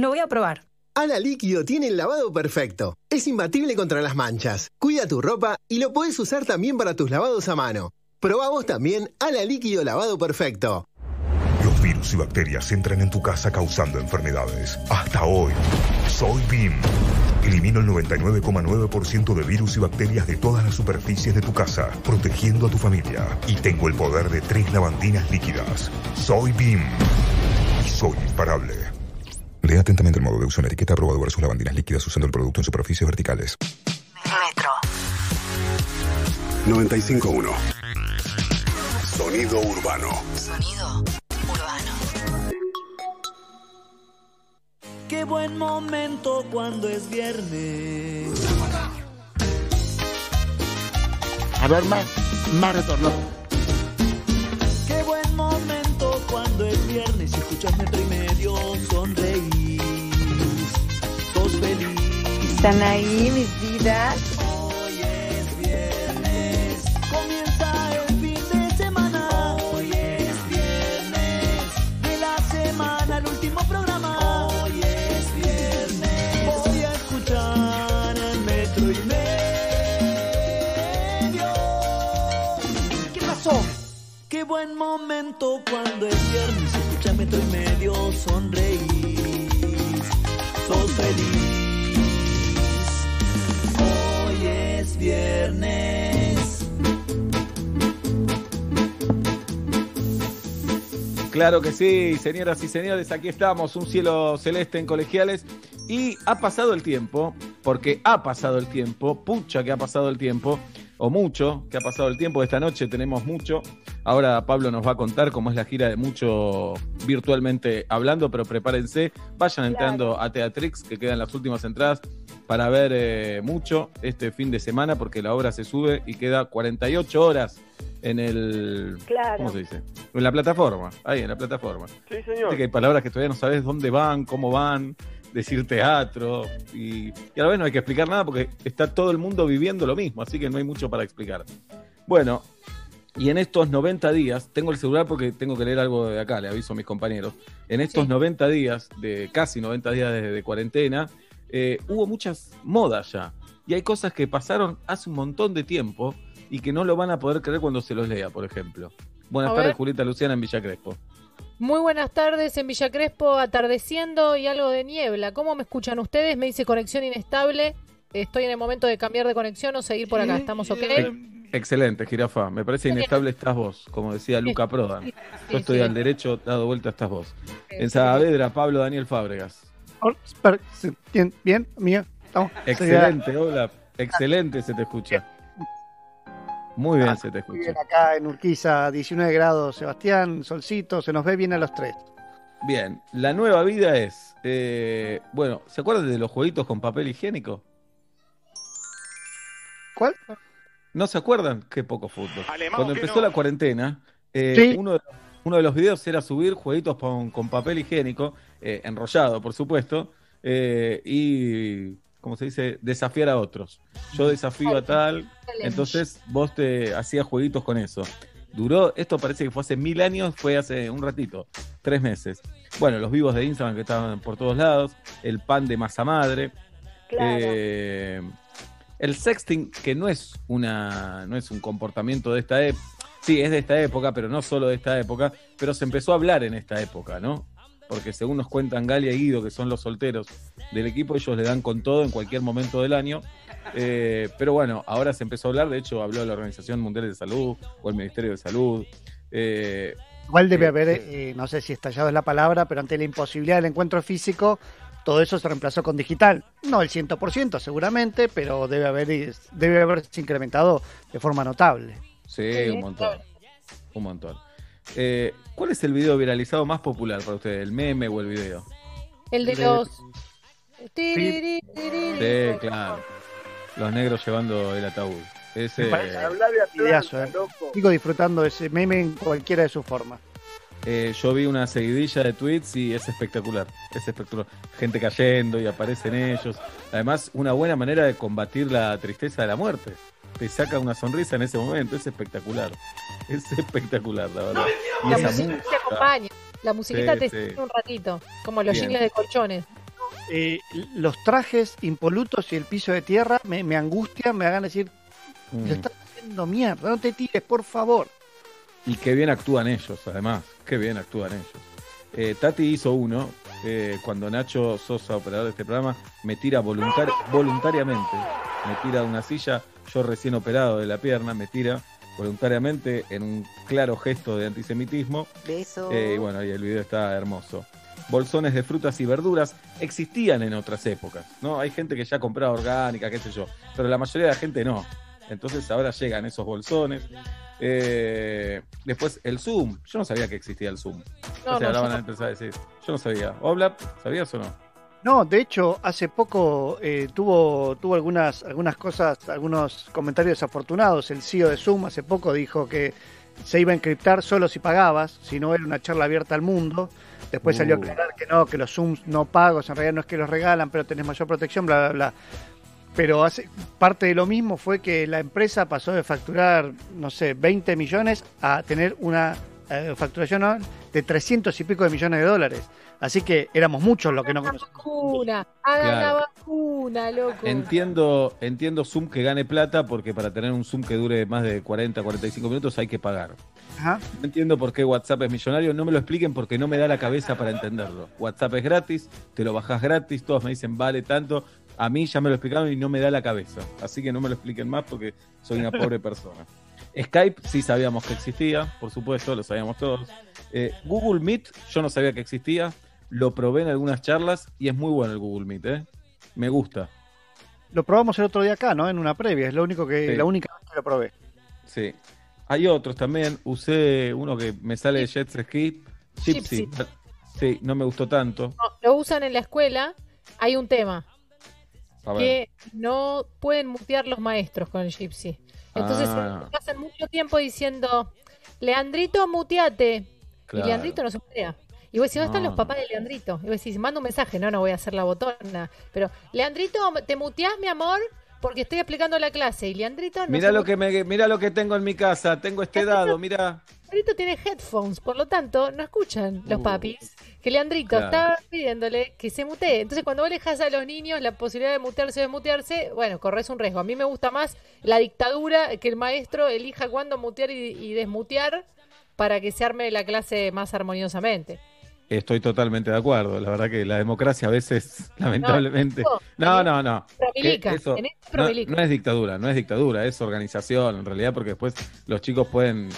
Lo voy a probar. Ala Líquido tiene el lavado perfecto. Es imbatible contra las manchas. Cuida tu ropa y lo puedes usar también para tus lavados a mano. Probamos también Ala Líquido Lavado Perfecto. Los virus y bacterias entran en tu casa causando enfermedades. Hasta hoy, soy BIM. Elimino el 99,9% de virus y bacterias de todas las superficies de tu casa, protegiendo a tu familia. Y tengo el poder de tres lavandinas líquidas. Soy BIM. Y soy imparable. Lea atentamente el modo de uso en la etiqueta aprobado versus lavandinas líquidas usando el producto en superficies verticales. Metro. 951. Sonido urbano. Sonido urbano. Qué buen momento cuando es viernes. A ver, más, más retorno. Qué buen momento cuando es viernes y escuchas metro y medio sonreír. Feliz. Están ahí mis vidas. Hoy es viernes. Comienza el fin de semana. Hoy es viernes. De la semana, el último programa. Hoy es viernes. Voy a escuchar el metro y medio. ¿Qué pasó? Qué buen momento cuando es viernes. Escucha metro y medio, sonreír. Sos feliz. Viernes. Claro que sí, señoras y señores, aquí estamos, un cielo celeste en colegiales. Y ha pasado el tiempo, porque ha pasado el tiempo, pucha que ha pasado el tiempo, o mucho que ha pasado el tiempo. Esta noche tenemos mucho. Ahora Pablo nos va a contar cómo es la gira de mucho virtualmente hablando, pero prepárense, vayan entrando a Teatrix, que quedan las últimas entradas para ver eh, mucho este fin de semana, porque la obra se sube y queda 48 horas en el. Claro. ¿Cómo se dice? En la plataforma. Ahí, en la plataforma. Sí, Viste señor. que hay palabras que todavía no sabes dónde van, cómo van, decir teatro. Y, y a la vez no hay que explicar nada porque está todo el mundo viviendo lo mismo, así que no hay mucho para explicar. Bueno, y en estos 90 días, tengo el celular porque tengo que leer algo de acá, le aviso a mis compañeros. En estos Sí. 90 días, de casi 90 días de, de cuarentena, eh, hubo muchas modas ya. Y hay cosas que pasaron hace un montón de tiempo y que no lo van a poder creer cuando se los lea, por ejemplo. Buenas A tardes, ver. Julieta Luciana en Villa Crespo. Muy buenas tardes en Villa Crespo, atardeciendo y algo de niebla. ¿Cómo me escuchan ustedes? Me dice conexión inestable. Estoy en el momento de cambiar de conexión o seguir por acá. ¿Estamos ok? Excelente, jirafa. Me parece inestable estás vos, como decía Luca Prodan. Yo estoy al derecho, dado vuelta estás vos. En. Saavedra, Pablo Daniel Fábregas. Bien, bien. Estamos. Excelente, hola. Excelente se te escucha. Muy bien se te Muy bien, escucha. acá en Urquiza, 19 grados, Sebastián, solcito, se nos ve bien a los tres. Bien, la nueva vida es. eh, bueno, ¿se acuerdan de los jueguitos con papel higiénico? ¿Cuál? ¿No se acuerdan? Qué poco fútbol. Alemán, Cuando empezó no. la cuarentena, eh, Sí. uno, de, uno de los videos era subir jueguitos con, con papel higiénico, eh, enrollado, por supuesto, eh, y, como se dice, desafiar a otros. Yo desafío a tal, entonces vos te hacías jueguitos con eso. Duró, esto parece que fue hace mil años, fue hace un ratito, tres meses. Bueno, los vivos de Instagram que estaban por todos lados, el pan de masa madre, Claro. eh, el sexting, que no es una, no es un comportamiento de esta época, sí, es de esta época, pero no solo de esta época, pero se empezó a hablar en esta época, ¿no? Porque según nos cuentan Galia y Guido, que son los solteros del equipo, ellos le dan con todo en cualquier momento del año. Eh, pero bueno, ahora se empezó a hablar, de hecho habló la Organización Mundial de Salud o el Ministerio de Salud. Eh, Igual debe Eh, haber, eh, no sé si estallado es la palabra, pero ante la imposibilidad del encuentro físico, todo eso se reemplazó con digital. No el 100% seguramente, pero debe haber debe haberse incrementado de forma notable. sí, un montón. Un montón. Eh, ¿Cuál es el video viralizado más popular para ustedes? ¿El meme o el video? El de de- los. Sí, claro. Los negros llevando el ataúd. Ese, Me parece- Habla de Ideazo, Atlanta, eh. loco. Sigo disfrutando de ese meme en cualquiera de sus formas. eh, yo vi una seguidilla de tweets y es espectacular. Es espectacular. Gente cayendo y aparecen ellos. Además, una buena manera de combatir la tristeza de la muerte. Te saca una sonrisa en ese momento. Es espectacular. Es espectacular, la verdad. Y La música te acompaña. La musiquita Sí, te sí. sigue un ratito. Como los jingles de colchones. eh, los trajes impolutos y el piso de tierra me, me angustian, me hagan decir, Mm. lo estás haciendo mierda, no te tires, por favor. Y qué bien actúan ellos, además. Qué bien actúan ellos. Eh, Tati hizo uno. eh, cuando Nacho Sosa, operador de este programa, me tira voluntari- voluntariamente. Me tira de una silla. Yo recién operado de la pierna, me tira voluntariamente en un claro gesto de antisemitismo. Beso. Eh, y bueno, y el video está hermoso. Bolsones de frutas y verduras existían en otras épocas, ¿no? Hay gente que ya compraba orgánica, qué sé yo, pero la mayoría de la gente no. Entonces ahora llegan esos bolsones. Eh, después el Zoom. Yo no sabía que existía el Zoom. No, Se no, hablaban yo antes de decir. Yo no sabía. Obla, ¿sabías o no? No, de hecho, hace poco eh, tuvo, tuvo algunas, algunas cosas, algunos comentarios desafortunados. El CEO de Zoom hace poco dijo que se iba a encriptar solo si pagabas, si no era una charla abierta al mundo. Después salió a Uh. aclarar que no, que los Zooms no pagos, en realidad no es que los regalan, pero tenés mayor protección, bla, bla, bla. Pero hace, parte de lo mismo fue que la empresa pasó de facturar, no sé, 20 millones a tener una eh, facturación de 300 y pico de millones de dólares. Así que éramos muchos los que no Hagan la conocíamos. vacuna, hagan Claro. la vacuna, loco. Entiendo, entiendo Zoom que gane plata porque para tener un Zoom que dure más de 40, 45 minutos hay que pagar. Ajá. No entiendo por qué WhatsApp es millonario, no me lo expliquen porque no me da la cabeza para entenderlo. WhatsApp es gratis, te lo bajas gratis, todos me dicen vale tanto. A mí ya me lo explicaron y no me da la cabeza. Así que no me lo expliquen más porque soy una pobre persona. Skype sí sabíamos que existía, por supuesto, lo sabíamos todos. Eh, Google Meet yo no sabía que existía, lo probé en algunas charlas y es muy bueno el Google Meet, ¿eh? Me gusta. Lo probamos el otro día acá, ¿no? En una previa, es lo único que, Sí. la única vez que lo probé. Sí. Hay otros también. Usé uno que me sale de Jet Ski. Gypsy. Sí, no me gustó tanto. No, lo usan en la escuela. Hay un tema A ver. que no pueden mutear los maestros con el Gypsy. Entonces Ah. pasan mucho tiempo diciendo, Leandrito, muteate. Claro. Y Leandrito no se mutea. Y vos decís, ¿dónde están los papás de Leandrito? Y vos decís, manda un mensaje, no, no voy a hacer la botona. Pero, Leandrito, ¿te muteás, mi amor? Porque estoy explicando la clase. Y Leandrito no Mira lo que me, mira lo que tengo en mi casa. Tengo este dado, mira. Leandrito tiene headphones, por lo tanto, no escuchan los Uh, papis. Que Leandrito claro. está pidiéndole que se mutee. Entonces, cuando vos le dejas a los niños la posibilidad de mutearse o desmutearse, bueno, corres un riesgo. A mí me gusta más la dictadura, que el maestro elija cuándo mutear y, y desmutear para que se arme la clase más armoniosamente. Estoy totalmente de acuerdo. La verdad que la democracia a veces, lamentablemente. no, No, no, no. Promilica, Que eso- en No, no es dictadura, no es dictadura, es organización en realidad, porque después los chicos pueden,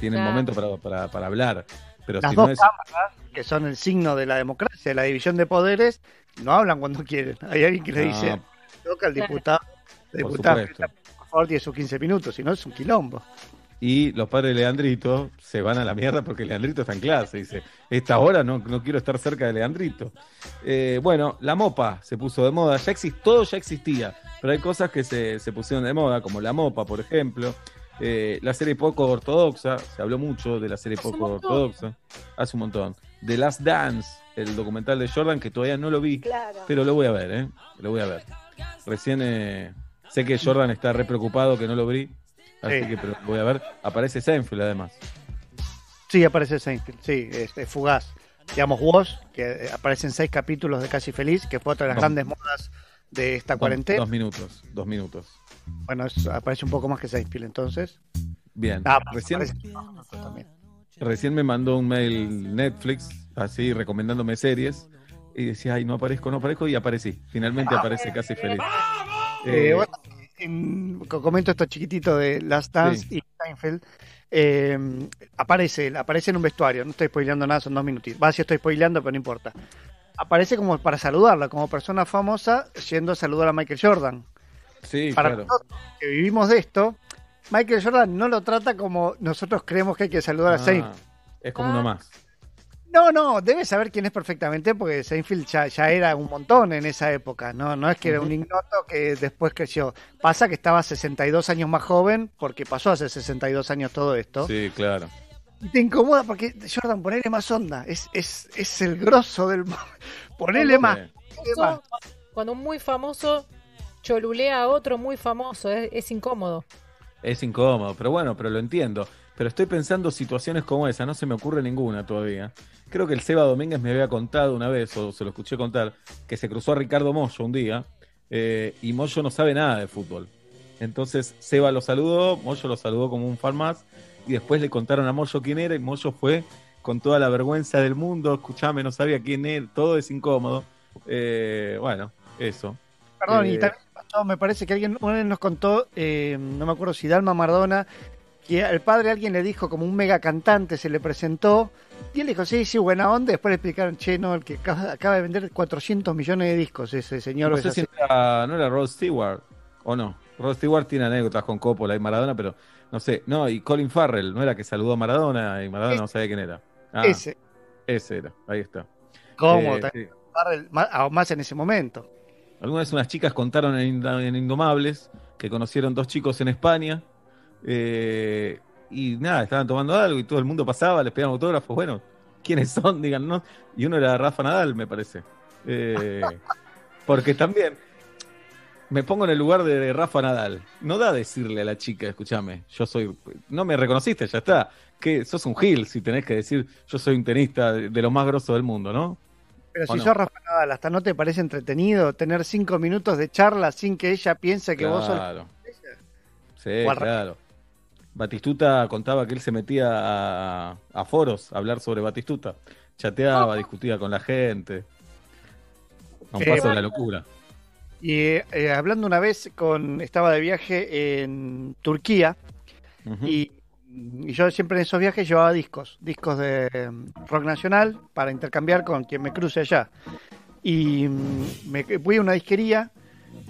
tienen Claro. momento para, para, para hablar. Pero Las si dos no es. cámaras, que son el signo de la democracia, de la división de poderes, no hablan cuando quieren. Hay alguien que le No, dice, toca al diputado, diputado, por favor, 10 o 15 minutos, si no es un quilombo. Y los padres de Leandrito se van a la mierda porque Leandrito está en clase. Dice, esta hora no, no quiero estar cerca de Leandrito. Eh, bueno, la mopa se puso de moda. Ya exist, todo ya existía, pero hay cosas que se, se pusieron de moda, como la mopa, por ejemplo. Eh, la serie poco ortodoxa, se habló mucho de la serie Hace poco ortodoxa. Hace un montón. The Last Dance, el documental de Jordan, que todavía no lo vi, Claro. pero lo voy a ver, ¿eh? Lo voy a ver. Recién eh, sé que Jordan está re preocupado que no lo vi, así Sí. que pero voy a ver. Aparece Seinfeld además. Sí, aparece Seinfeld, sí, es, es fugaz. Digamos, Woz, que eh, aparece en seis capítulos de Casi Feliz, que fue otra de las grandes modas de esta cuarentena. Dos minutos, dos minutos. Bueno, es- aparece un poco más que Seinfeld, entonces. Bien. Ah, recién, aparece- recién me mandó un mail Netflix, así recomendándome series. Y decía, ay, no aparezco, no aparezco. Y aparecí. Finalmente aparece casi feliz. Eh, Eh, bueno, en- co- comento esto chiquitito de Last Dance Sí. y Seinfeld. Eh, aparece, aparece en un vestuario, no estoy spoileando nada, son dos minutitos. Va, si estoy spoileando, pero no importa. Aparece como para saludarla, como persona famosa, yendo a saludar a Michael Jordan. sí, Para claro. nosotros que vivimos de esto, Michael Jordan no lo trata como nosotros creemos que hay que saludar a Ah, Seinfeld. es como uno más. No, no, debe saber quién es perfectamente porque Seinfeld ya, ya era un montón en esa época, no, no es que era un ignoto que después creció. Pasa que estaba 62 años más joven porque pasó hace 62 años todo esto. Sí, claro. Y te incomoda porque, Jordan, ponele más onda, es, es, es el grosso del... más. Ponele más. Cuando un muy famoso cholulea a otro muy famoso, es, es incómodo. Es incómodo, pero bueno, pero lo entiendo. Pero estoy pensando situaciones como esa, no se me ocurre ninguna todavía. Creo que el Seba Domínguez me había contado una vez, o se lo escuché contar, que se cruzó a Ricardo Mollo un día, eh, y Mollo no sabe nada de fútbol. Entonces Seba lo saludó, Mollo lo saludó como un fan más, y después le contaron a Mollo quién era, y Mollo fue con toda la vergüenza del mundo, escuchame, no sabía quién era, todo es incómodo. Eh, bueno, eso. Perdón, Eh, y también pasó, me parece que alguien una vez nos contó, eh, no me acuerdo si Dalma Maradona, que al padre alguien le dijo como un mega cantante, se le presentó, y él dijo, sí, sí, buena onda, y después le explicaron, che, no, el que acaba, acaba de vender 400 millones de discos, ese señor. No sé si era, no era Rod Stewart o no. Rod Stewart tiene anécdotas con Coppola y Maradona, pero no sé. No, y Colin Farrell, no era que saludó a Maradona y Maradona no sabía quién era. Ah, Ese. ese era, ahí está. ¿Cómo? Eh, sí. Farrell, más, en ese momento. Alguna vez unas chicas contaron en Indomables que conocieron dos chicos en España eh, y nada, estaban tomando algo y todo el mundo pasaba, les pedían autógrafos. Bueno, ¿quiénes son? Díganos. Y uno era Rafa Nadal, me parece. Eh, porque también me pongo en el lugar de Rafa Nadal. No da decirle a la chica, escúchame, yo soy. No me reconociste, ya está. Que sos un gil si tenés que decir, yo soy un tenista de, los más grosos del mundo, ¿no? Pero ¿O si no? sos Rafa Nadal, hasta no te parece entretenido tener cinco minutos de charla sin que ella piense que vos sos... Claro. Sí, claro. Batistuta contaba que él se metía a, a foros a hablar sobre Batistuta. Chateaba, discutía con la gente. A un Eh, paso de la locura. Y eh, hablando una vez con... Estaba de viaje en Turquía y, y yo siempre en esos viajes llevaba discos, discos de eh, rock nacional para intercambiar con quien me cruce allá. Y mm, me fui a una disquería,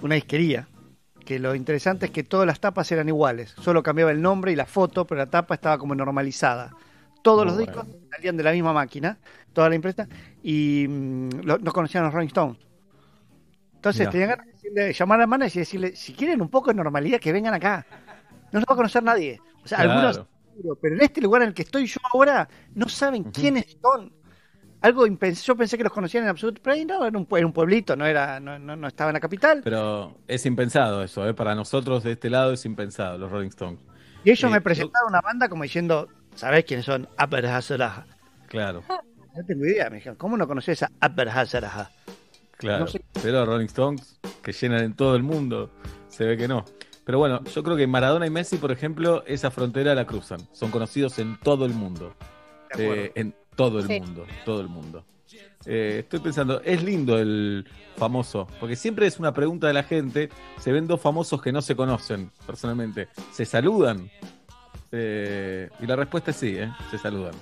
una disquería, que lo interesante es que todas las tapas eran iguales, solo cambiaba el nombre y la foto, pero la tapa estaba como normalizada. Todos los discos salían de la misma máquina, toda la imprenta, y mm, lo- no conocían los Rolling Stones. Entonces Mirá. tenían ganas de decirle- llamar a Manas y decirle, si quieren un poco de normalidad, que vengan acá. No los va a conocer nadie. O sea, Claro. algunos pero en este lugar en el que estoy yo ahora, no saben quiénes son. Algo impens- yo pensé que los conocían en absoluto, pero ahí no, era un, era un pueblito, no era, no, no, no estaba en la capital. Pero es impensado eso, ¿eh? Para nosotros de este lado es impensado, los Rolling Stones. y ellos eh, me presentaron una banda como diciendo, ¿sabés quiénes son? Upper Hazaraja. Claro, No tengo idea, me dijeron, ¿cómo no conoces a Upper Hazaraja? claro. No sé. Pero Rolling Stones, que llenan en todo el mundo, se ve que no. Pero bueno, yo creo que Maradona y Messi, por ejemplo, esa frontera la cruzan. Son conocidos en todo el mundo. Eh, en todo el Sí. mundo, todo el mundo. Eh, estoy pensando, es lindo el famoso, porque siempre es una pregunta de la gente, se ven dos famosos que no se conocen personalmente, ¿se saludan? Eh, y la respuesta es sí, ¿eh? se saludan.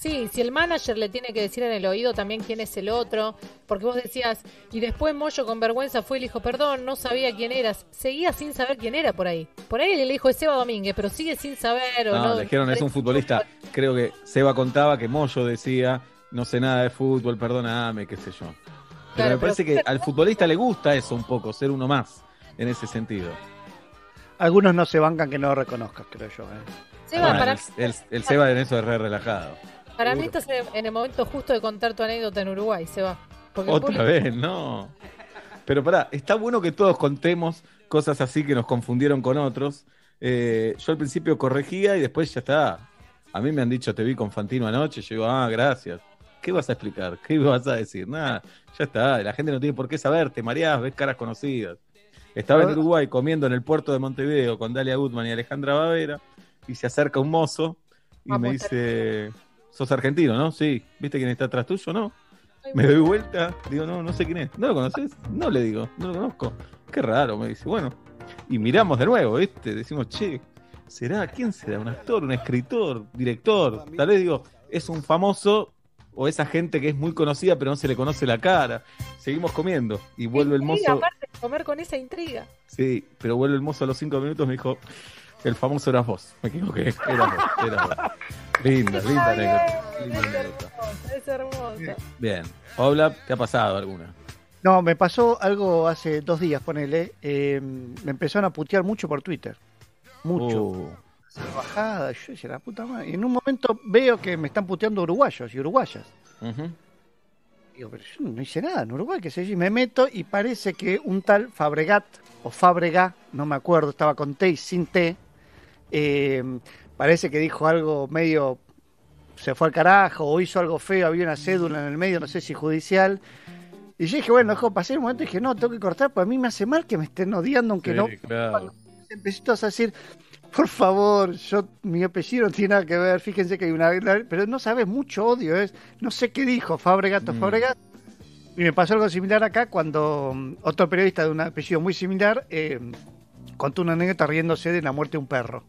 Sí, si el manager le tiene que decir en el oído también quién es el otro, porque vos decías, y después Moyo con vergüenza fue y le dijo, perdón, no sabía quién eras. Seguía sin saber quién era por ahí. Por ahí le dijo es Seba Domínguez, pero sigue sin saber o No, no. le dijeron, es un futbolista. Creo que Seba contaba que Moyo decía, no sé nada de fútbol, perdóname, qué sé yo. Pero Claro, me parece pero- que al futbolista le gusta eso un poco, ser uno más, en ese sentido. Algunos no se bancan que no lo reconozcas, creo yo. ¿eh? Seba, Bueno, para, el, el- el Seba en eso es re relajado. Para mí estás en en el momento justo de contar tu anécdota en Uruguay. Porque el Otra público- vez, no. Pero pará, está bueno que todos contemos cosas así que nos confundieron con otros. Eh, yo al principio corregía y después ya está. A mí me han dicho, te vi con Fantino anoche. Yo digo, ah, gracias. ¿Qué vas a explicar? ¿Qué vas a decir? Nada, ya está. La gente no tiene por qué saber. Te mareás, ves caras conocidas. Estaba en Uruguay comiendo en el puerto de Montevideo con Dalia Gutman y Alejandra Bavera y se acerca un mozo y Vamos, me dice, sos argentino, ¿no? Sí. ¿Viste quién está atrás tuyo? No. Me doy vuelta, digo, no, no sé quién es. ¿No lo conoces? No le digo, no lo conozco. Qué raro, me dice. Bueno, y miramos de nuevo, ¿viste? Decimos, che, ¿será? ¿Quién será? ¿Un actor, un escritor, director? Tal vez digo, es un famoso o esa gente que es muy conocida pero no se le conoce la cara. Seguimos comiendo y vuelve el mozo. aparte de comer con esa intriga. Sí, pero vuelve el mozo a los cinco minutos me dijo, el famoso eras vos. Me equivoqué, eras vos, eras vos. Linda, linda anécdota. Linda Es anécdota. hermosa, es hermosa. Bien. Paula, ¿te ha pasado alguna? No, me pasó algo hace dos días, ponele. eh, me empezaron a putear mucho por Twitter. Mucho. Uh, Bajada, yo decía, la puta madre. Y en un momento veo que me están puteando uruguayos y uruguayas. ujú. Digo, pero yo no hice nada en Uruguay, que sé yo. Y me meto y parece que un tal Fabregat o Fabregat, no me acuerdo, estaba con T y sin T. eh, parece que dijo algo medio se fue al carajo o hizo algo feo, había una cédula en el medio, no sé si judicial. Y yo dije, bueno, ojo, pasé un momento y dije, no, tengo que cortar, pues a mí me hace mal que me estén odiando, aunque Sí, no. claro. Empecé a decir, por favor, yo mi apellido no tiene nada que ver, fíjense que hay una... Pero no sabes, mucho odio, es no sé qué dijo, Fabregato, Mm. Fabregato. Y me pasó algo similar acá cuando mm, otro periodista de un apellido muy similar eh, contó una anécdota riéndose de la muerte de un perro.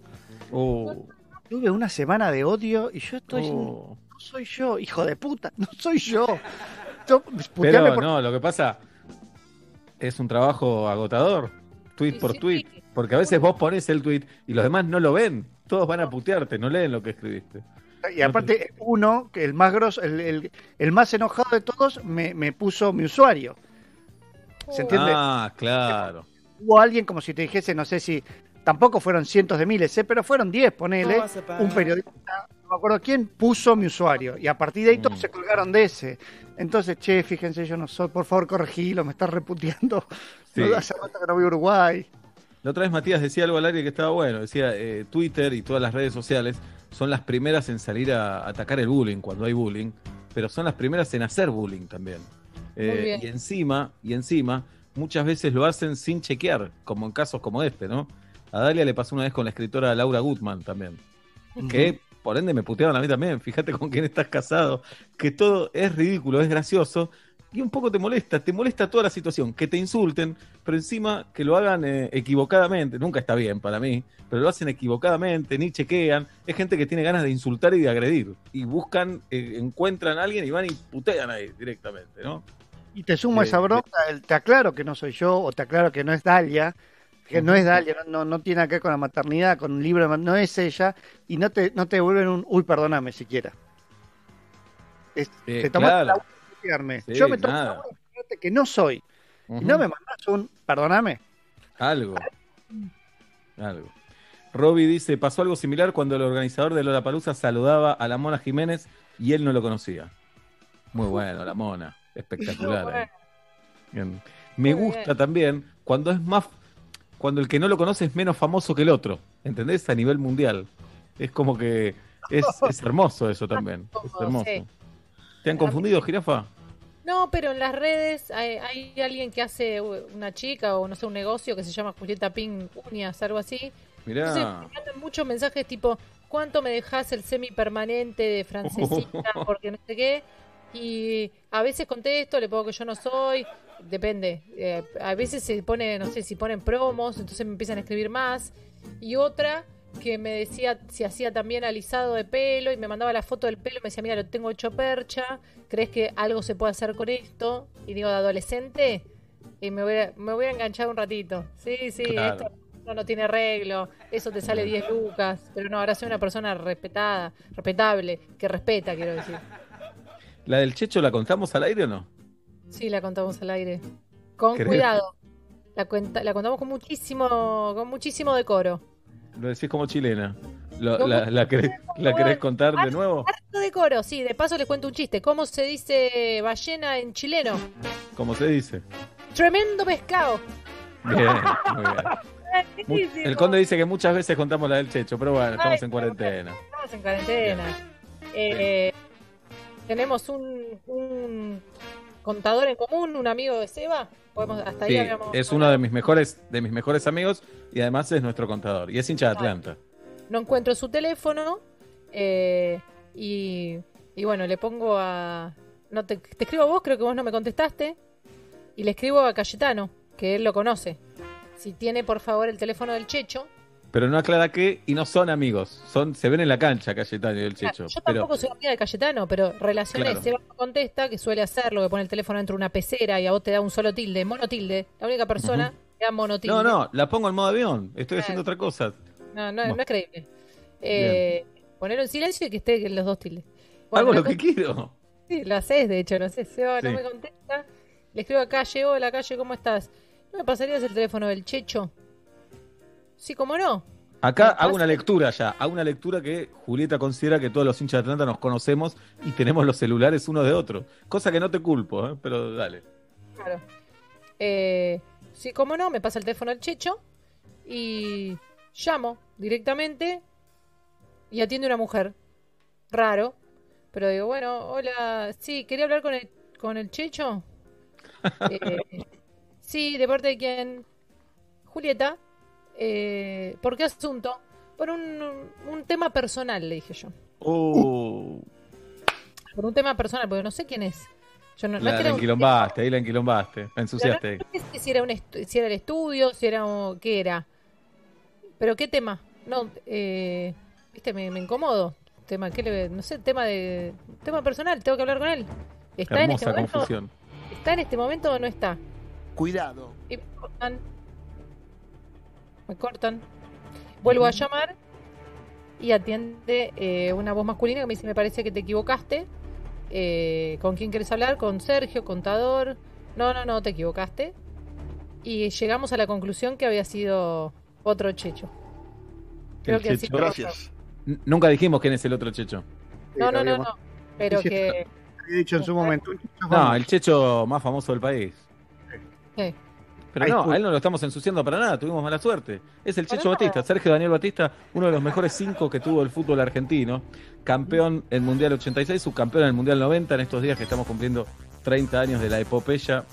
Oh, Tuve una semana de odio y yo estoy... oh. No soy yo, hijo de puta, no soy yo. Pero por- no, lo que pasa es un trabajo agotador, tweet Sí, por sí. tweet, porque a veces vos pones el tweet y los demás no lo ven, todos van a putearte, no leen lo que escribiste. Y aparte, uno, que el más grosso, el, el- el más enojado de todos, me, me puso mi usuario. ¿Se entiende? Ah, claro. Hubo alguien como si te dijese, no sé si, tampoco fueron cientos de miles, ¿eh? pero fueron 10, ponele, un periodista, no me acuerdo quién, puso mi usuario. Y a partir de ahí todos Mm. se colgaron de ese. Entonces, che, fíjense, yo no soy, por favor, corregilo, me estás reputeando. Sí. No, hace rato que no voy a Uruguay. La otra vez Matías decía algo al aire que estaba bueno, decía eh, Twitter y todas las redes sociales son las primeras en salir a atacar el bullying cuando hay bullying, pero son las primeras en hacer bullying también. Eh, y encima, y encima, muchas veces lo hacen sin chequear, como en casos como este, ¿no? A Dalia le pasó una vez con la escritora Laura Gutman también, que por ende me putearon a mí también, fíjate con quién estás casado, que todo es ridículo, es gracioso, y un poco te molesta, te molesta toda la situación, que te insulten, pero encima que lo hagan eh, equivocadamente, nunca está bien para mí, pero lo hacen equivocadamente, ni chequean, es gente que tiene ganas de insultar y de agredir, y buscan, eh, encuentran a alguien y van y putean ahí directamente, ¿no? Y te sumo a Sí, esa bronca, te aclaro que no soy yo, o te aclaro que no es Dalia, que no es Dalia, no, no, tiene nada que ver con la maternidad, con un libro, no es ella, y no te, no te devuelven un, uy, perdóname siquiera. Es- Eh, te claro. la de. Sí, yo me tomo nada. la de que no soy, y no me mandas un, perdóname. Algo. Algo. Robbie dice, pasó algo similar cuando el organizador de Lollapalooza saludaba a la Mona Jiménez y él no lo conocía. Muy bueno, la Mona. Espectacular. Bueno. eh. Bien. Me Muy gusta bien. también cuando es más... Cuando el que no lo conoce es menos famoso que el otro. ¿Entendés? A nivel mundial. Es como que... Es, es hermoso eso también. Es hermoso. Sí. ¿Te han confundido, jirafa? No, pero en las redes hay, hay alguien que hace una chica o no sé, un negocio que se llama Julieta Pin Uñas, algo así. Entonces Mirá. me mandan muchos mensajes tipo, ¿cuánto me dejas el semipermanente de francesita? Porque no sé qué. Y a veces contesto, le pongo que yo no soy, depende. Eh, a veces se pone, no sé, si ponen promos, entonces me empiezan a escribir más. Y otra que me decía si hacía también alisado de pelo y me mandaba la foto del pelo y me decía, mira, lo tengo hecho percha, ¿crees que algo se puede hacer con esto? Y digo, de adolescente, y me voy a, me voy a enganchar un ratito. Sí, sí, Claro. esto no, no tiene arreglo, eso te sale 10 lucas, pero no, ahora soy una persona respetada, respetable, que respeta, quiero decir. ¿La del Checho la contamos al aire o no? Sí, la contamos al aire. Con cuidado. La, cuenta, la contamos con muchísimo, con muchísimo decoro. Lo decís como chilena. Lo- No, la, la querés, ¿La querés contar de nuevo? Harto decoro, sí. De paso les cuento un chiste. ¿Cómo se dice ballena en chileno? Como se dice. Tremendo pescado. Bien, muy bien. El conde dice que muchas veces contamos la del Checho, pero bueno, estamos Ay, en cuarentena. Estamos en cuarentena. Eh, tenemos un, un contador en común, un amigo de Seba. Podemos, hasta ahí Sí, habíamos es uno de mis mejores, de mis mejores amigos y además es nuestro contador. Y es hincha de Atlanta. no encuentro su teléfono eh, y, y bueno, le pongo a... No te, te escribo a vos, creo que vos no me contestaste, y le escribo a Cayetano, que él lo conoce. Si tiene, por favor, el teléfono del Checho. Pero no aclara que, y no son amigos, son, se ven en la cancha Cayetano y el Checho. Yo Pero tampoco soy amiga de Cayetano, pero relacioné. Claro. Seba no contesta, que suele hacerlo, que pone el teléfono dentro de una pecera y a vos te da un solo tilde, monotilde. La única persona que da monotilde. no, no, la pongo en modo avión, estoy Claro. haciendo otra cosa. No, no, no es creíble. Eh, ponerlo en silencio y que esté en los dos tildes. Hago Bueno, lo que quiero. Sí, lo haces, de hecho, no sé. Seba no Sí. me contesta. Le escribo a calle, hola calle, ¿cómo estás? ¿No me pasarías el teléfono del Checho? Sí, ¿cómo no? Acá hago una lectura ya, hago una lectura que Julieta considera que todos los hinchas de Atlanta nos conocemos y tenemos los celulares uno de otro. Cosa que no te culpo, ¿eh? pero dale. Claro. Eh, sí, ¿cómo no? Me pasa el teléfono del Checho y llamo directamente y atiende una mujer. Raro. Pero digo, bueno, hola, sí, quería hablar con el, con el Checho. Eh, sí, ¿de parte de quién? Julieta. Eh, ¿Por qué asunto? Por un, un tema personal, le dije yo. Uh, Por un tema personal, porque no sé quién es. Yo no, no la, la un- enquilombaste, ahí la enquilombaste. Me ensuciaste. No sé si era, un estu- si era el estudio, si era un- qué era. Pero qué tema. No, eh, viste, me, me incomodo. Tema, ¿qué le, no sé, tema de tema personal. Tengo que hablar con él. ¿Está en este momento? confusión. ¿Está en este momento o no está? Cuidado. Y me cortan. Vuelvo a llamar y atiende eh, una voz masculina que me dice, me parece que te equivocaste. Eh, ¿Con quién quieres hablar? ¿Con Sergio? ¿Contador? No, no, no, te equivocaste. Y llegamos a la conclusión que había sido otro checho. Creo El que Checho. Gracias. Nunca dijimos quién es el otro Checho. No, no, no, no. Pero Sí, sí, que... dicho en su momento. No, el Checho más famoso del país. eh, Pero no, a él no lo estamos ensuciando para nada, tuvimos mala suerte. Es el Checho. Batista, Sergio Daniel Batista, uno de los mejores cinco que tuvo el fútbol argentino. Campeón en Mundial 86, subcampeón en el Mundial 90, en estos días que estamos cumpliendo 30 años de la epopeya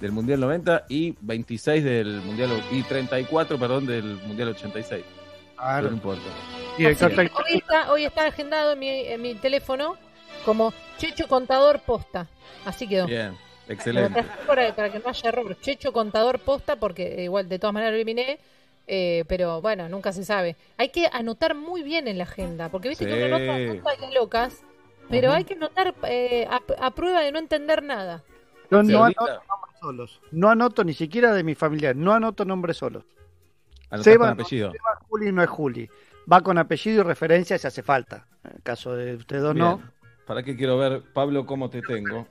del Mundial 90 y 26 del Mundial y 34, perdón, del Mundial 86. Claro. Pero no importa. Así técnico. hoy, está, hoy está agendado en mi, en mi teléfono como Checho Contador Posta. Así quedó. Bien, excelente. Para, para que no haya error. Checho contador posta, porque eh, igual de todas maneras lo eliminé. eh, pero bueno, nunca se sabe. Hay que anotar muy bien en la agenda, porque viste que uno Sí. cosas que locas, pero hay que anotar eh, a, a prueba de no entender nada. Yo Sí, no anoto nombres solos. No anoto ni siquiera de mi familia. No anoto nombres solos. Seba, con no, apellido. Seba, Juli no es Juli. Va con apellido y referencia si hace falta. En el caso de ustedes dos, no. ¿Para qué quiero ver, Pablo, cómo te tengo?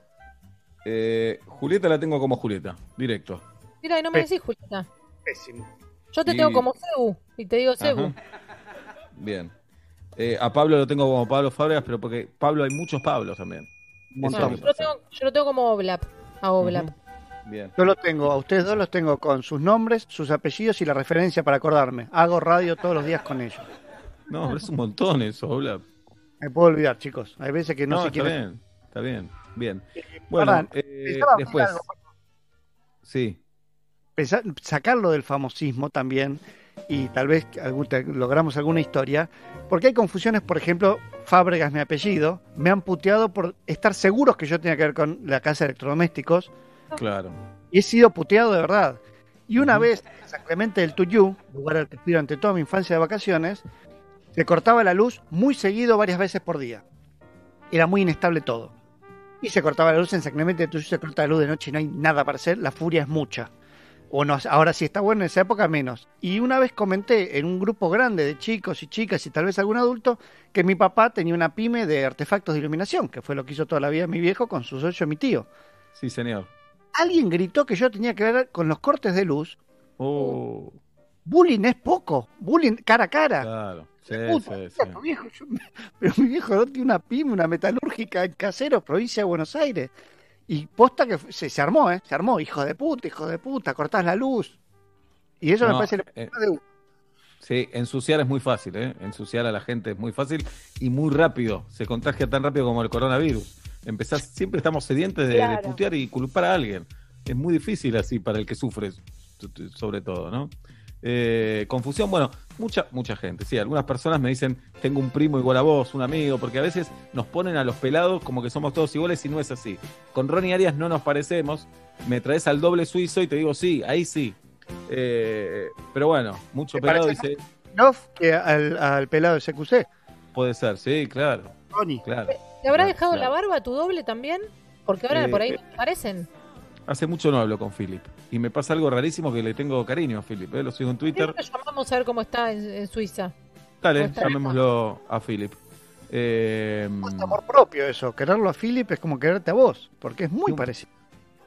Eh, Julieta la tengo como Julieta, directo. Mira, y no me decís, Julieta. Pésimo. Yo te Y- tengo como Cebu, y te digo Cebu. Ajá. Bien. Eh, a Pablo lo tengo como Pablo Fábregas, pero porque Pablo hay muchos Pablos también. Yo, lo tengo, yo lo tengo como Oblap. A Oblap. Bien. Yo los tengo, a ustedes dos los tengo con sus nombres, sus apellidos y la referencia para acordarme. Hago radio todos los días con ellos. No, pero es un montón eso, Oblap. Me puedo olvidar, chicos. Hay veces que no, No, sé está quién es. bien, está bien, bien. Bueno, eh, pensaba hacer después, algo. sí, Pensar- sacarlo del famosismo también y tal vez algún- logramos alguna historia, porque hay confusiones, por ejemplo, Fábregas mi apellido, me han puteado por estar seguros que yo tenía que ver con la casa de electrodomésticos claro. y he sido puteado de verdad. Y una vez en San Clemente del Tuyú, lugar al que fui durante toda mi infancia de vacaciones, se cortaba la luz muy seguido varias veces por día. Era muy inestable todo. Y se cortaba la luz en San Clemente Tuyú, se corta la luz de noche y no hay nada para hacer, la furia es mucha. O no, ahora sí está bueno, en esa época menos. Y una vez comenté en un grupo grande de chicos y chicas y tal vez algún adulto que mi papá tenía una pyme de artefactos de iluminación, que fue lo que hizo toda la vida mi viejo con su socio mi tío. Sí, señor. Alguien gritó que yo tenía que ver con los cortes de luz Oh, Bullying es poco. Bullying cara a cara. claro. Sí, Puta, sí, mira, sí. tu viejo, yo- pero mi viejo no tiene una pyme, una metalúrgica en Casero, provincia de Buenos Aires. Y posta que se, se armó, ¿eh? Se armó, hijo de puta, hijo de puta, cortás la luz. Y eso me No, parece... eh, de uno. Sí, ensuciar es muy fácil, ¿eh? Ensuciar a la gente es muy fácil y muy rápido. Se contagia tan rápido como el coronavirus. Empezás, siempre estamos sedientes de, putear y culpar a alguien. Es muy difícil así para el que sufre, sobre todo, ¿no? Eh, confusión, bueno, mucha, mucha gente. Sí, algunas personas me dicen, tengo un primo igual a vos, un amigo, porque a veces nos ponen a los pelados como que somos todos iguales y no es así. Con Ronnie Arias no nos parecemos. Me traes al doble suizo y te digo, sí, ahí sí. Eh, pero bueno, mucho ¿Te pelado dice, No, que al, al pelado de CQC, puede ser, sí, claro, Tony. claro. ¿Te habrá Claro, dejado claro. la barba tu doble también? Porque ahora Eh, por ahí eh. parecen. Hace mucho no hablo con Philip. Y me pasa algo rarísimo que le tengo cariño a Philip. ¿eh? Lo sigo en Twitter. Lo llamamos a ver cómo está en, en Suiza. Dale, llamémoslo a Philip. Eh, Es amor propio eso. Quererlo a Philip es como quererte a vos, porque es muy No. parecido.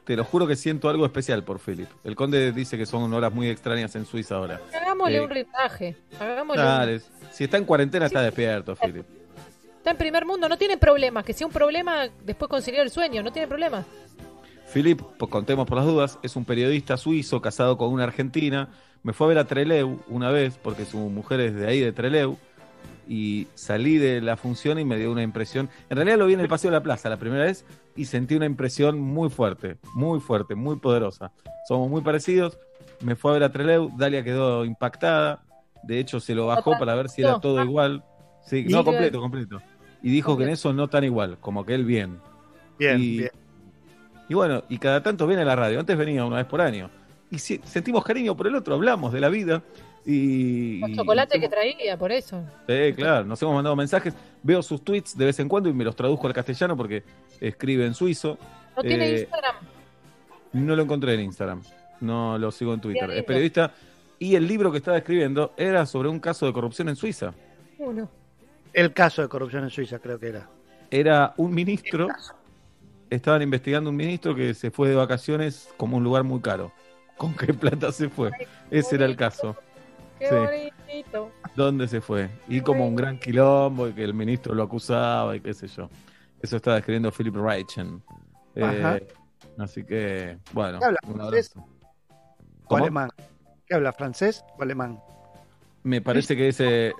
te lo juro que siento algo especial por Philip. El conde dice que son horas muy extrañas en Suiza ahora. Hagámosle Eh, un rindaje. Hagámosle un- si está en cuarentena está despierto, Philip. Está en primer mundo, no tiene problemas. Que sea un problema, después conciliar el sueño, no tiene problemas. Philip, pues contemos por las dudas, es un periodista suizo casado con una argentina. Me fue a ver a Treleu una vez, porque su mujer es de ahí, de Treleu. y salí de la función y me dio una impresión. En realidad lo vi en el Paseo de la Plaza la primera vez y sentí una impresión muy fuerte, muy fuerte, muy poderosa. Somos muy parecidos. Me fue a ver a Treleu, Dalia quedó impactada. De hecho, se lo bajó para ver si era todo igual. Sí, no, completo, completo. Y dijo que en eso no tan igual, como que él bien. Bien, y, bien. Y bueno, y cada tanto viene a la radio. Antes venía una vez por año. Y si- sentimos cariño por el otro, hablamos de la vida. Y, chocolates que traía, por eso. Sí, claro, nos hemos mandado mensajes. Veo sus tweets de vez en cuando y me los traduzco al castellano porque escribe en suizo. No tiene Eh, Instagram. No lo encontré en Instagram. No lo sigo en Twitter. Es periodista. Y el libro que estaba escribiendo era sobre un caso de corrupción en Suiza. Uno. El caso de corrupción en Suiza, creo que era. Era un ministro. Estaban investigando un ministro que se fue de vacaciones como un lugar muy caro. ¿Con qué plata se fue? Ese era el caso. Qué Sí. bonito. ¿Dónde se fue? Y como un gran quilombo y que el ministro lo acusaba y qué sé yo. Eso estaba escribiendo Philip Reichen. Eh, Ajá. así que, bueno, ¿Qué habla un francés? abrazo. O ¿Cómo? alemán. ¿Qué habla? ¿Francés o alemán? Me parece que ese.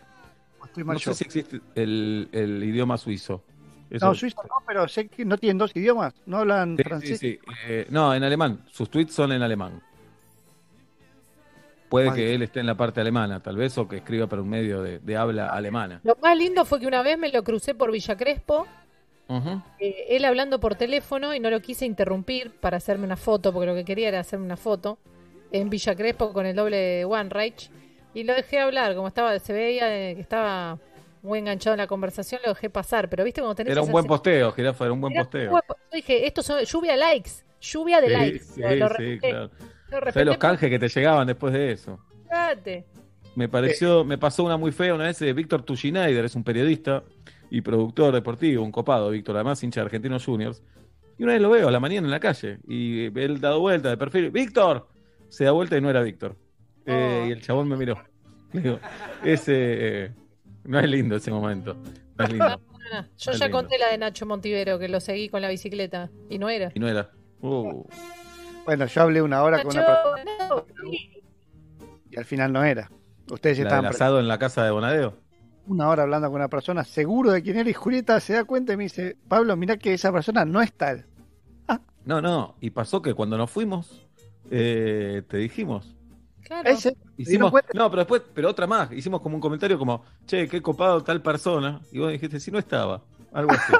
¿O Estoy mal No sé si existe el, el idioma suizo. Eso- No, suizo no, pero sé que no tienen dos idiomas. No hablan Sí, sí, francés. sí. Eh, no, en alemán. Sus tweets son en alemán. Puede que él esté en la parte alemana, tal vez, o que escriba para un medio de, de habla alemana. Lo más lindo fue que una vez me lo crucé por Villa Crespo, eh, él hablando por teléfono y no lo quise interrumpir para hacerme una foto, porque lo que quería era hacerme una foto en Villa Crespo con el doble de One Reich. Y lo dejé hablar, como estaba, se veía eh, que estaba muy enganchado en la conversación, lo dejé pasar. Pero viste cuando tenés Era un buen posteo, Jirafa, era un buen Era posteo. buen- Yo dije, esto son lluvia de likes, lluvia de Sí, likes. sí, Lo- lo sí, repetí. claro. Lo ¿Sabes repetí los canjes que te llegaban después de eso? Fíjate. Me pareció, me pasó una muy fea una vez de Víctor Tuschinaider, es un periodista y productor deportivo, un copado, Víctor, además hincha de Argentinos Juniors. Y una vez lo veo a la mañana en la calle y él dado vuelta de perfil, ¡Víctor! Se da vuelta y no era Víctor. Eh, Oh. y el chabón me miró. Digo, ese eh, no es lindo ese momento. No es lindo. Ah, Yo ya lindo. conté la de Nacho Montivero, que lo seguí con la bicicleta y no era. Y no era. Uh, Bueno, yo hablé una hora con una persona Nacho, no, sí. y al final no era. Ustedes la estaban asado en la casa de Bonadeo. una hora hablando con una persona seguro de quién era y Julieta se da cuenta y me dice, Pablo, mira que esa persona no es tal. No, no. Y pasó que cuando nos fuimos, eh, te dijimos. Claro. Ese, Hicimos, cuenta? no, pero después, pero otra más. Hicimos como un comentario como, che, qué copado tal persona. Y vos dijiste, si no estaba. Algo así.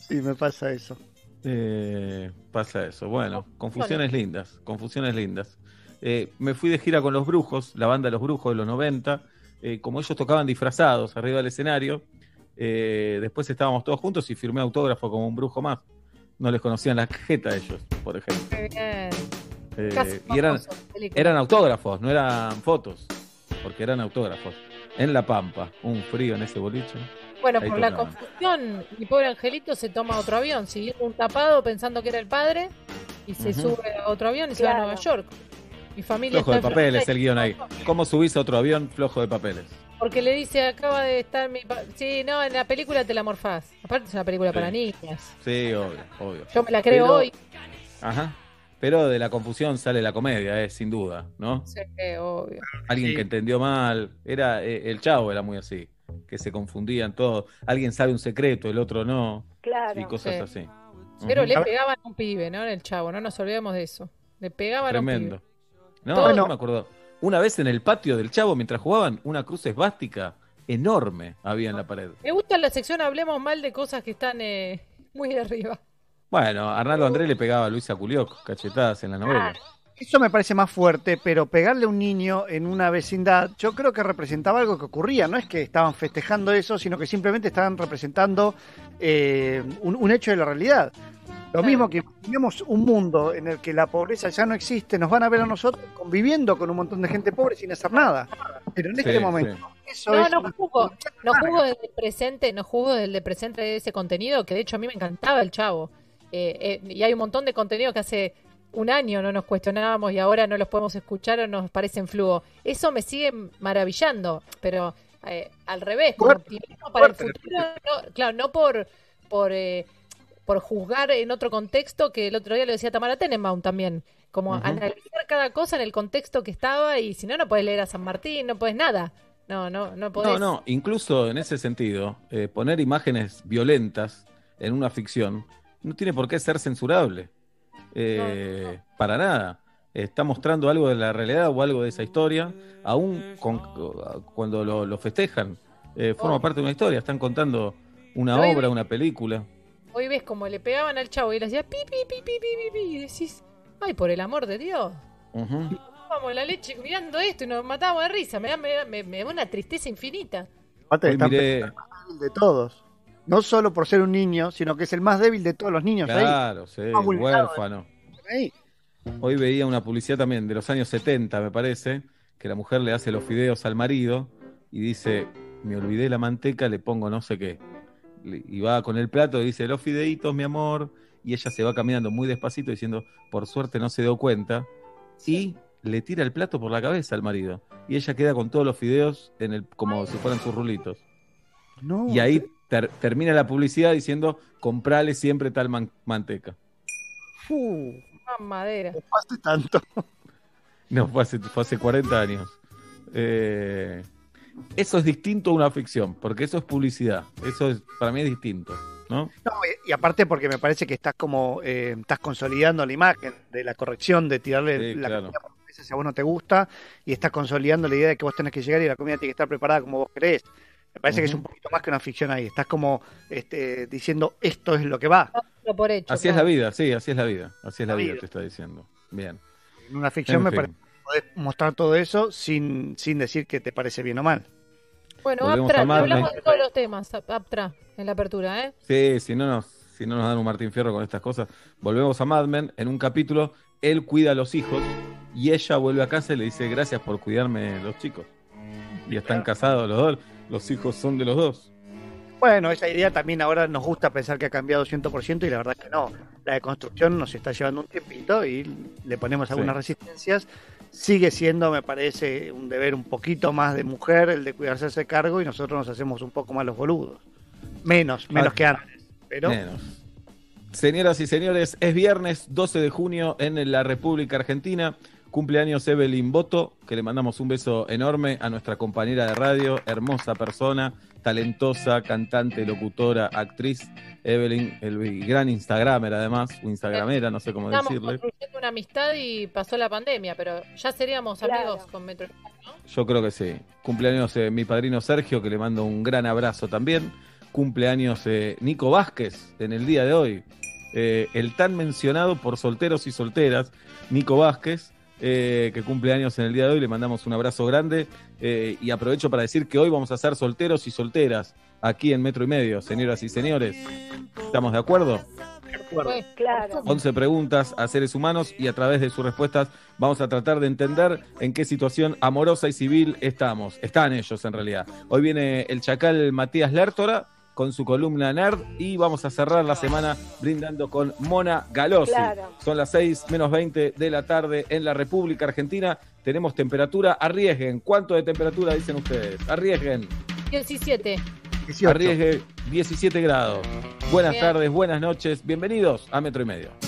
sí, me pasa eso. Eh, pasa eso. Bueno, confusiones lindas. Confusiones lindas. Eh, me fui de gira con los brujos, la banda de los brujos de los 90. Eh, como ellos tocaban disfrazados arriba del escenario, eh, después estábamos todos juntos y firmé autógrafo como un brujo más. No les conocían la jeta a ellos, por ejemplo. Qué bien. Eh, Casi y eran. Eran autógrafos, no eran fotos, porque eran autógrafos. En La Pampa, un frío en ese boliche. Bueno, ahí por la tocaban. confusión, mi pobre angelito se toma otro avión, siguiendo un tapado pensando que era el padre, y se sube a otro avión y se va a. Nueva York. Mi familia Flojo de papeles el guion ahí. ¿Cómo subís a otro avión flojo de papeles? Porque le dice, acaba de estar mi... pa- Sí, no, en la película te la morfás. Aparte es una película Sí. para niñas. Sí, obvio, obvio. Yo me la creo Pero- hoy. Ajá. Pero de la confusión sale la comedia, eh, sin duda, ¿no? Sí, obvio. Alguien Sí. que entendió mal. Era, eh, el chavo era muy así, que se confundían todos. Alguien sabe un secreto, el otro no. Claro. Y cosas Sí. así. Pero le pegaban a un pibe, ¿no? En el chavo, no nos olvidemos de eso. Le pegaban a un Tremendo. pibe. No, Todo- no me acuerdo. Una vez en el patio del Chavo, mientras jugaban, una cruz esvástica enorme había en la pared. Me gusta la sección Hablemos mal de cosas que están eh, muy arriba. Bueno, Arnaldo Andrés le pegaba a Luisa Culioc cachetadas en la novela. Eso me parece más fuerte, pero pegarle a un niño en una vecindad, yo creo que representaba algo que ocurría. No es que estaban festejando eso, sino que simplemente estaban representando eh, un, un hecho de la realidad. Lo mismo que imaginemos un mundo en el que la pobreza ya no existe, nos van a ver a nosotros conviviendo con un montón de gente pobre sin hacer nada. Pero en este Sí, momento, sí. eso No, es no una- juzgo, no juzgo desde el presente, no juzgo desde el presente de ese contenido, que de hecho a mí me encantaba el chavo. Eh, eh, y hay un montón de contenido que hace un año no nos cuestionábamos y ahora no los podemos escuchar o nos parecen flujo. Eso me sigue maravillando, pero eh, al revés, como optimismo para el futuro, no, claro, no por, por, eh, por juzgar en otro contexto, que el otro día lo decía Tamara Tenenbaum también, como analizar cada cosa en el contexto que estaba y si no, no puedes leer a San Martín, no puedes nada. No, no, no podés. No, no, incluso en ese sentido, eh, poner imágenes violentas en una ficción no tiene por qué ser censurable. Eh, Para nada. Está mostrando algo de la realidad o algo de esa historia, aún con- cuando lo, lo festejan. Eh, forma Oh. parte de una historia, están contando una obra, una película. Hoy ves como le pegaban al chavo y le hacía pi, pi, pi, pi, pi, pi, pi, y decís, ay, por el amor de Dios. Ujú. Vamos la leche mirando esto y nos matábamos de risa. Me da, me da- me- me da una tristeza infinita. Miré- de todos. No solo por ser un niño, sino que es el más débil de todos los niños ahí. Claro, sí, Más vulnerable. huérfano. Ahí. Hoy veía una publicidad también de los años 70, me parece, que la mujer le hace los fideos al marido y dice, me olvidé la manteca, le pongo no sé qué. Y va con el plato y dice, los fideitos, mi amor. Y ella se va caminando muy despacito diciendo, por suerte no se dio cuenta. Y le tira el plato por la cabeza al marido. Y ella queda con todos los fideos en el, como si fueran sus rulitos. No, Y ahí ter- termina la publicidad diciendo, comprale siempre tal man- manteca. fu, Mamadera. no pase tanto. No, fue hace, fue hace 40 años. Eh, eso es distinto a una ficción, porque eso es publicidad. Eso es, para mí es distinto, ¿no? No, y, y aparte porque me parece que estás como eh, estás consolidando la imagen de la corrección, de tirarle Sí, la claro. comida por la mesa si a vos no te gusta, y estás consolidando la idea de que vos tenés que llegar y la comida tiene que estar preparada como vos querés. Me parece que es un poquito más que una ficción ahí. Estás como este, diciendo esto es lo que va. Lo por hecho. Así es la vida, sí, así es la vida. Así es la La vida, vida. te está diciendo. Bien. En una ficción En me fin. parece que podés mostrar todo eso sin, sin decir que te parece bien o mal. Bueno, Aptra, hablamos de todos los temas, Ap- Aptra, en la apertura, ¿eh? Sí, si no nos, si no nos dan un Martín Fierro con estas cosas. Volvemos a Mad Men. En un capítulo, él cuida a los hijos y ella vuelve a casa y le dice, gracias por cuidarme los chicos. Y están casados los dos. Los hijos son de los dos. Bueno, esa idea también ahora nos gusta pensar que ha cambiado 100% y la verdad que no. La deconstrucción nos está llevando un tiempito y le ponemos algunas Sí. resistencias. Sigue siendo, me parece, un deber un poquito más de mujer el de cuidarse ese cargo y nosotros nos hacemos un poco más los boludos. Menos, menos Ah. que antes. Pero Menos. Señoras y señores, es viernes 12 de junio en la República Argentina. Cumpleaños Evelyn Boto, que le mandamos un beso enorme a nuestra compañera de radio, hermosa persona, talentosa, cantante, locutora, actriz. Evelyn, el gran Instagramer además, o Instagramera, no sé cómo Estamos decirle. construyendo una amistad y pasó la pandemia, pero ya seríamos Claro. amigos con Metro. Yo creo que sí. Cumpleaños eh, mi padrino Sergio, que le mando un gran abrazo también. Cumpleaños eh, Nico Vázquez en el día de hoy. Eh, el tan mencionado por solteros y solteras, Nico Vázquez, eh, que cumple años en el día de hoy. Le mandamos un abrazo grande. eh, y aprovecho para decir que hoy vamos a ser solteros y solteras aquí en Metro y Medio, señoras y señores. ¿Estamos de acuerdo? Pues, Claro. 11 preguntas a seres humanos y a través de sus respuestas vamos a tratar de entender en qué situación amorosa y civil estamos. Están ellos en realidad. Hoy viene el chacal Matías Lertora con su columna Nerd y vamos a cerrar la semana brindando con Mona Galossi. Claro. Son las 6 menos 20 de la tarde en la República Argentina. Tenemos temperatura. Arriesguen. ¿Cuánto de temperatura dicen ustedes? Arriesguen. 17. 18. Arriesgue 17 grados. Buenas Bien. tardes, buenas noches. Bienvenidos a Metro y Medio.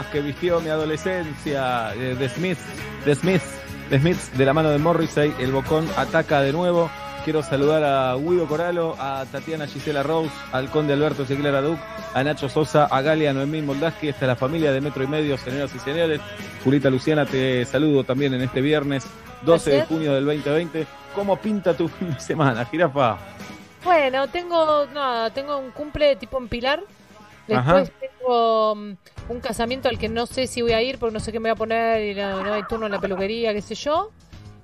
Temas que vistió mi adolescencia, eh, The Smiths, The Smiths, The Smiths, de la mano de Morrissey, el Bocón ataca de nuevo. Quiero saludar a Guido Coralo, a Tatiana Gisela Rose, al Conde Alberto Ezequiel Araduc, a Nacho Sosa, a Galia Noemí Moldaski, es la familia de Metro y Medio, señoras y señores. Julita Luciana, te saludo también en este viernes 12 de junio del 2020. ¿Cómo pinta tu fin de semana, jirafa? Bueno, tengo nada, tengo un cumple tipo en Pilar. Después tengo mm, un casamiento al que no sé si voy a ir porque no sé qué me voy a poner y no, no hay turno en la peluquería, qué sé yo.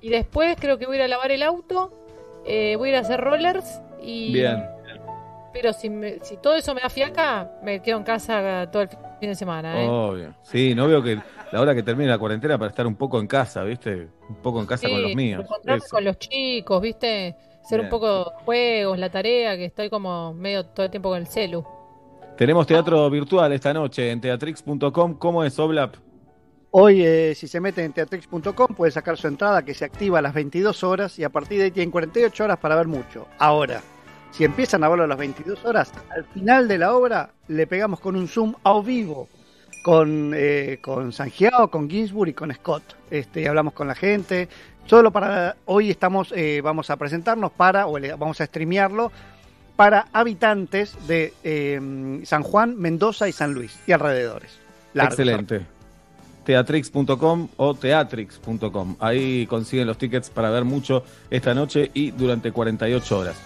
Y después creo que voy a ir a lavar el auto, eh, voy a ir a hacer rollers y... Bien. Pero si, me- si todo eso me da fiaca, me quedo en casa todo el fin de semana, ¿eh? Obvio. Sí, no veo que la hora que termine la cuarentena para estar un poco en casa, ¿viste? Un poco en casa con los míos. encontrarme Eso. con los chicos, ¿viste? Ser un poco juegos, la tarea, que estoy como medio todo el tiempo con el celu. Tenemos teatro virtual esta noche en teatrix.com. ¿Cómo es, Oblap? Hoy, eh, si se mete en teatrix.com, puede sacar su entrada que se activa a las 22 horas y a partir de ahí tienen 48 horas para ver mucho. Ahora, si empiezan a verlo a las 22 horas, al final de la obra le pegamos con un zoom a vivo con, eh, con Sangiao, con Ginsburg y con Scott. Este, y hablamos con la gente. Solo para hoy estamos, eh, vamos a presentarnos para, o vamos a streamearlo para habitantes de eh, San Juan, Mendoza y San Luis y alrededores. Excelente. Teatrix.com o teatrix.com. Ahí consiguen los tickets para ver mucho esta noche y durante 48 horas.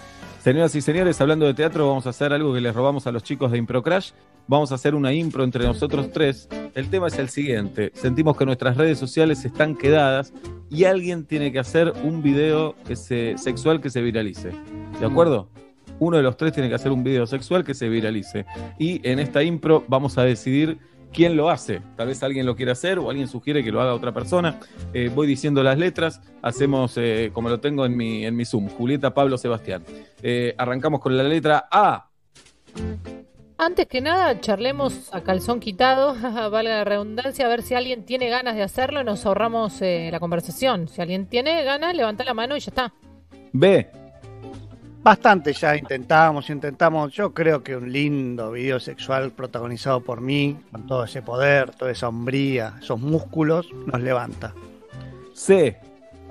Señoras y señores, hablando de teatro, vamos a hacer algo que les robamos a los chicos de Improcrash. Vamos a hacer una impro entre nosotros tres. El tema es el siguiente. Sentimos que nuestras redes sociales están quedadas y alguien tiene que hacer un video sexual que se viralice. ¿De acuerdo? Uno de los tres tiene que hacer un video sexual que se viralice. Y en esta impro vamos a decidir quién lo hace. Tal vez alguien lo quiera hacer o alguien sugiere que lo haga otra persona. Eh, voy diciendo las letras, hacemos eh, como lo tengo en mi, en mi Zoom, Julieta, Pablo, Sebastián. Eh, arrancamos con la letra A. Antes que nada, charlemos a calzón quitado, valga la redundancia, a ver si alguien tiene ganas de hacerlo y nos ahorramos la conversación. Si alguien tiene ganas, levanta la mano y ya está. B. Bastante ya intentamos, intentamos. Yo creo que un lindo video sexual protagonizado por mí, con todo ese poder, toda esa hombría, esos músculos, nos levanta. C.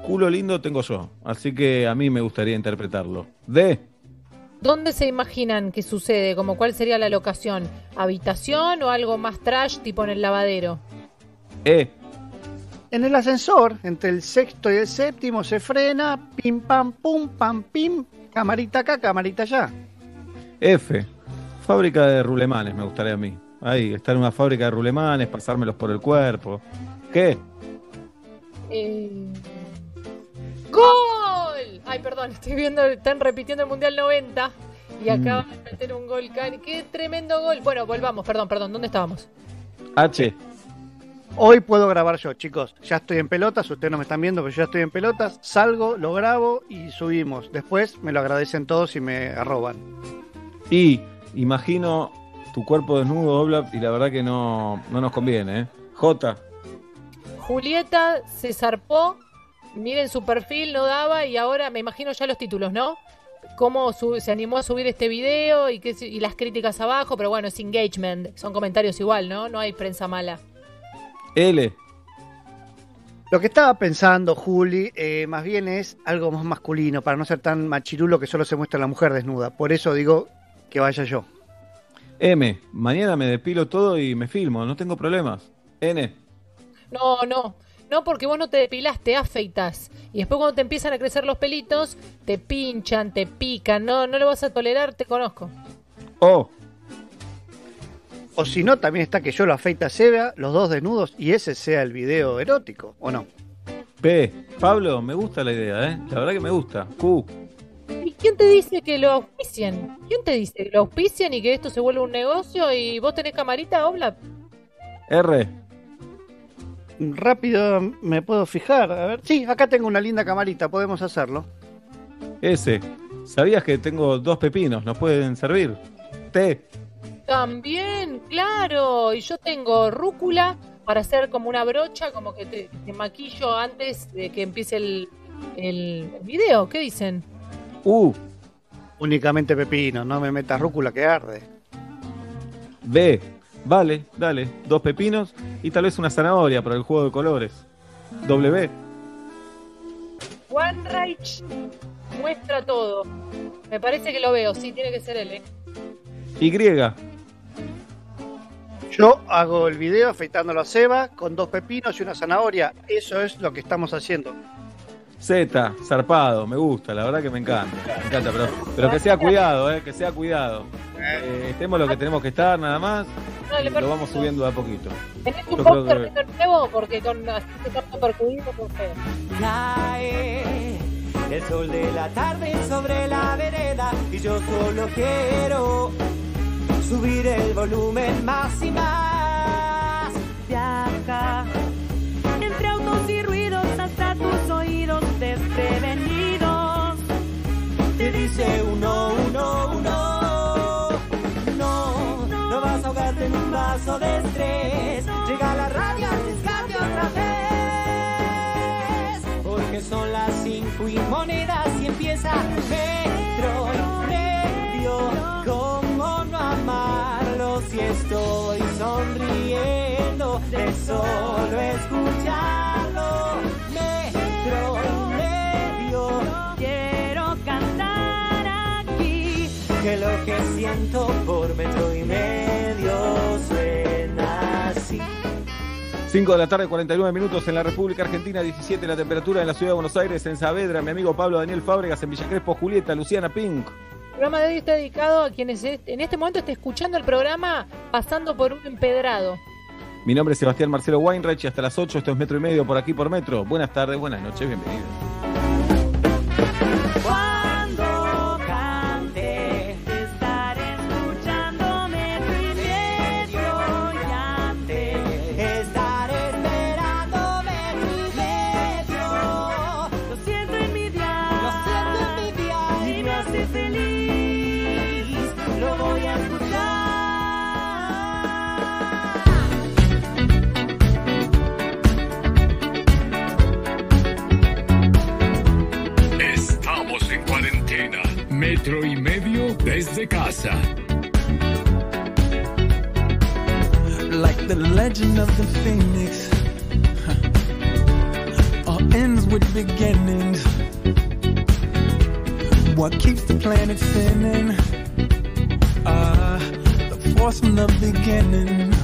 Culo lindo tengo yo, así que a mí me gustaría interpretarlo. D. ¿Dónde se imaginan que sucede? Como cuál sería la locación? ¿Habitación o algo más trash, tipo en el lavadero? E. En el ascensor, entre el sexto y el séptimo, se frena, pim pam pum pam pim, camarita acá, camarita allá. F. Fábrica de rulemanes me gustaría a mí. Ahí, estar en una fábrica de rulemanes, pasármelos por el cuerpo. ¿Qué? Eh, ¡Gol! Ay, perdón, estoy viendo, están repitiendo el Mundial 90 y acaban de meter un gol. ¡Qué tremendo gol! Bueno, volvamos, perdón, perdón, ¿dónde estábamos? H. Hoy puedo grabar yo, chicos. Ya estoy en pelotas, ustedes no me están viendo, pero yo ya estoy en pelotas. Salgo, lo grabo y subimos. Después me lo agradecen todos y me arroban. Y imagino tu cuerpo desnudo, Oblap, y la verdad que no, no nos conviene, ¿eh? J. Julieta se zarpó, miren su perfil, no daba y ahora me imagino ya los títulos, ¿no? Cómo su- se animó a subir este video y, y las críticas abajo, pero bueno, es engagement, son comentarios igual, ¿no? No hay prensa mala. L. Lo que estaba pensando, Juli, eh, más bien es algo más masculino, para no ser tan machirulo que solo se muestra la mujer desnuda. Por eso digo que vaya yo. M. Mañana me depilo todo y me filmo, no tengo problemas. N. No, no, no porque vos no te depilás, te afeitas. Y después cuando te empiezan a crecer los pelitos, te pinchan, te pican, no, no lo vas a tolerar, te conozco. O. O si no, también está que yo lo afeita a Seba, los dos desnudos, y ese sea el video erótico, ¿o no? P. Pablo, me gusta la idea, ¿eh? La verdad que me gusta. Q. ¿Y quién te dice que lo auspician? ¿Quién te dice que lo auspician y que esto se vuelve un negocio y vos tenés camarita, Obla? R. Rápido me puedo fijar, a ver. Sí, acá tengo una linda camarita, podemos hacerlo. S. ¿Sabías que tengo dos pepinos? ¿Nos pueden servir? T. También, claro. Y yo tengo rúcula para hacer como una brocha, como que te, te maquillo antes de que empiece el, el video. ¿Qué dicen? U. Únicamente pepino, no me metas rúcula que arde. B. Vale, dale. Dos pepinos y tal vez una zanahoria para el juego de colores. W. One Reich muestra todo. Me parece que lo veo, sí, tiene que ser él, ¿eh? Y. Yo hago el video afeitándolo a Seba con dos pepinos y una zanahoria. Eso es lo que estamos haciendo. Z, zarpado, me gusta, la verdad que me encanta. Me encanta, pero, pero que sea cuidado, eh, que sea cuidado. Eh, estemos lo que tenemos que estar, nada más. No, le y lo vamos subiendo de a poquito. ¿Tenés un póster que- nuevo? Porque con así se está perjudido por feo. Cae el sol de la tarde sobre la vereda y yo solo quiero subir el volumen más y más. Viaja entre autos y ruidos hasta tus oídos desprevenidos. Te dice uno, uno, uno. No, no vas a ahogarte en un vaso de estrés. Llega la radio, arriesgate otra vez. Porque son las cinco y monedas y empieza metro estoy sonriendo de solo escucharlo? Metro y medio. Quiero cantar aquí. que lo que siento por metro y medio suena así. 5 de la tarde, 49 minutos en la República Argentina, 17 la temperatura en la ciudad de Buenos Aires, en Saavedra, mi amigo Pablo Daniel Fábregas, en Villa Crespo, Julieta, Luciana Pink. El programa de hoy está dedicado a quienes en este momento esté escuchando el programa pasando por un empedrado. Mi nombre es Sebastián Marcelo Weinreich y hasta las 8, esto es metro y medio por aquí por metro. Buenas tardes, buenas noches, bienvenidos. Metro y medio desde casa. like the legend of the phoenix. huh. All ends with beginnings. What keeps the planet spinning? Ah, the force from the beginning.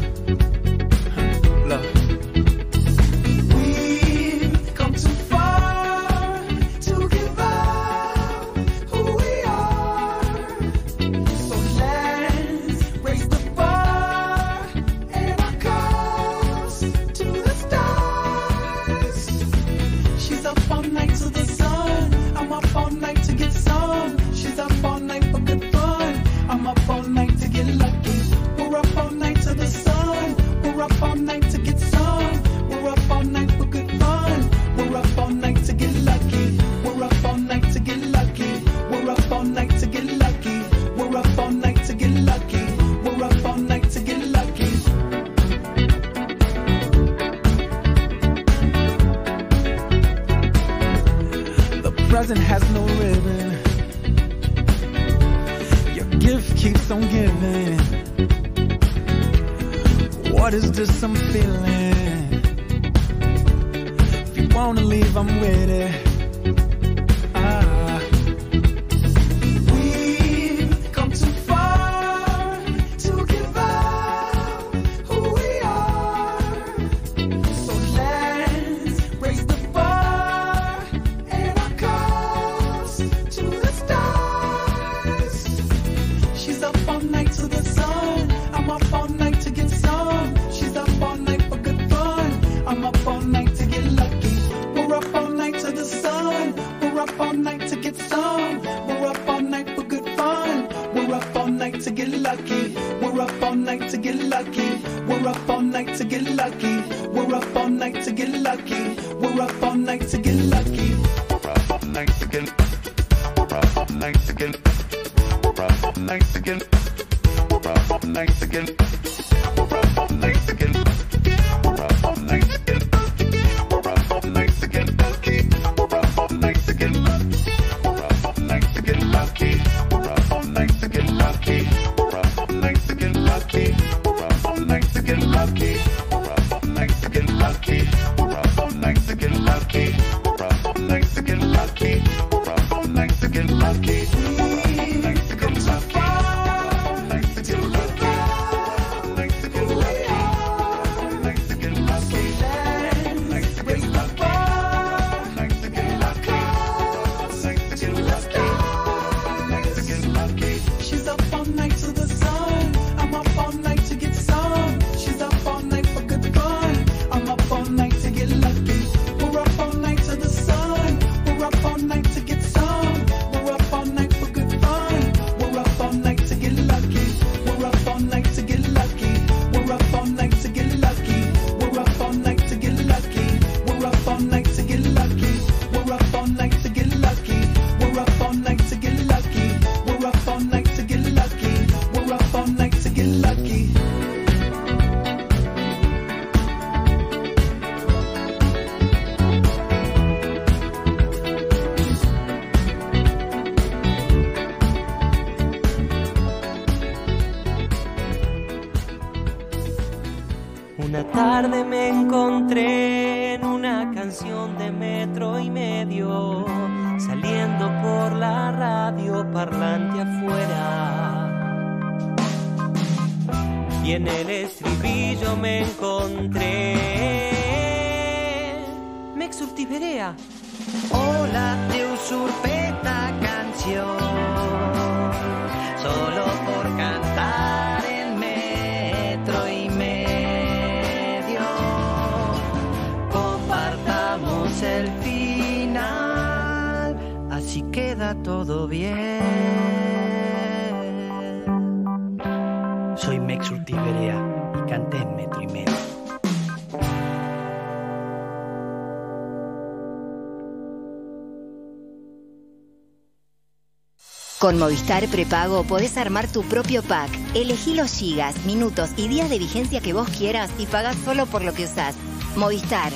Con Movistar Prepago podés armar tu propio pack. Elegí los gigas, minutos y días de vigencia que vos quieras y pagás solo por lo que usás. Movistar.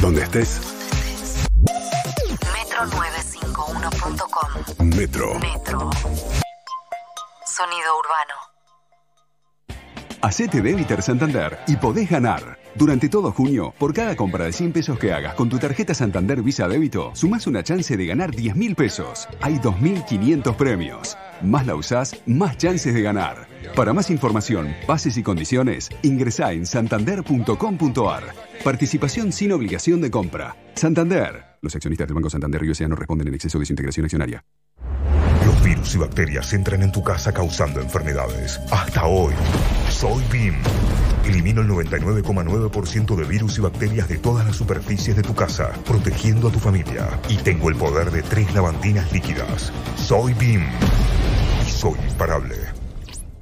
Donde estés, Metro951.com. Metro. Metro. Sonido urbano. Hacete débiter Santander y podés ganar. Durante todo junio, por cada compra de 100 pesos que hagas con tu tarjeta Santander Visa Débito, sumás una chance de ganar 10 mil pesos. Hay 2.500 premios. Más la usás, más chances de ganar. Para más información, bases y condiciones, ingresá en santander.com.ar. Participación sin obligación de compra. Santander. Los accionistas del Banco Santander Río no responden en exceso de su integración accionaria. Los virus y bacterias entran en tu casa causando enfermedades. Hasta hoy, soy BIM. Elimino el 99,9% de virus y bacterias de todas las superficies de tu casa, protegiendo a tu familia. Y tengo el poder de tres lavandinas líquidas. Soy BIM. Y soy imparable.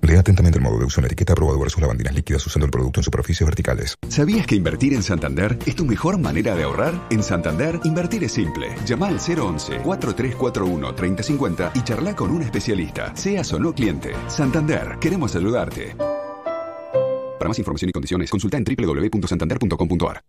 Lea atentamente el modo de uso en la etiqueta aprobado versus lavandinas líquidas usando el producto en superficies verticales. ¿Sabías que invertir en Santander es tu mejor manera de ahorrar? En Santander, invertir es simple. Llama al 011-4341-3050 y charla con un especialista, seas o no cliente. Santander, queremos ayudarte. Para más información y condiciones, consulta en www.santander.com.ar.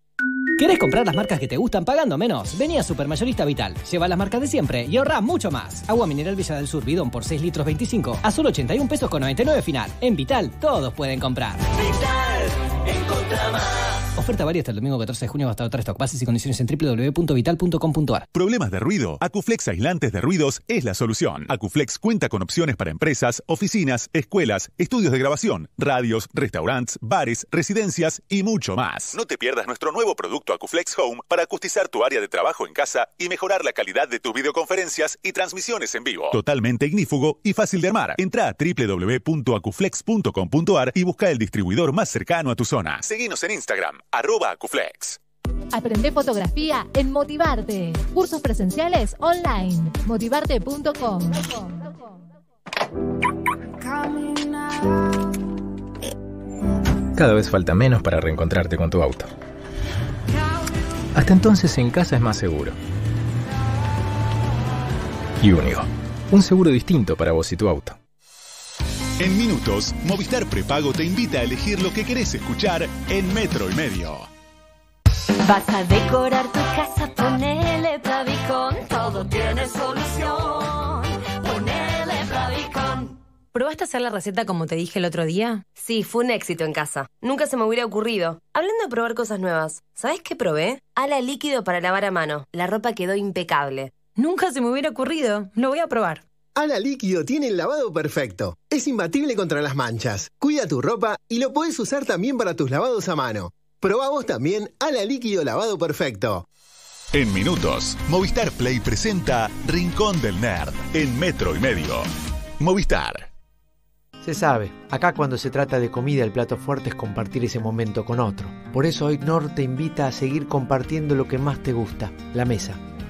¿Querés comprar las marcas que te gustan pagando menos? Vení a Supermayorista Vital. Lleva las marcas de siempre y ahorra mucho más. Agua mineral Villa del Sur bidón por 6 litros 25 a solo 81 pesos con 99 final. En Vital todos pueden comprar. Vital, encontra más. Oferta varia hasta el domingo 14 de junio hasta otra stock. Bases y condiciones en www.vital.com.ar. ¿Problemas de ruido? Acuflex Aislantes de Ruidos es la solución. Acuflex cuenta con opciones para empresas, oficinas, escuelas, estudios de grabación, radios, restaurantes, bares, residencias y mucho más. No te pierdas nuestro nuevo producto Acuflex Home para acustizar tu área de trabajo en casa y mejorar la calidad de tus videoconferencias y transmisiones en vivo. Totalmente ignífugo y fácil de armar. Entra a www.acuflex.com.ar y busca el distribuidor más cercano a tu zona. Seguinos en Instagram, arroba Acuflex. Aprende fotografía en Motivarte. Cursos presenciales online. Motivarte.com. Cada vez falta menos para reencontrarte con tu auto. Hasta entonces en casa es más seguro. Y único. Un seguro distinto para vos y tu auto. En minutos, Movistar Prepago te invita a elegir lo que querés escuchar en Metro y Medio. Vas a decorar tu casa, ponele Bravicon, todo tiene solución. Ponele Bravicon. ¿Probaste hacer la receta como te dije el otro día? Sí, fue un éxito en casa. Nunca se me hubiera ocurrido. Hablando de probar cosas nuevas, ¿sabes qué probé? Ala líquido para lavar a mano. La ropa quedó impecable. Nunca se me hubiera ocurrido. Lo voy a probar. Ala Líquido tiene el lavado perfecto. Es imbatible contra las manchas. Cuida tu ropa y lo podés usar también para tus lavados a mano. Probamos también Ala Líquido Lavado Perfecto. En minutos, Movistar Play presenta Rincón del Nerd en metro y medio. Movistar. Se sabe, acá cuando se trata de comida el plato fuerte es compartir ese momento con otro. Por eso hoy Nord te invita a seguir compartiendo lo que más te gusta, la mesa.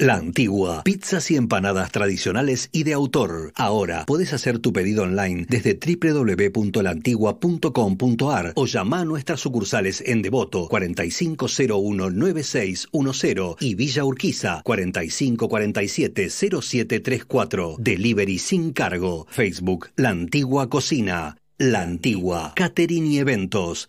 La Antigua, pizzas y empanadas tradicionales y de autor. Ahora podés hacer tu pedido online desde www.lantigua.com.ar o llama a nuestras sucursales en Devoto 45019610 y Villa Urquiza 45470734. Delivery sin cargo. Facebook La Antigua Cocina. La Antigua. Catering y eventos.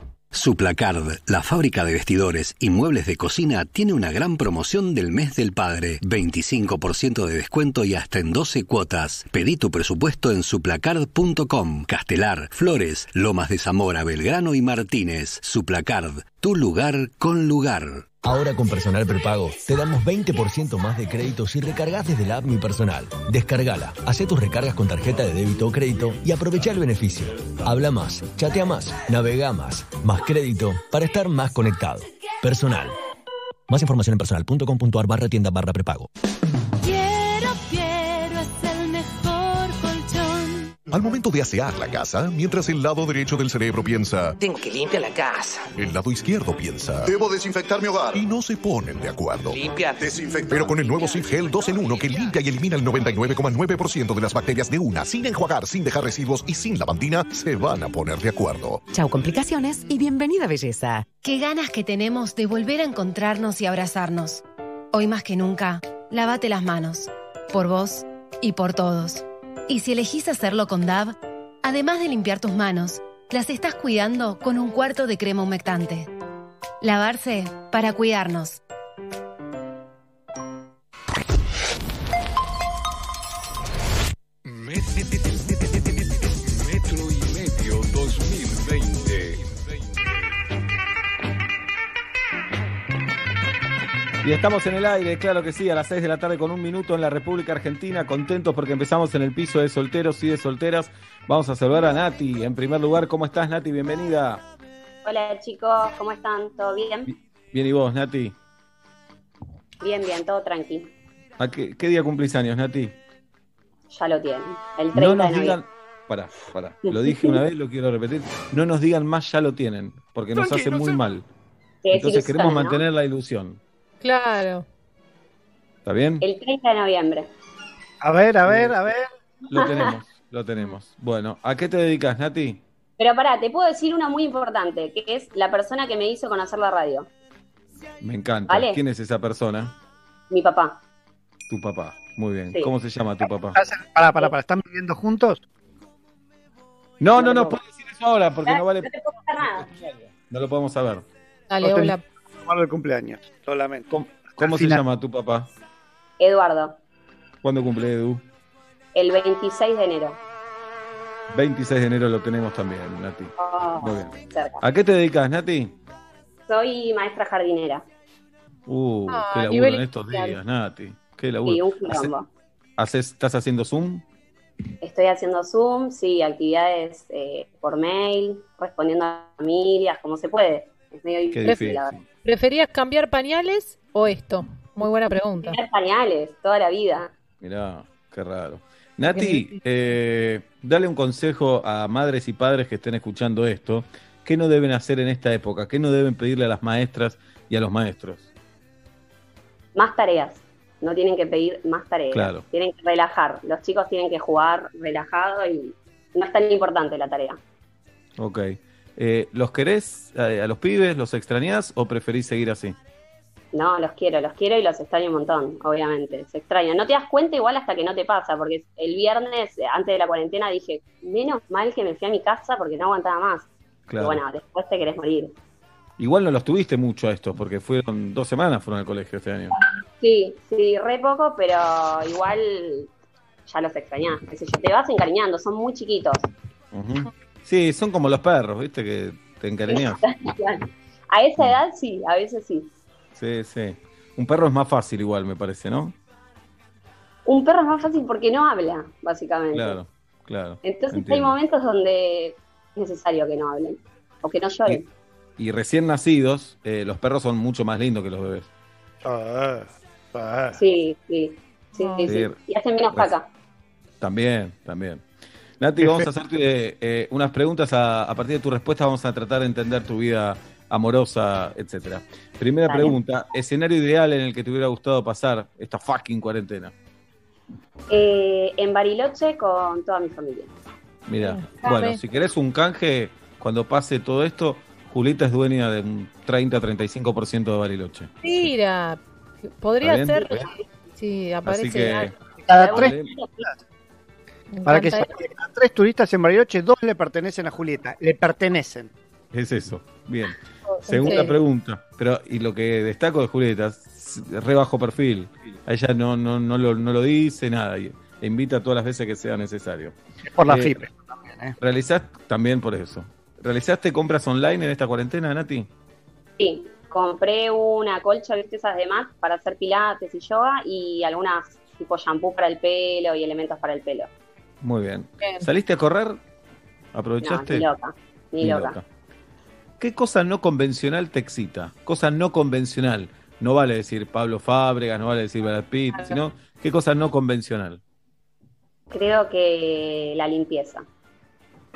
Suplacard, la fábrica de vestidores y muebles de cocina, tiene una gran promoción del mes del padre. 25% de descuento y hasta en 12 cuotas. Pedí tu presupuesto en suplacard.com. Castelar, Flores, Lomas de Zamora, Belgrano y Martínez. Suplacard, tu lugar con lugar. Ahora con Personal Prepago te damos 20% más de crédito si recargas desde la app Mi Personal. Descargala, hace tus recargas con tarjeta de débito o crédito y aprovecha el beneficio. Habla más, chatea más, navega más, más crédito para estar más conectado. Personal. Más información en personal.com.ar barra tienda barra prepago. Al momento de asear la casa, mientras el lado derecho del cerebro piensa, Tengo que limpiar la casa. el lado izquierdo piensa, Debo desinfectar mi hogar. y no se ponen de acuerdo. Limpia. Desinfectar. Pero con el nuevo Sif Gel 2 en 1 que limpia y elimina el 99,9% de las bacterias de una, sin enjuagar, sin dejar residuos y sin lavandina, se van a poner de acuerdo. Chau complicaciones y bienvenida belleza. Qué ganas que tenemos de volver a encontrarnos y abrazarnos. Hoy más que nunca, lávate las manos. Por vos y por todos. Y si elegís hacerlo con DAV, además de limpiar tus manos, las estás cuidando con un cuarto de crema humectante. Lavarse para cuidarnos. Y estamos en el aire, claro que sí, a las 6 de la tarde con un minuto en la República Argentina, contentos porque empezamos en el piso de solteros y de solteras. Vamos a saludar a Nati. En primer lugar, ¿cómo estás, Nati? Bienvenida. Hola chicos, ¿cómo están? ¿Todo bien? Bien, ¿y vos, Nati? Bien, bien, todo tranqui. ¿A qué, qué día cumplís años, Nati? Ya lo tienen. El 30 No nos digan. Pará, pará. Lo dije una vez, lo quiero repetir. No nos digan más, ya lo tienen, porque nos hace muy mal. Entonces queremos mantener la ilusión. Claro. ¿Está bien? El 30 de noviembre. A ver, a ver, a ver. Lo tenemos, lo tenemos. Bueno, ¿a qué te dedicas, Nati? Pero pará, te puedo decir una muy importante, que es la persona que me hizo conocer la radio. Me encanta. Vale. ¿Quién es esa persona? Mi papá. Tu papá. Muy bien. Sí. ¿Cómo se llama tu papá? Para, para, para. ¿Están viviendo juntos? No, no, no, puedes decir eso ahora porque no vale. No te puedo nada. No lo podemos saber. Dale, No hola. El cumpleaños. Lo lamento. ¿Cómo, se llama tu papá? Eduardo, ¿Cuándo cumple Edu? el 26 de enero. 26 de enero lo tenemos también, Nati. Oh, Muy bien. cerca. ¿A qué te dedicas, Nati? Soy maestra jardinera. Uh, Ah, qué laburo en estos días, Nati. Qué laburo. Sí, un Hace- quilombo. haces- ¿Estás haciendo Zoom? Estoy haciendo Zoom, sí, actividades eh, por mail, respondiendo a familias, como se puede. Es medio Qué difícil, difícil. ¿Preferías cambiar pañales o esto? Muy buena pregunta. Tener pañales toda la vida. Mirá, qué raro. Nati, eh, dale un consejo a madres y padres que estén escuchando esto. ¿Qué no deben hacer en esta época? ¿Qué no deben pedirle a las maestras y a los maestros? Más tareas. No tienen que pedir más tareas. Claro. Tienen que relajar. Los chicos tienen que jugar relajado y no es tan importante la tarea. Ok. Eh, ¿Los querés eh, a los pibes? ¿Los extrañás o preferís seguir así? No, los quiero, los quiero y los extraño un montón, obviamente. Se extraña. No te das cuenta igual hasta que no te pasa, porque el viernes, eh, antes de la cuarentena, dije, menos mal que me fui a mi casa porque no aguantaba más. Claro. Y bueno, después te querés morir. Igual no los tuviste mucho a estos, porque fueron dos semanas fueron al colegio este año. Sí, sí, re poco, pero igual ya los extrañás. te vas encariñando, son muy chiquitos. Sí, son como los perros, ¿viste? Que te encariñás. a esa edad sí, a veces sí. Sí, sí. Un perro es más fácil igual, me parece, ¿no? Un perro es más fácil porque no habla, básicamente. Claro, claro. Entonces hay momentos donde es necesario que no hablen o que no lloren. Y recién nacidos, eh, los perros son mucho más lindos que los bebés. Sí, sí, sí, sí, Sí. Y hacen menos caca. También, también. Nati, vamos a hacerte eh, unas preguntas. A, a partir de tu respuesta vamos a tratar de entender tu vida amorosa, etcétera. Primera Dale. pregunta, escenario ideal en el que te hubiera gustado pasar esta fucking cuarentena. Eh, en Bariloche con toda mi familia. Mira, bueno, si querés un canje, cuando pase todo esto, Julita es dueña de un 30-35% de Bariloche. Mira, podría ser. Sí, aparece. Así que... algo. Cada tres, Me para que cada tres turistas en Bariloche, dos le pertenecen a Julieta. Le pertenecen. Es eso. Bien. Segunda sí. pregunta. Pero, y lo que destaco de Julieta, es re bajo perfil. A ella no, no, no, lo, no lo dice nada. Y e invita todas las veces que sea necesario. Por la Eh, FIP. ¿Realizás también por eso? ¿Realizaste compras online en esta cuarentena, Nati? Sí, compré una colcha, viste, esas de Mac para hacer pilates y yoga y algunas tipo shampoo para el pelo y elementos para el pelo. Muy bien. Bien. ¿Saliste a correr? No, ¿Aprovechaste? ni loca, ni, loca. ¿Qué cosa no convencional te excita? Cosa no convencional. No vale decir Pablo Fábregas, no vale decir Brad Pitt, sino ¿qué cosa no convencional? Creo que la limpieza.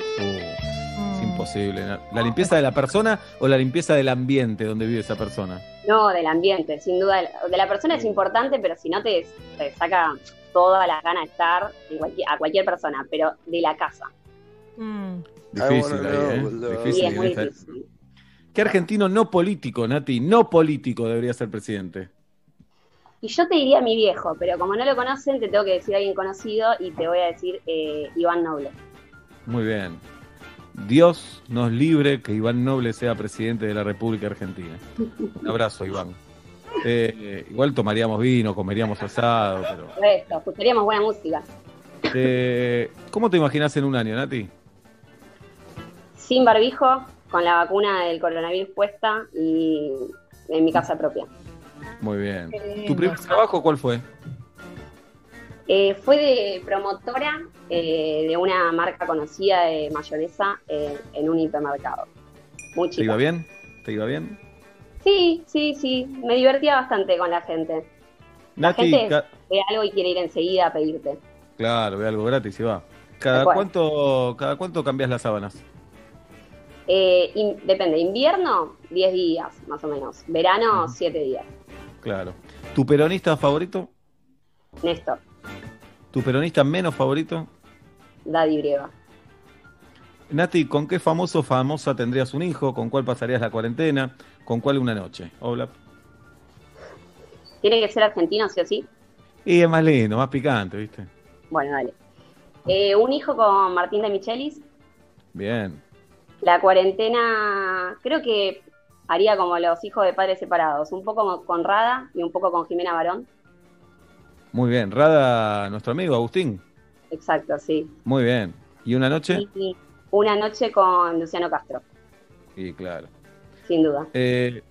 Es imposible. ¿no? ¿La limpieza de la persona o la limpieza del ambiente donde vive esa persona? No, del ambiente, sin duda. De la persona es importante, pero si no te, te saca todas las ganas de estar en cualquier- a cualquier persona, pero de la casa. Difícil ahí, ¿eh? Difícil es muy esta- difícil. ¿Qué argentino no político, Nati? No político debería ser presidente. Y yo te diría mi viejo, pero como no lo conocen, te tengo que decir a alguien conocido y te voy a decir eh, Iván Noble. Muy bien. Dios nos libre que Iván Noble sea presidente de la República Argentina. Un abrazo, Iván. Eh, igual tomaríamos vino, comeríamos asado, pero... Resto, escucharíamos buena música. Eh, ¿Cómo te imaginas en un año, Nati? Sin barbijo, con la vacuna del coronavirus puesta y en mi casa propia. Muy bien. ¿Tu primer trabajo cuál fue? Eh, fue de promotora eh, de una marca conocida de mayonesa eh, en un hipermercado. Muy ¿Te iba bien? ¿Te iba bien? Sí, sí, sí. Me divertía bastante con la gente. La Nati, gente ve algo y quiere ir enseguida a pedirte. claro, ve algo gratis y va. ¿Cada cuánto, ¿Cada cuánto cambias las sábanas? Eh, in- depende, invierno, 10 días, más o menos. Verano, 7 días. Claro. ¿Tu peronista favorito? Néstor, ¿Tu peronista menos favorito? Daddy Brieva. Nati, ¿con qué famoso o famosa tendrías un hijo? ¿Con cuál pasarías la cuarentena? ¿Con cuál una noche? Hola. ¿Tiene que ser argentino, sí o sí? Y es más lindo, más picante, ¿viste? Bueno, dale. Eh, un hijo con Martín de Michelis. Bien. La cuarentena, creo que haría como los hijos de padres separados. Un poco con Rada y un poco con Jimena Barón. Muy bien. Rada, nuestro amigo Agustín. Exacto, sí. Muy bien. ¿Y una noche? Y una noche con Luciano Castro, Y claro. Sin duda. Eh,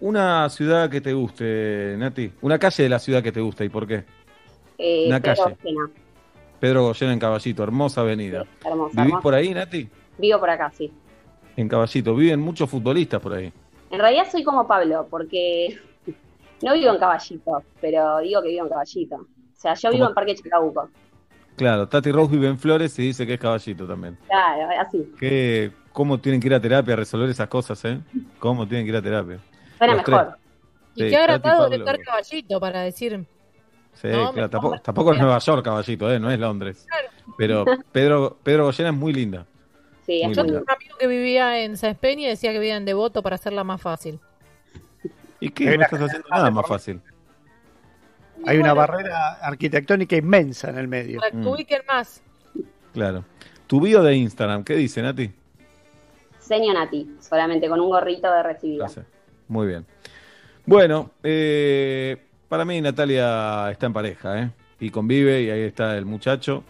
una ciudad que te guste, Nati. Una calle de la ciudad que te guste. ¿Y por qué? Eh, Una Pedro calle. Pedro Goyena en Caballito, hermosa avenida. hermosa, ¿Vivís hermosa. por ahí, Nati? Vivo por acá, sí. En Caballito. Viven muchos futbolistas por ahí. En realidad soy como Pablo, porque no vivo en Caballito, pero digo que vivo en Caballito. O sea, yo vivo ¿Cómo? en Parque Chacabuco. Claro, Tati Rose vive en Flores y dice que es Caballito también. Claro, así. Que, ¿Cómo tienen que ir a terapia a resolver esas cosas, eh? ¿Cómo tienen que ir a terapia? Suena Los mejor. tres. Y Sí, qué agradado de estar caballito para decir. Sí, No, claro, tampoco, tampoco es Nueva York, Caballito, ¿eh? No es Londres. Pero Pedro, Pedro Goyena es muy linda. Sí, es Muy Yo tengo un amigo que vivía en Sáenz Peña y decía que vivía en Devoto para hacerla más fácil. ¿Y qué? No estás haciendo nada más fácil. Hay una bueno. barrera arquitectónica inmensa en el medio. Para que Mm. ubiquen más. Claro. Tu bio de Instagram, ¿qué dice, Nati? Senio Nati, solamente con un gorrito de recibida. Gracias. Muy bien. Bueno, eh, para mí Natalia está en pareja, ¿eh? Y convive, y ahí está el muchacho.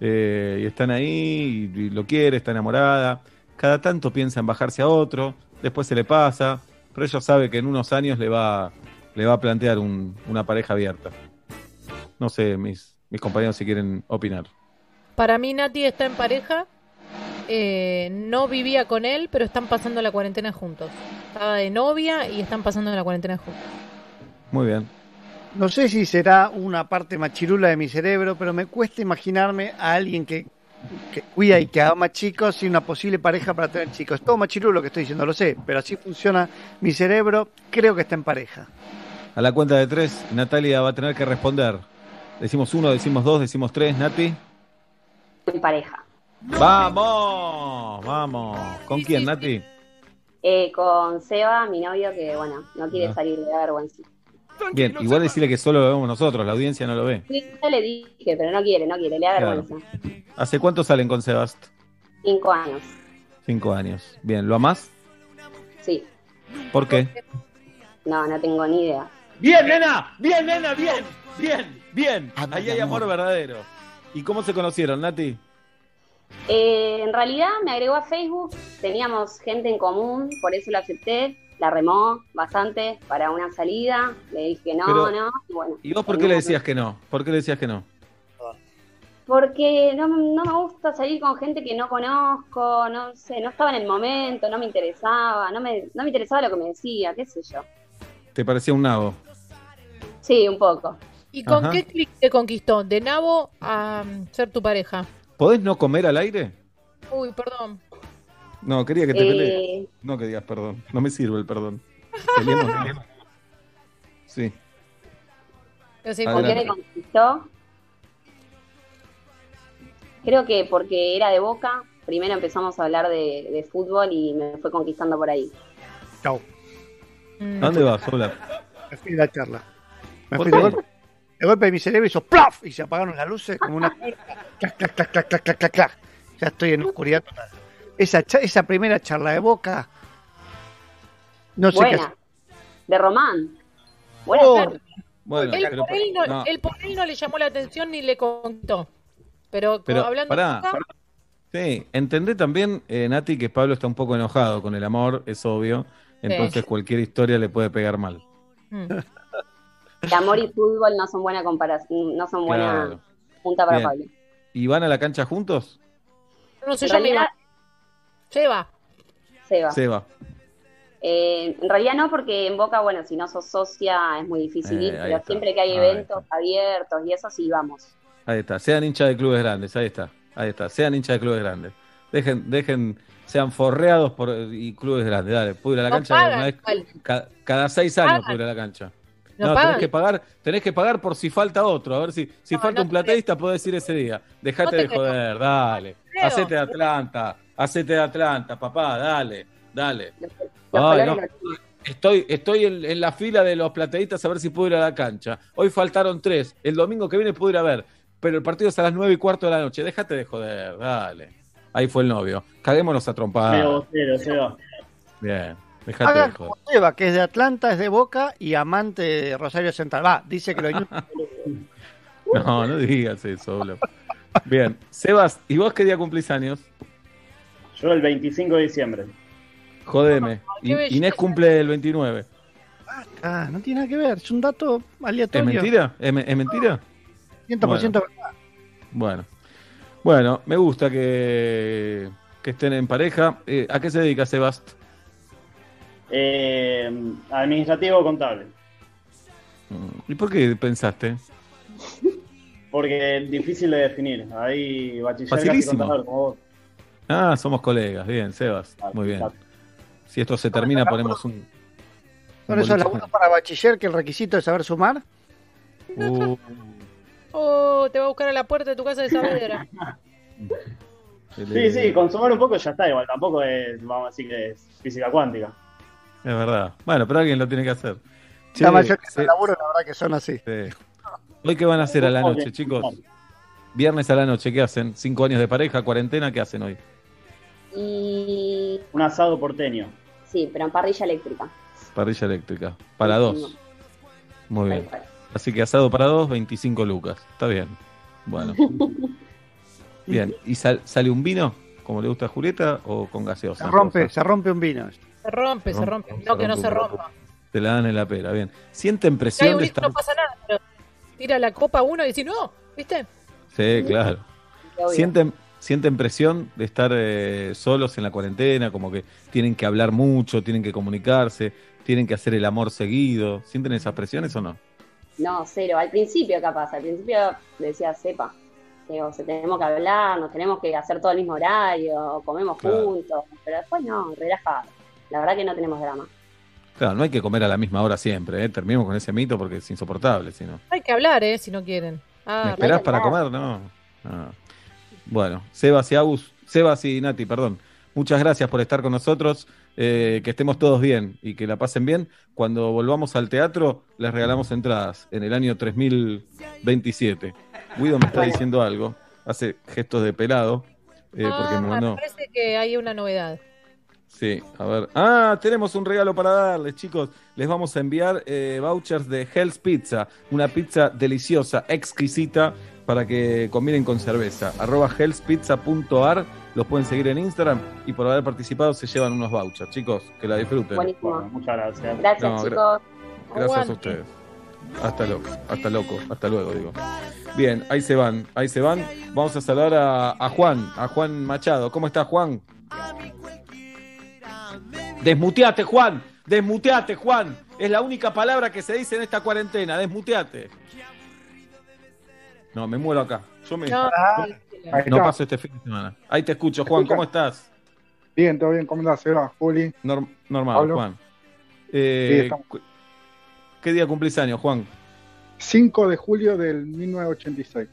eh, y están ahí, y, y lo quiere, está enamorada. Cada tanto piensa en bajarse a otro, después se le pasa, pero ella sabe que en unos años le va, le va a plantear un- una pareja abierta. No sé, mis, mis compañeros si quieren opinar. Para mí Nati está en pareja. Eh, no vivía con él, pero están pasando la cuarentena juntos. Estaba de novia y están pasando la cuarentena juntos. Muy bien. No sé si será una parte machirula de mi cerebro, pero me cuesta imaginarme a alguien que, que cuida y que ama chicos y una posible pareja para tener chicos. Todo machirulo lo que estoy diciendo, lo sé, pero así funciona mi cerebro. Creo que está en pareja. A la cuenta de tres, Natalia va a tener que responder. Decimos uno, decimos dos, decimos tres, Nati. En pareja. ¡Vamos! ¡Vamos! ¿Con quién, Nati? Eh, con Seba, mi novio, que bueno, no quiere Ah. salir de vergüenza. Bien, igual decirle que solo lo vemos nosotros, la audiencia no lo ve. Sí, ya le dije, pero no quiere, no quiere, le da Claro. vergüenza. ¿Hace cuánto salen con Sebast? Cinco años, Cinco años. Bien, ¿lo amás? sí. ¿Por qué? No, no tengo ni idea. Bien, nena, bien, nena, bien, bien, bien. Ahí hay amor verdadero. ¿Y cómo se conocieron, Nati? Eh, en realidad me agregó a Facebook, teníamos gente en común, por eso lo acepté. La remó bastante para una salida, le dije no, Pero- no, y bueno. ¿Y vos por qué le decías que no? ¿Por qué le decías que no? Porque no, no me gusta salir con gente que no conozco, no sé, no estaba en el momento, no me interesaba, no me, no me interesaba lo que me decía, qué sé yo. ¿Te parecía un nabo? Sí, un poco. ¿Y con Ajá. qué clic te conquistó? ¿De nabo a mm, ser tu pareja? ¿Podés no comer al aire? Uy, perdón. No, quería que te Eh. pelees. No que digas perdón. No me sirve el perdón. Peleemos, peleemos. Sí. Pero sí, ¿Con qué me conquistó? Creo que porque era de Boca, primero empezamos a hablar de, de fútbol y me fue conquistando por ahí. Chau. Mm. ¿A dónde vas, Hola? Me fui de la charla. Me ¿Por fui de golpe, de golpe de mi cerebro hizo ¡plaf! Y se apagaron las luces como una. clac, clac, clac, clac, clac, clac, clac, clac. Ya estoy en oscuridad total. Esa, cha- esa primera charla de boca. No sé qué Buena. De Román. Buena Oh. Bueno, él, pero, por él no, no, él por él no le llamó la atención ni le contó. Pero, pero hablando pará, de Boca, pará. Sí, entendé también, eh, Nati, que Pablo está un poco enojado con el amor, es obvio. Entonces cualquier historia le puede pegar mal. mm. El amor y fútbol no son buena comparación, no son buena Claro. punta para Bien. Pablo. ¿Y van a la cancha juntos? no se En llama realidad, Seba. Seba. Seba. Eh, en realidad no, porque en Boca, bueno, si no sos socia es muy difícil Eh, ir, ahí pero está. siempre que hay eventos abiertos y eso sí vamos. Ahí está. Sean hinchas de clubes grandes, ahí está. Ahí está. Sean hinchas de clubes grandes. Dejen, dejen, sean forreados por y clubes grandes. Dale, puedo ir a la No cancha pagan, una vez igual. ca- cada, seis años Pagan. puedo ir a la cancha. No tenés que pagar, tenés que pagar por si falta otro. A ver si, si No, falta no un te plateísta, podés ir ese día. Dejate de creo. joder, dale. Hacete de Atlanta, hacete de Atlanta, papá, dale, dale. Ay, Estoy, estoy en, en la fila de los plateístas a ver si puedo ir a la cancha. Hoy faltaron tres. El domingo que viene puedo ir a ver. Pero el partido es a las nueve y cuarto de la noche. Déjate de joder, dale. Ahí fue el novio. Caguémonos a Medio trompadas. bostero, Seba. Bien, déjate Haga de joder. como Seba, que es de Atlanta, es de Boca y amante de Rosario Central. Va, dice que lo No, no digas eso, boludo. Bien, Sebas, ¿y vos qué día cumplís años? Yo el 25 de diciembre. Jodeme. belleza. Inés cumple el 29. Ah, no tiene nada que ver, es un dato ¿Es aleatorio. mentira? ¿Es, me- es mentira? 100% verdad. Bueno. Bueno, me gusta que, que estén en pareja. Eh, ¿A qué se dedica Sebas? Eh, administrativo contable. ¿Y por qué pensaste? Porque es difícil de definir. Ahí bachiller Facilísimo. contador como vos. Ah, somos colegas. Bien, Sebas. Muy bien. Si esto se termina, ponemos un. Por eso laburo para bachiller, que el requisito es saber sumar. Uh, Oh, te va a buscar a la puerta de tu casa de Saavedra. Sí, sí, consumar un poco ya está igual. Tampoco es, vamos a decir que es física cuántica. Es verdad. Bueno, pero alguien lo tiene que hacer. Che, la mayoría se- de laburo, la verdad que son así. sí. ¿Hoy qué van a hacer a la noche, chicos? Viernes a la noche, ¿qué hacen? ¿Cinco años de pareja, cuarentena? ¿Qué hacen hoy? Y Un asado porteño. sí, pero en parrilla eléctrica. Parrilla eléctrica. Para dos. Muy bien. Así que asado para dos, 25 lucas. Está bien. Bueno. Bien. ¿Y sal- sale un vino, como le gusta a Julieta, o con gaseosa? Se rompe, se rompe un vino. Se rompe, se rompe. No, que no se rompa. Te la dan en la pera, bien. ¿Sienten presión un de estar...? no pasa nada, pero tira la copa uno y dice, no, ¿viste? Sí, claro. ¿Sienten, ¿Sienten presión de estar eh, solos en la cuarentena? Como que tienen que hablar mucho, tienen que comunicarse, tienen que hacer el amor seguido. ¿Sienten esas presiones o no? No, cero. Al principio, capaz. Al principio decía, sepa. Digo, se tenemos que hablar, nos tenemos que hacer todo el mismo horario, comemos Claro. juntos. Pero después no, relajado. La verdad que no tenemos drama. Claro, no hay que comer a la misma hora siempre, ¿eh? Terminemos con ese mito porque es insoportable, si no. Hay que hablar, ¿eh? Si no quieren. Ah, ¿Me esperás para comer? No. Ah. Bueno, Sebas y Agus, Sebas y Nati, perdón. Muchas gracias por estar con nosotros. eh, que estemos todos bien y que la pasen bien. Cuando volvamos al teatro, les regalamos entradas en el año 3027. Guido me está diciendo algo. Hace gestos de pelado. eh, porque Ah, me me mandó. parece que hay una novedad. Sí, a ver. Ah, tenemos un regalo para darles, chicos. Les vamos a enviar eh, vouchers de Hell's Pizza, una pizza deliciosa, exquisita, para que combinen con cerveza. Arroba hellspizza.ar, los pueden seguir en Instagram y por haber participado se llevan unos vouchers. Chicos, que la disfruten. Buenísimo. muchas gracias. Gracias, No, gra- chicos. Gracias a ustedes. Hasta loco, hasta loco, hasta luego, digo. Bien, ahí se van, ahí se van. Vamos a saludar a, a Juan, a Juan Machado. ¿Cómo está Juan? Desmuteate, Juan. Desmuteate, Juan. Es la única palabra que se dice en esta cuarentena. Desmuteate. No, me muero acá. Yo me No, no paso este fin de semana. Ahí te escucho, Juan. ¿Cómo estás? Bien, todo bien. ¿Cómo Seba? Juli. Norm- normal, Pablo. Juan. Sí, Eh, cu- ¿Qué día cumplís años, Juan? 5 de julio del 1986.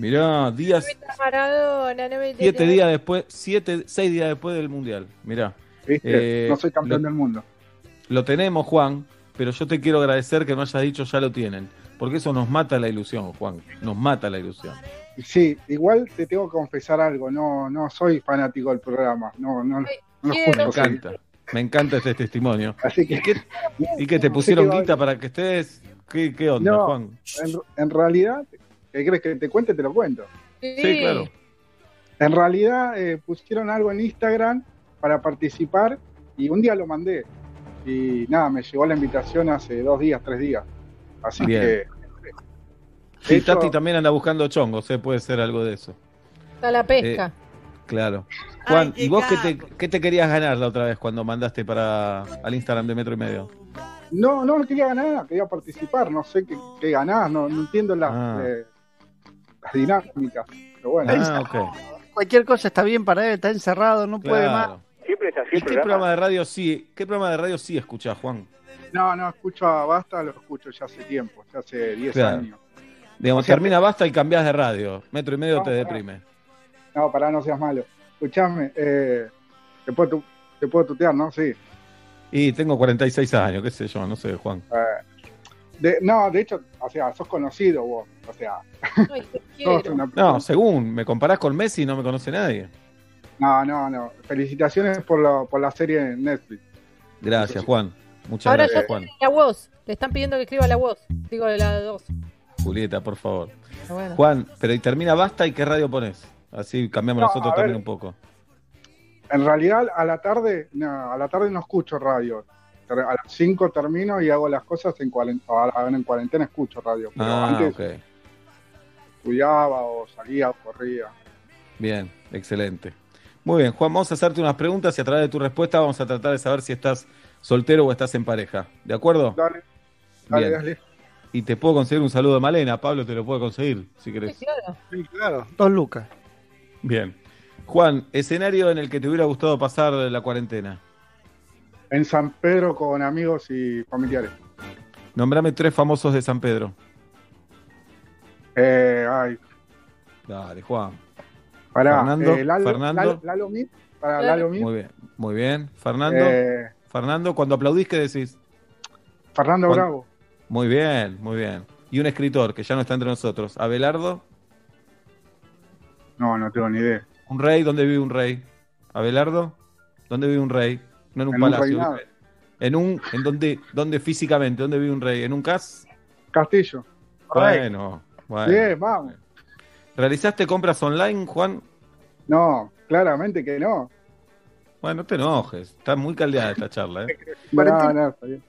Mirá, días, Maradona, no me siete días después, siete, seis días después del mundial. Mirá. ¿Viste? Eh, no soy campeón lo- del mundo. Lo tenemos, Juan, pero yo te quiero agradecer que no hayas dicho ya lo tienen, porque eso nos mata la ilusión, Juan. Nos mata la ilusión. Sí, igual te tengo que confesar algo. No, no soy fanático del programa. No, no, no lo Me encanta, me encanta este testimonio. Así que. ¿Y qué, te pusieron guita para que estés? ¿Qué, qué onda, No, Juan? en, en realidad, ¿qué crees que te cuente? Te lo cuento. Sí, claro. En realidad eh, pusieron algo en Instagram para participar y un día lo mandé. Y nada, me llegó la invitación hace dos días, tres días. Así Bien. que Sí, hecho- Tati también anda buscando chongos, ¿eh? puede ser algo de eso. Está la pesca. Eh, Claro. Juan, ¿y vos qué te, qué te querías ganar la otra vez cuando mandaste para al Instagram de Metro y Medio? no, no quería ganar, quería participar. No sé qué, qué ganás, no, no entiendo las, Ah. eh, las dinámicas. Pero bueno, Ah. Cualquier cosa está bien para él, está encerrado, no puede más. Claro. siempre es así. ¿Y qué programa de radio sí, qué programa de radio sí escuchás, Juan? No, no, escucho a Basta, lo escucho ya hace tiempo, ya hace 10 Claro. años. Digamos, O sea, termina basta y cambiás de radio. Metro y medio No, te pará. deprime. No, pará, no seas malo. Escuchame, eh, te, puedo, te puedo tutear, ¿no? Sí. Y tengo 46 años, qué sé yo, no sé, Juan. Eh, de- no, de hecho, o sea, sos conocido vos. O sea, Ay, una- No, según me comparás con Messi, no me conoce nadie. no, no, no. Felicitaciones por la, por la serie en Netflix. Gracias, Juan. Muchas Ahora gracias, Juan. la voz. Le están pidiendo que escriba la voz. Digo, la dos. Julieta, por favor. Bueno. Juan, pero y termina basta y qué radio pones. Así cambiamos No, nosotros también ver. un poco. En realidad, a la tarde, no, a la tarde no escucho radio. A las 5 termino y hago las cosas en cuarentena. Ahora en cuarentena escucho radio. Pero Ah, antes ok. estudiaba o salía o corría. Bien, excelente. Muy bien, Juan, vamos a hacerte unas preguntas y a través de tu respuesta vamos a tratar de saber si estás soltero o estás en pareja. ¿De acuerdo? Dale, dale, Bien. dale. Y te puedo conseguir un saludo de Malena. Pablo te lo puede conseguir, si querés. claro. Sí, claro. Dos lucas. Bien. Juan, escenario en el que te hubiera gustado pasar la cuarentena. En San Pedro con amigos y familiares. Nombrame tres famosos de San Pedro. Eh, ay, Dale, Juan. Para Fernando, eh, Lalo, Fernando. Lalo, Lalo Mir, para Lalo Mir, Muy bien, muy bien. Fernando, Eh, Fernando, cuando aplaudís, ¿qué decís? Fernando Juan- Bravo. Muy bien, muy bien. Y un escritor que ya no está entre nosotros. Abelardo, No, no tengo ni idea. un rey, ¿dónde vive un rey? Abelardo, ¿dónde vive un rey? No en un En palacio. en un, en dónde, dónde físicamente, ¿dónde vive un rey? ¿En un cas? Castillo. Bueno, bueno. Bien, vamos. ¿Realizaste compras online, Juan? No, claramente que no. Bueno, no te enojes. Está muy caldeada esta charla, ¿eh? No, no, está bien.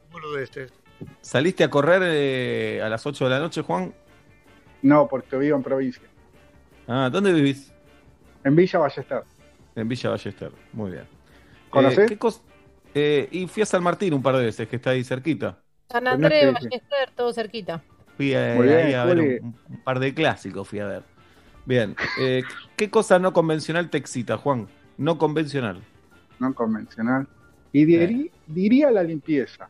¿Saliste a correr eh, a las 8 de la noche, Juan? No, porque vivo en provincia. Ah, ¿dónde vivís? En Villa Ballester. En Villa Ballester. Muy bien. ¿Conocés? Eh, ¿qué cos- eh, y fui a San Martín un par de veces, que está ahí cerquita. San Andrés, te- Ballester, todo cerquita. Fui a- Muy bien, ahí a ver un, un par de clásicos, fui a ver. Bien. eh, ¿Qué cosa no convencional te excita, Juan? No convencional. No convencional. Y diri- diría la limpieza.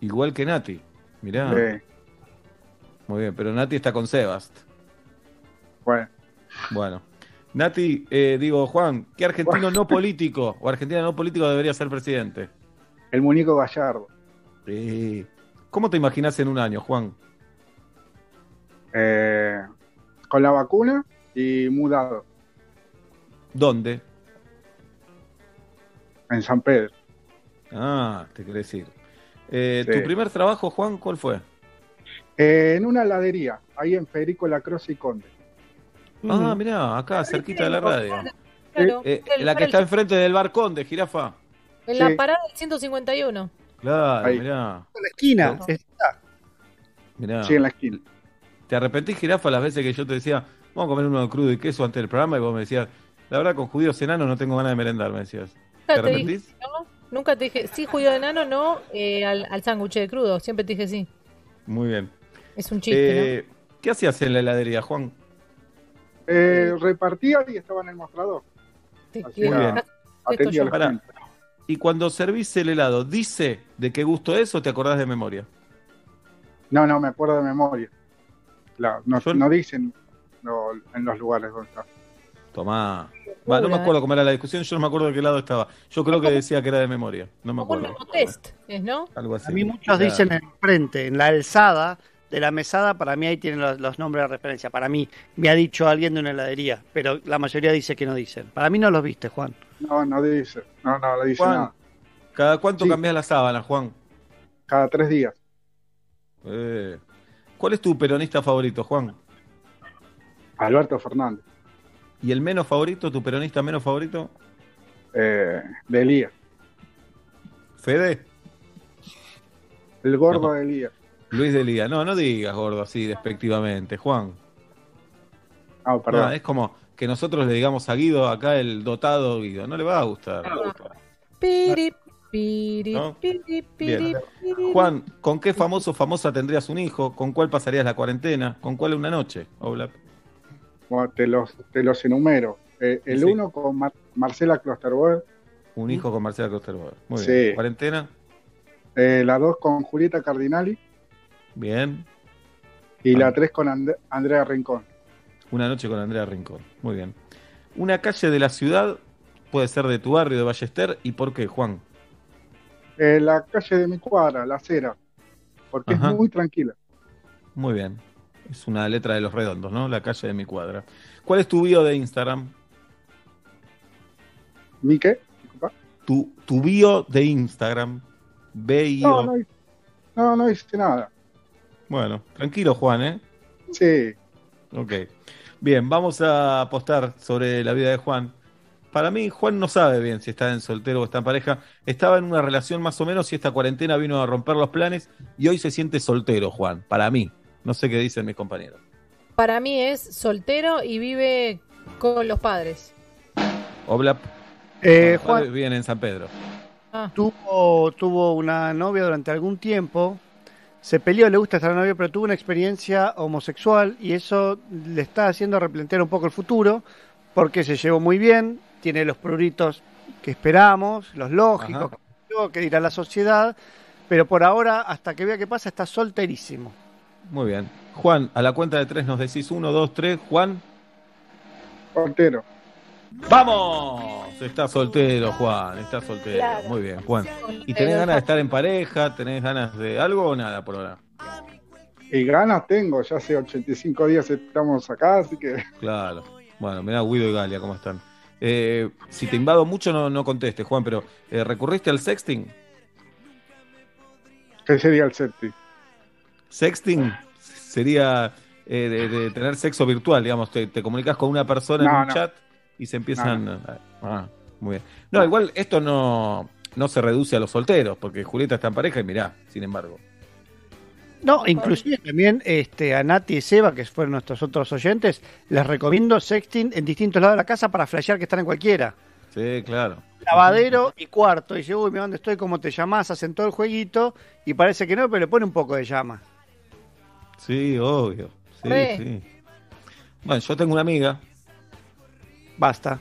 Igual que Nati. Mirá. Eh, Muy bien, pero Nati está con Sebast. bueno, Bueno. Nati, eh, digo, Juan, ¿qué argentino no político o argentina no político debería ser presidente? el muñeco Gallardo. Sí. ¿Cómo te imaginas en un año, Juan? Eh, con la vacuna y mudado ¿Dónde? en San Pedro. Ah, te querés ir. Eh, Sí. ¿Tu primer trabajo, Juan, cuál fue? Eh, en una heladería, ahí en Federico Lacroze y Conde. Ah, mirá, acá, cerquita de la radio. Claro, Eh, el- la que está enfrente del balcón de Jirafa. en la sí. parada del 151. Claro, Ahí. mirá. En la esquina. No. está. mirá. Sí, en la esquina. ¿Te arrepentís, Jirafa, las veces que yo te decía, vamos a comer uno de crudo y queso antes del programa? Y vos me decías, la verdad, con judíos enanos no tengo ganas de merendar, me decías. ¿Te Nunca te dije, arrepentís? no, nunca te dije, sí, judío de enano, no, eh, al, al sándwich de crudo. Siempre te dije sí. Muy bien. Es un chiste, Eh, ¿Qué hacías en la heladería, Juan? Eh, repartía y estaba en el mostrador. Sí, Así que- Muy bien. Atendía la gente. Y cuando servís el helado, ¿dice de qué gusto es o te acordás de memoria? No, no, me acuerdo de memoria. La- no, Yo- no dicen no, en los lugares donde está. Tomá. Va, no me acuerdo cómo era la discusión, yo no me acuerdo de qué lado estaba. Yo creo que decía que era de memoria. No me un acuerdo. test, ¿es, ¿no? Algo así. A mí muchos dicen enfrente, en la alzada de la mesada, para mí ahí tienen los, los nombres de referencia. Para mí, me ha dicho alguien de una heladería, pero la mayoría dice que no dicen. Para mí no los viste, Juan. No, no dice. No, no, no dice Juan, nada. ¿cada cuánto Sí. cambias la sábana, Juan? Cada tres días. Eh, ¿Cuál es tu peronista favorito, Juan? Alberto Fernández. ¿Y el menos favorito, tu peronista menos favorito? Eh, de Elías. Fede. El gordo No. de Elías. Luis de Lía. No, no digas gordo así despectivamente, Juan. Ah, perdón. No, es como que nosotros le digamos a Guido acá el dotado Guido. No le va a gustar. Piri, piri, ¿No? piri, piri, Bien. piri. Juan, ¿con qué famoso o famosa tendrías un hijo? ¿Con cuál pasarías la cuarentena? ¿Con cuál una noche? Oblap? Bueno, te, los, te los enumero. Eh, el Sí. uno con Mar- Marcela Klosterboer. Un hijo con Marcela Klosterboer. Muy Sí. bien. ¿Cuarentena? eh, la dos con Julieta Cardinali. Bien. Y Ah. la tres con And- Andrea Rincón. Una noche con Andrea Rincón. Muy bien. Una calle de la ciudad puede ser de tu barrio, de Ballester. ¿Y por qué, Juan? Eh, la calle de mi cuadra, la acera. Porque Ajá. es muy tranquila. Muy bien. Es una letra de los redondos, ¿no? La calle de mi cuadra. ¿Cuál es tu bio de Instagram? ¿Mi qué? Tu, tu bio de Instagram. Bio. No, no, hice- no, no hice nada. Bueno, tranquilo, Juan, ¿eh? Sí. Ok. Bien, vamos a apostar sobre la vida de Juan. Para mí, Juan no sabe bien si está en soltero o está en pareja. Estaba en una relación más o menos y esta cuarentena vino a romper los planes y hoy se siente soltero, Juan. Para mí. No sé qué dicen mis compañeros. Para mí es soltero y vive con los padres. Oblap. Eh, Juan, viven en San Pedro. Ah, tuvo, tuvo una novia durante algún tiempo, se peleó, le gusta estar novia, pero tuvo una experiencia homosexual y eso le está haciendo replantear un poco el futuro, porque se llevó muy bien, tiene los pruritos que esperamos, los lógicos, que dirá la sociedad, pero por ahora, hasta que vea qué pasa, está solterísimo. Muy bien. Juan, a la cuenta de tres nos decís uno, dos, tres. Juan, Soltero. ¡Vamos! Está soltero, Juan, está soltero. Claro. Muy bien, Juan. ¿Y tenés ganas de estar en pareja? ¿Tenés ganas de algo o nada por ahora? Y ganas tengo, ya hace 85 días estamos acá, así que Claro. Bueno, mirá Guido y Galia, ¿cómo están? Eh, si te invado mucho, no, no contestes, Juan, pero eh, ¿recurriste al sexting? ¿qué sería el septi? Sexting sería eh, de, de tener sexo virtual, digamos, te, te comunicas con una persona en un no. chat y se empiezan... No, Ah, muy bien. No, igual esto no, no se reduce a los solteros, porque Julieta está en pareja y mirá, sin embargo. No, inclusive también este, a Nati y Seba, que fueron nuestros otros oyentes, les recomiendo sexting en distintos lados de la casa para flashear que están en cualquiera. Sí, claro. Lavadero y cuarto. Y dice, uy, mira dónde estoy, cómo te llamás, hacen todo el jueguito y parece que no, pero le pone un poco de llama. Sí, obvio. Sí, sí. Bueno, yo tengo una amiga. Basta.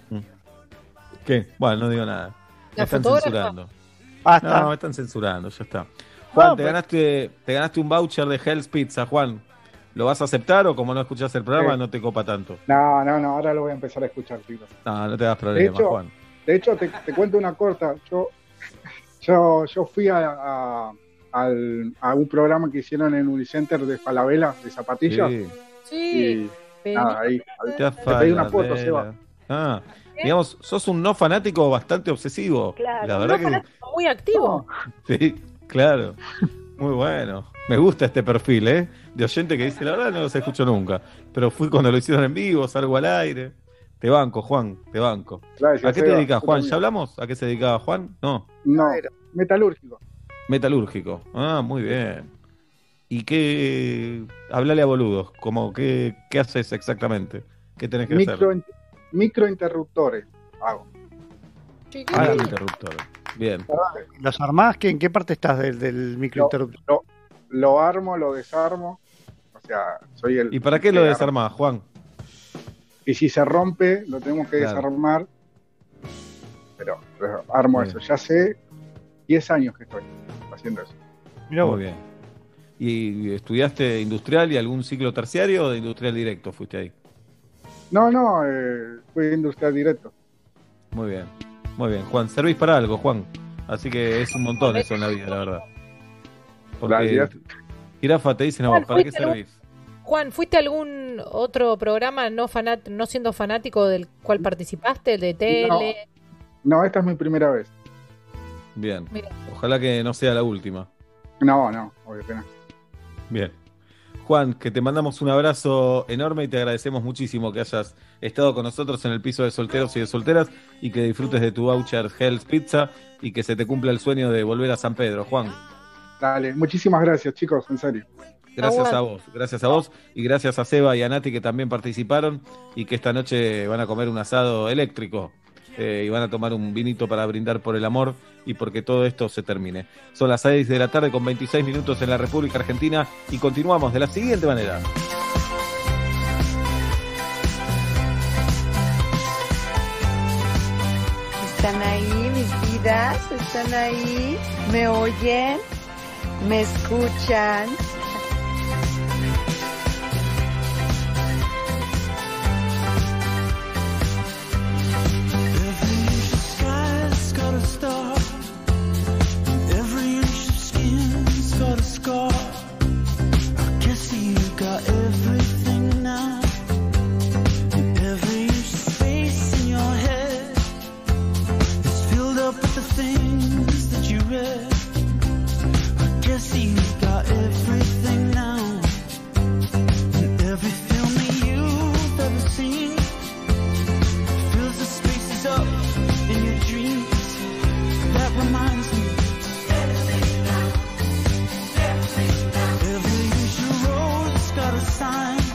¿Qué? Bueno, no digo nada. Me ¿La están fotógrafa? censurando. Basta. No, me están censurando, ya está. Juan, No, te, pero- ganaste, te ganaste un voucher de Hell's Pizza, Juan. ¿Lo vas a aceptar o como no escuchás el programa Sí. no te copa tanto? No, no, no, ahora lo voy a empezar a escuchar, chicos. No, no te das De problema, hecho, Juan. de hecho te, te cuento una corta. Yo, yo, yo fui a, a, al- a un programa que hicieron en Unicenter de Falabella, de zapatillas. Sí. Sí. Y nada, ahí. Te Te pedí una foto. Seba. Ah, digamos, sos un no fanático bastante obsesivo. Claro, La un verdad no fanático muy activo. sí, claro. Muy bueno. Me gusta este perfil, ¿eh? De oyente que dice, la verdad no los escucho nunca. Pero fui cuando lo hicieron en vivo, salgo al aire. Te banco, Juan, te banco. Gracias, ¿A qué te dedicas, Juan? ¿Ya hablamos? ¿A qué se dedicaba Juan? No. No, metalúrgico. Metalúrgico. Ah, muy bien. ¿Y qué? Hablale a boludos. Como, ¿qué, ¿Qué haces exactamente? ¿Qué tenés que Micro, hacer? Microinterruptores hago. Ah, interruptor. Bien. ¿Los armás? ¿Qué, ¿En qué parte estás del, del microinterruptor? Lo, lo armo, lo desarmo. O sea, soy el. ¿Y para qué lo desarmás, Juan? Y si se rompe, lo tenemos que Claro. desarmar. Pero, pero armo Bien. eso. Ya hace 10 años que estoy haciendo eso. Muy bien. ¿Y estudiaste industrial y algún ciclo terciario o de industrial directo fuiste ahí? No, no, eh, fui industrial directo. Muy bien. Muy bien. Juan, servís para algo, Juan. Así que es un montón eso en la vida, la verdad. Porque Gracias. Jirafa te dice, no, Juan, ¿para qué ¿fuiste algún- servís? Juan, ¿fuiste a algún otro programa no fanat no siendo fanático del cual participaste? ¿De tele? No, esta es mi primera vez. Bien. Mira. Ojalá que no sea la última. No, no, obvio que no. Bien. Juan, que te mandamos un abrazo enorme y te agradecemos muchísimo que hayas estado con nosotros en el piso de solteros y de solteras y que disfrutes de tu voucher Hell's Pizza y que se te cumpla el sueño de volver a San Pedro. Juan, Dale, muchísimas gracias, chicos, en serio. gracias a vos, gracias a vos y gracias a Seba y a Nati que también participaron y que esta noche van a comer un asado eléctrico eh, y van a tomar un vinito para brindar por el amor y porque todo esto se termine. Son las 6 de la tarde con 26 minutos en la República Argentina y continuamos de la siguiente manera. ¿Están ahí mis vidas? ¿Están ahí? ¿Me oyen? ¿Me escuchan? Things that you read. I guess you got everything sign.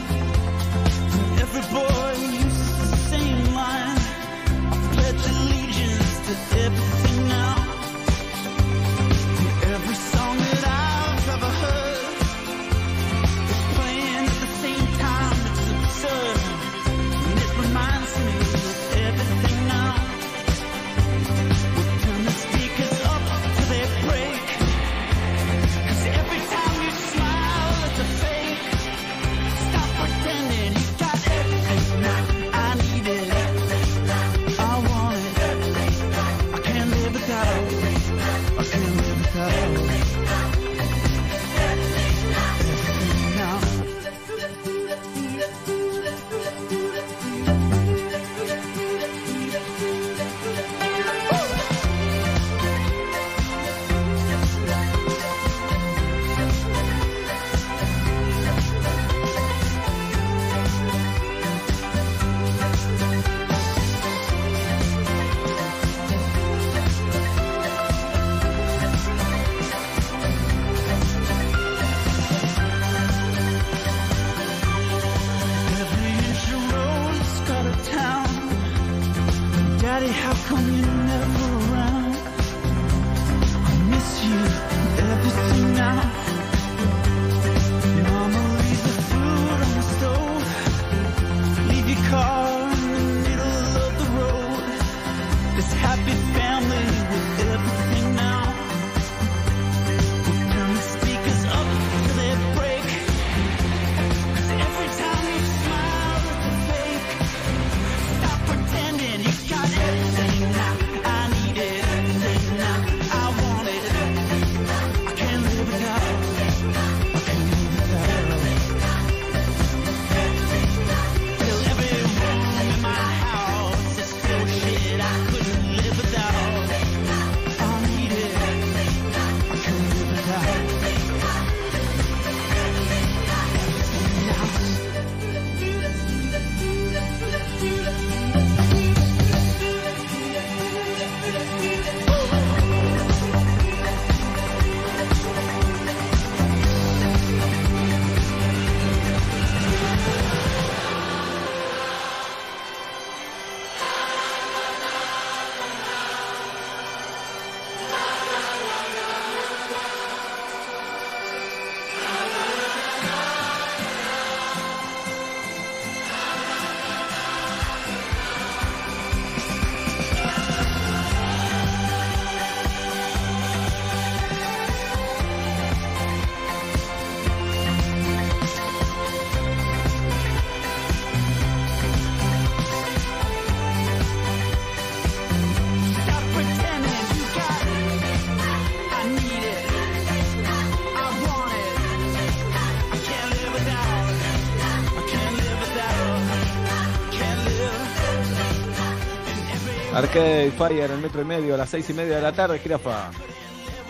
Arcade Fire en el metro y medio a las seis y media de la tarde, jirafa.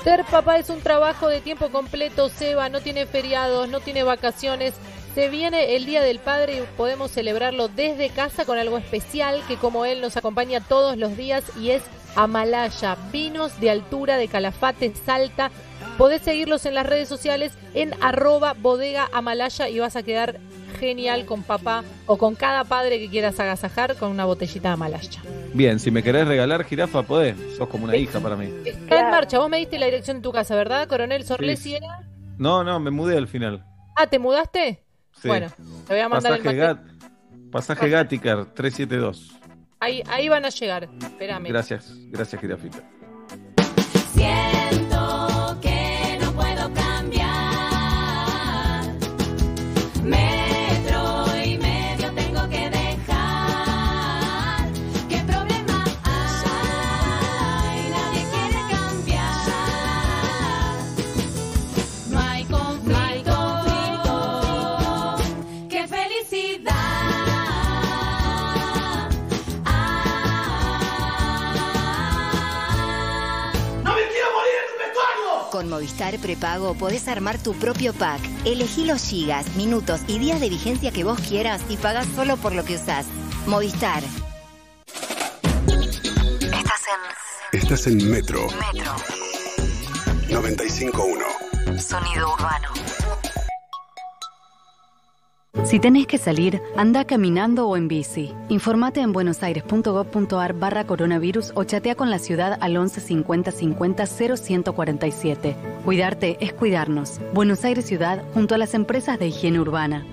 Ser papá es un trabajo de tiempo completo, Seba, no tiene feriados, no tiene vacaciones. Se viene el Día del Padre y podemos celebrarlo desde casa con algo especial que como él nos acompaña todos los días y es Amalaya, vinos de altura de Calafate, Salta. Podés seguirlos en las redes sociales en arroba bodega Amalaya y vas a quedar genial con papá o con cada padre que quieras agasajar con una botellita de Amalaya. Bien, si me querés regalar jirafa, podés. Sos como una hija para mí. Está en marcha, vos me diste la dirección de tu casa, ¿verdad? Coronel Sorlesi era. No, no, me mudé al final. Ah, ¿te mudaste? Sí. Bueno, te voy a mandar Pasaje, el. Gat- pasaje Gaticar 372. Ahí, ahí van a llegar. Espérame. Gracias, gracias, jirafita. Siento que no puedo cambiar. Movistar Prepago podés armar tu propio pack. Elegí los gigas, minutos y días de vigencia que vos quieras y pagás solo por lo que usás. Movistar. Estás en Estás en Metro Metro. 95.1. Sonido urbano. Si tenés que salir, anda caminando o en bici. Informate en buenosaires.gov.ar barra coronavirus o chatea con la ciudad al 11 50 50 0147. Cuidarte es cuidarnos. Buenos Aires Ciudad junto a las empresas de higiene urbana.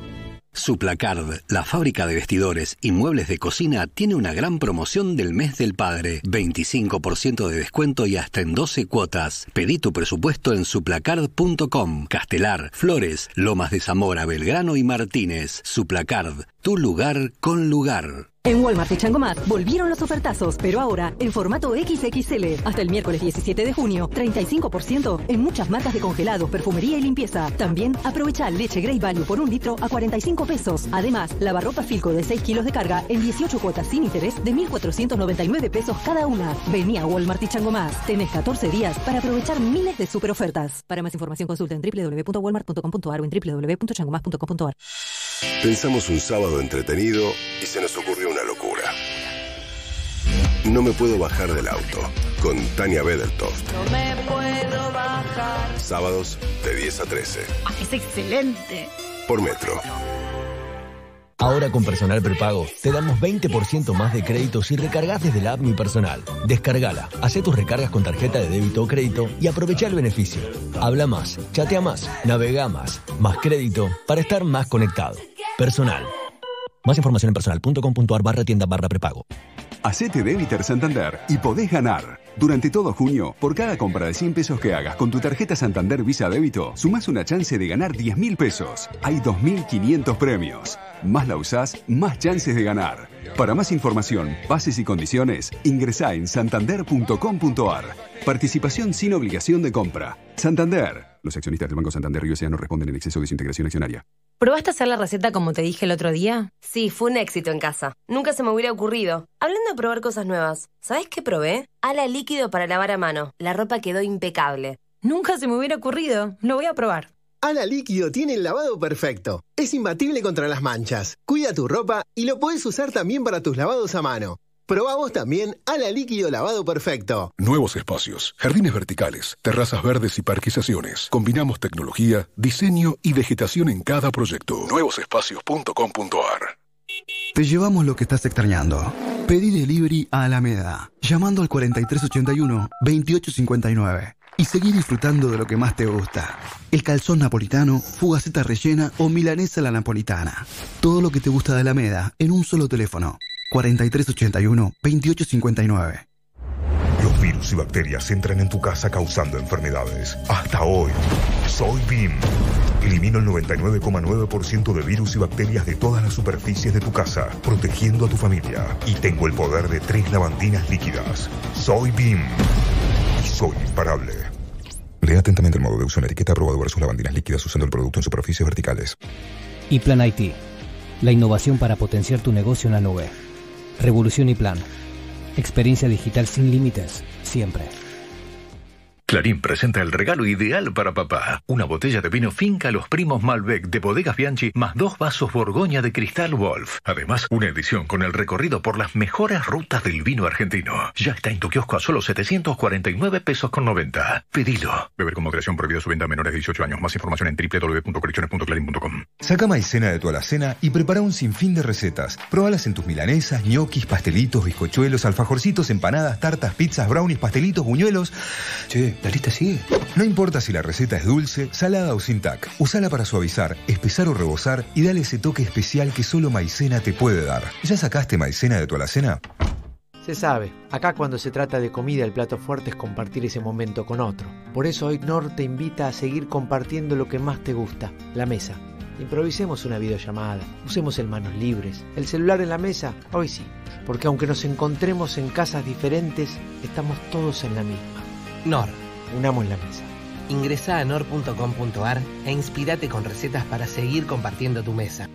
Suplacard, la fábrica de vestidores y muebles de cocina, tiene una gran promoción del mes del padre. 25% de descuento y hasta en 12 cuotas. Pedí tu presupuesto en suplacard.com. Castelar, Flores, Lomas de Zamora, Belgrano y Martínez. Suplacard, tu lugar con lugar. En Walmart y Chango Más volvieron los ofertazos, pero ahora en formato XXL. Hasta el miércoles 17 de junio, 35% en muchas marcas de congelados, perfumería y limpieza. También aprovecha leche Grey Value por un litro a 45 pesos. Además, lavarropa Filco de 6 kilos de carga en 18 cuotas sin interés de 1.499 pesos cada una. Vení a Walmart y Chango Más. Tenés 14 días para aprovechar miles de super ofertas. Para más información consulta en www.walmart.com.ar o en www.changomás.com.ar. Pensamos un sábado entretenido y se nos ocurrió una locura. No me puedo bajar del auto con Tania Bedertoft. No me puedo bajar. Sábados de 10 a 13 Es excelente. por Metro. Ahora con personal prepago te damos 20% más de crédito si recargas desde la app Mi Personal. Descargala, haz tus recargas con tarjeta de débito o crédito y aprovecha el beneficio. Habla más, chatea más, navega más, más crédito para estar más conectado. Personal. Más información en personal.com.ar barra tienda barra prepago. Hacete débiter Santander y podés ganar. Durante todo junio, por cada compra de 100 pesos que hagas con tu tarjeta Santander Visa Débito, sumás una chance de ganar 10 mil pesos. Hay 2.500 premios. Más la usás, más chances de ganar. Para más información, bases y condiciones, ingresá en santander.com.ar. Participación sin obligación de compra. Santander. Los accionistas del Banco Santander Río no responden en exceso de su integración accionaria. ¿Probaste hacer la receta como te dije el otro día? Sí, fue un éxito en casa. Nunca se me hubiera ocurrido. Hablando de probar cosas nuevas, ¿sabes qué probé? Ala líquido para lavar a mano. La ropa quedó impecable. Nunca se me hubiera ocurrido. Lo voy a probar. Ala Líquido tiene el lavado perfecto. Es imbatible contra las manchas. Cuida tu ropa y lo puedes usar también para tus lavados a mano. Probamos también Ala Líquido Lavado Perfecto. Nuevos espacios, jardines verticales, terrazas verdes y parquizaciones. Combinamos tecnología, diseño y vegetación en cada proyecto. Nuevosespacios.com.ar Te llevamos lo que estás extrañando. Pedí delivery a Alameda, llamando al 4381-2859. Y seguí disfrutando de lo que más te gusta. El calzón napolitano, fugaceta rellena o milanesa a la napolitana. Todo lo que te gusta de Alameda en un solo teléfono. 4381-2859. Los virus y bacterias entran en tu casa causando enfermedades. Hasta hoy, soy BIM. Elimino el 99,9% de virus y bacterias de todas las superficies de tu casa, protegiendo a tu familia. Y tengo el poder de tres lavandinas líquidas. Soy BIM. Y soy imparable. Lea atentamente el modo de uso en la etiqueta aprobado versus lavandinas líquidas usando el producto en superficies verticales. Y Plan IT. La innovación para potenciar tu negocio en la nube. Revolución y Plan. Experiencia digital sin límites, siempre. Clarín presenta el regalo ideal para papá. Una botella de vino Finca Los Primos Malbec de Bodegas Bianchi más dos vasos Borgoña de Cristal Wolf. Además, una edición con el recorrido por las mejores rutas del vino argentino. Ya está en tu kiosco a solo 749 pesos con 90. Pedilo. Beber con moderación prohibido su venta a menores de 18 años. Más información en www.colecciones.clarín.com. Saca maicena de tu alacena y prepara un sinfín de recetas. Probalas en tus milanesas, ñoquis, pastelitos, bizcochuelos, alfajorcitos, empanadas, tartas, pizzas, brownies, pastelitos, buñuelos. Che, la lista sigue. No importa si la receta es dulce, salada o sin tac. Usala para suavizar, espesar o rebosar y dale ese toque especial que solo maicena te puede dar. ¿Ya sacaste maicena de tu alacena? Se sabe, acá cuando se trata de comida el plato fuerte es compartir ese momento con otro. Por eso hoy Nor te invita a seguir compartiendo lo que más te gusta, la mesa. Improvisemos una videollamada, usemos el manos libres, el celular en la mesa, hoy sí, porque aunque nos encontremos en casas diferentes, estamos todos en la misma. Nor. Unamos la mesa. Ingresa a nor.com.ar e inspirate con recetas para seguir compartiendo tu mesa.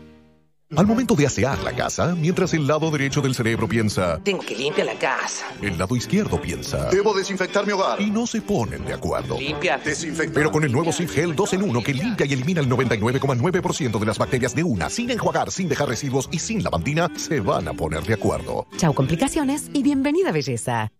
Al momento de asear la casa, mientras el lado derecho del cerebro piensa, Tengo que limpiar la casa. el lado izquierdo piensa, Debo desinfectar mi hogar. y no se ponen de acuerdo. Limpia. Desinfectar. Pero con el nuevo Sif Gel 2 en 1 que limpia y elimina el 99,9% de las bacterias de una, sin enjuagar, sin dejar residuos y sin lavandina, se van a poner de acuerdo. Chau complicaciones y bienvenida belleza.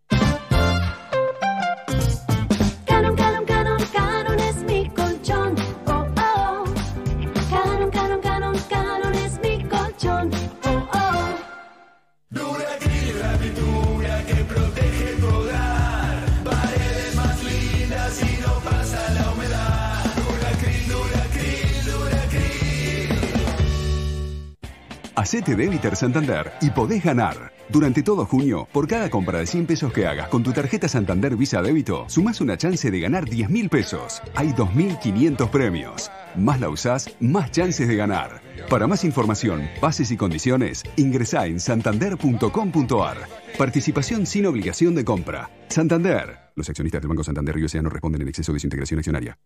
Hacete débiter Santander y podés ganar. Durante todo junio, por cada compra de 100 pesos que hagas con tu tarjeta Santander Visa Débito, sumás una chance de ganar 10 mil pesos. Hay 2.500 premios. Más la usás, más chances de ganar. Para más información, bases y condiciones, ingresá en santander.com.ar. Participación sin obligación de compra. Santander. Los accionistas del Banco Santander Río no responden en exceso de su integración accionaria.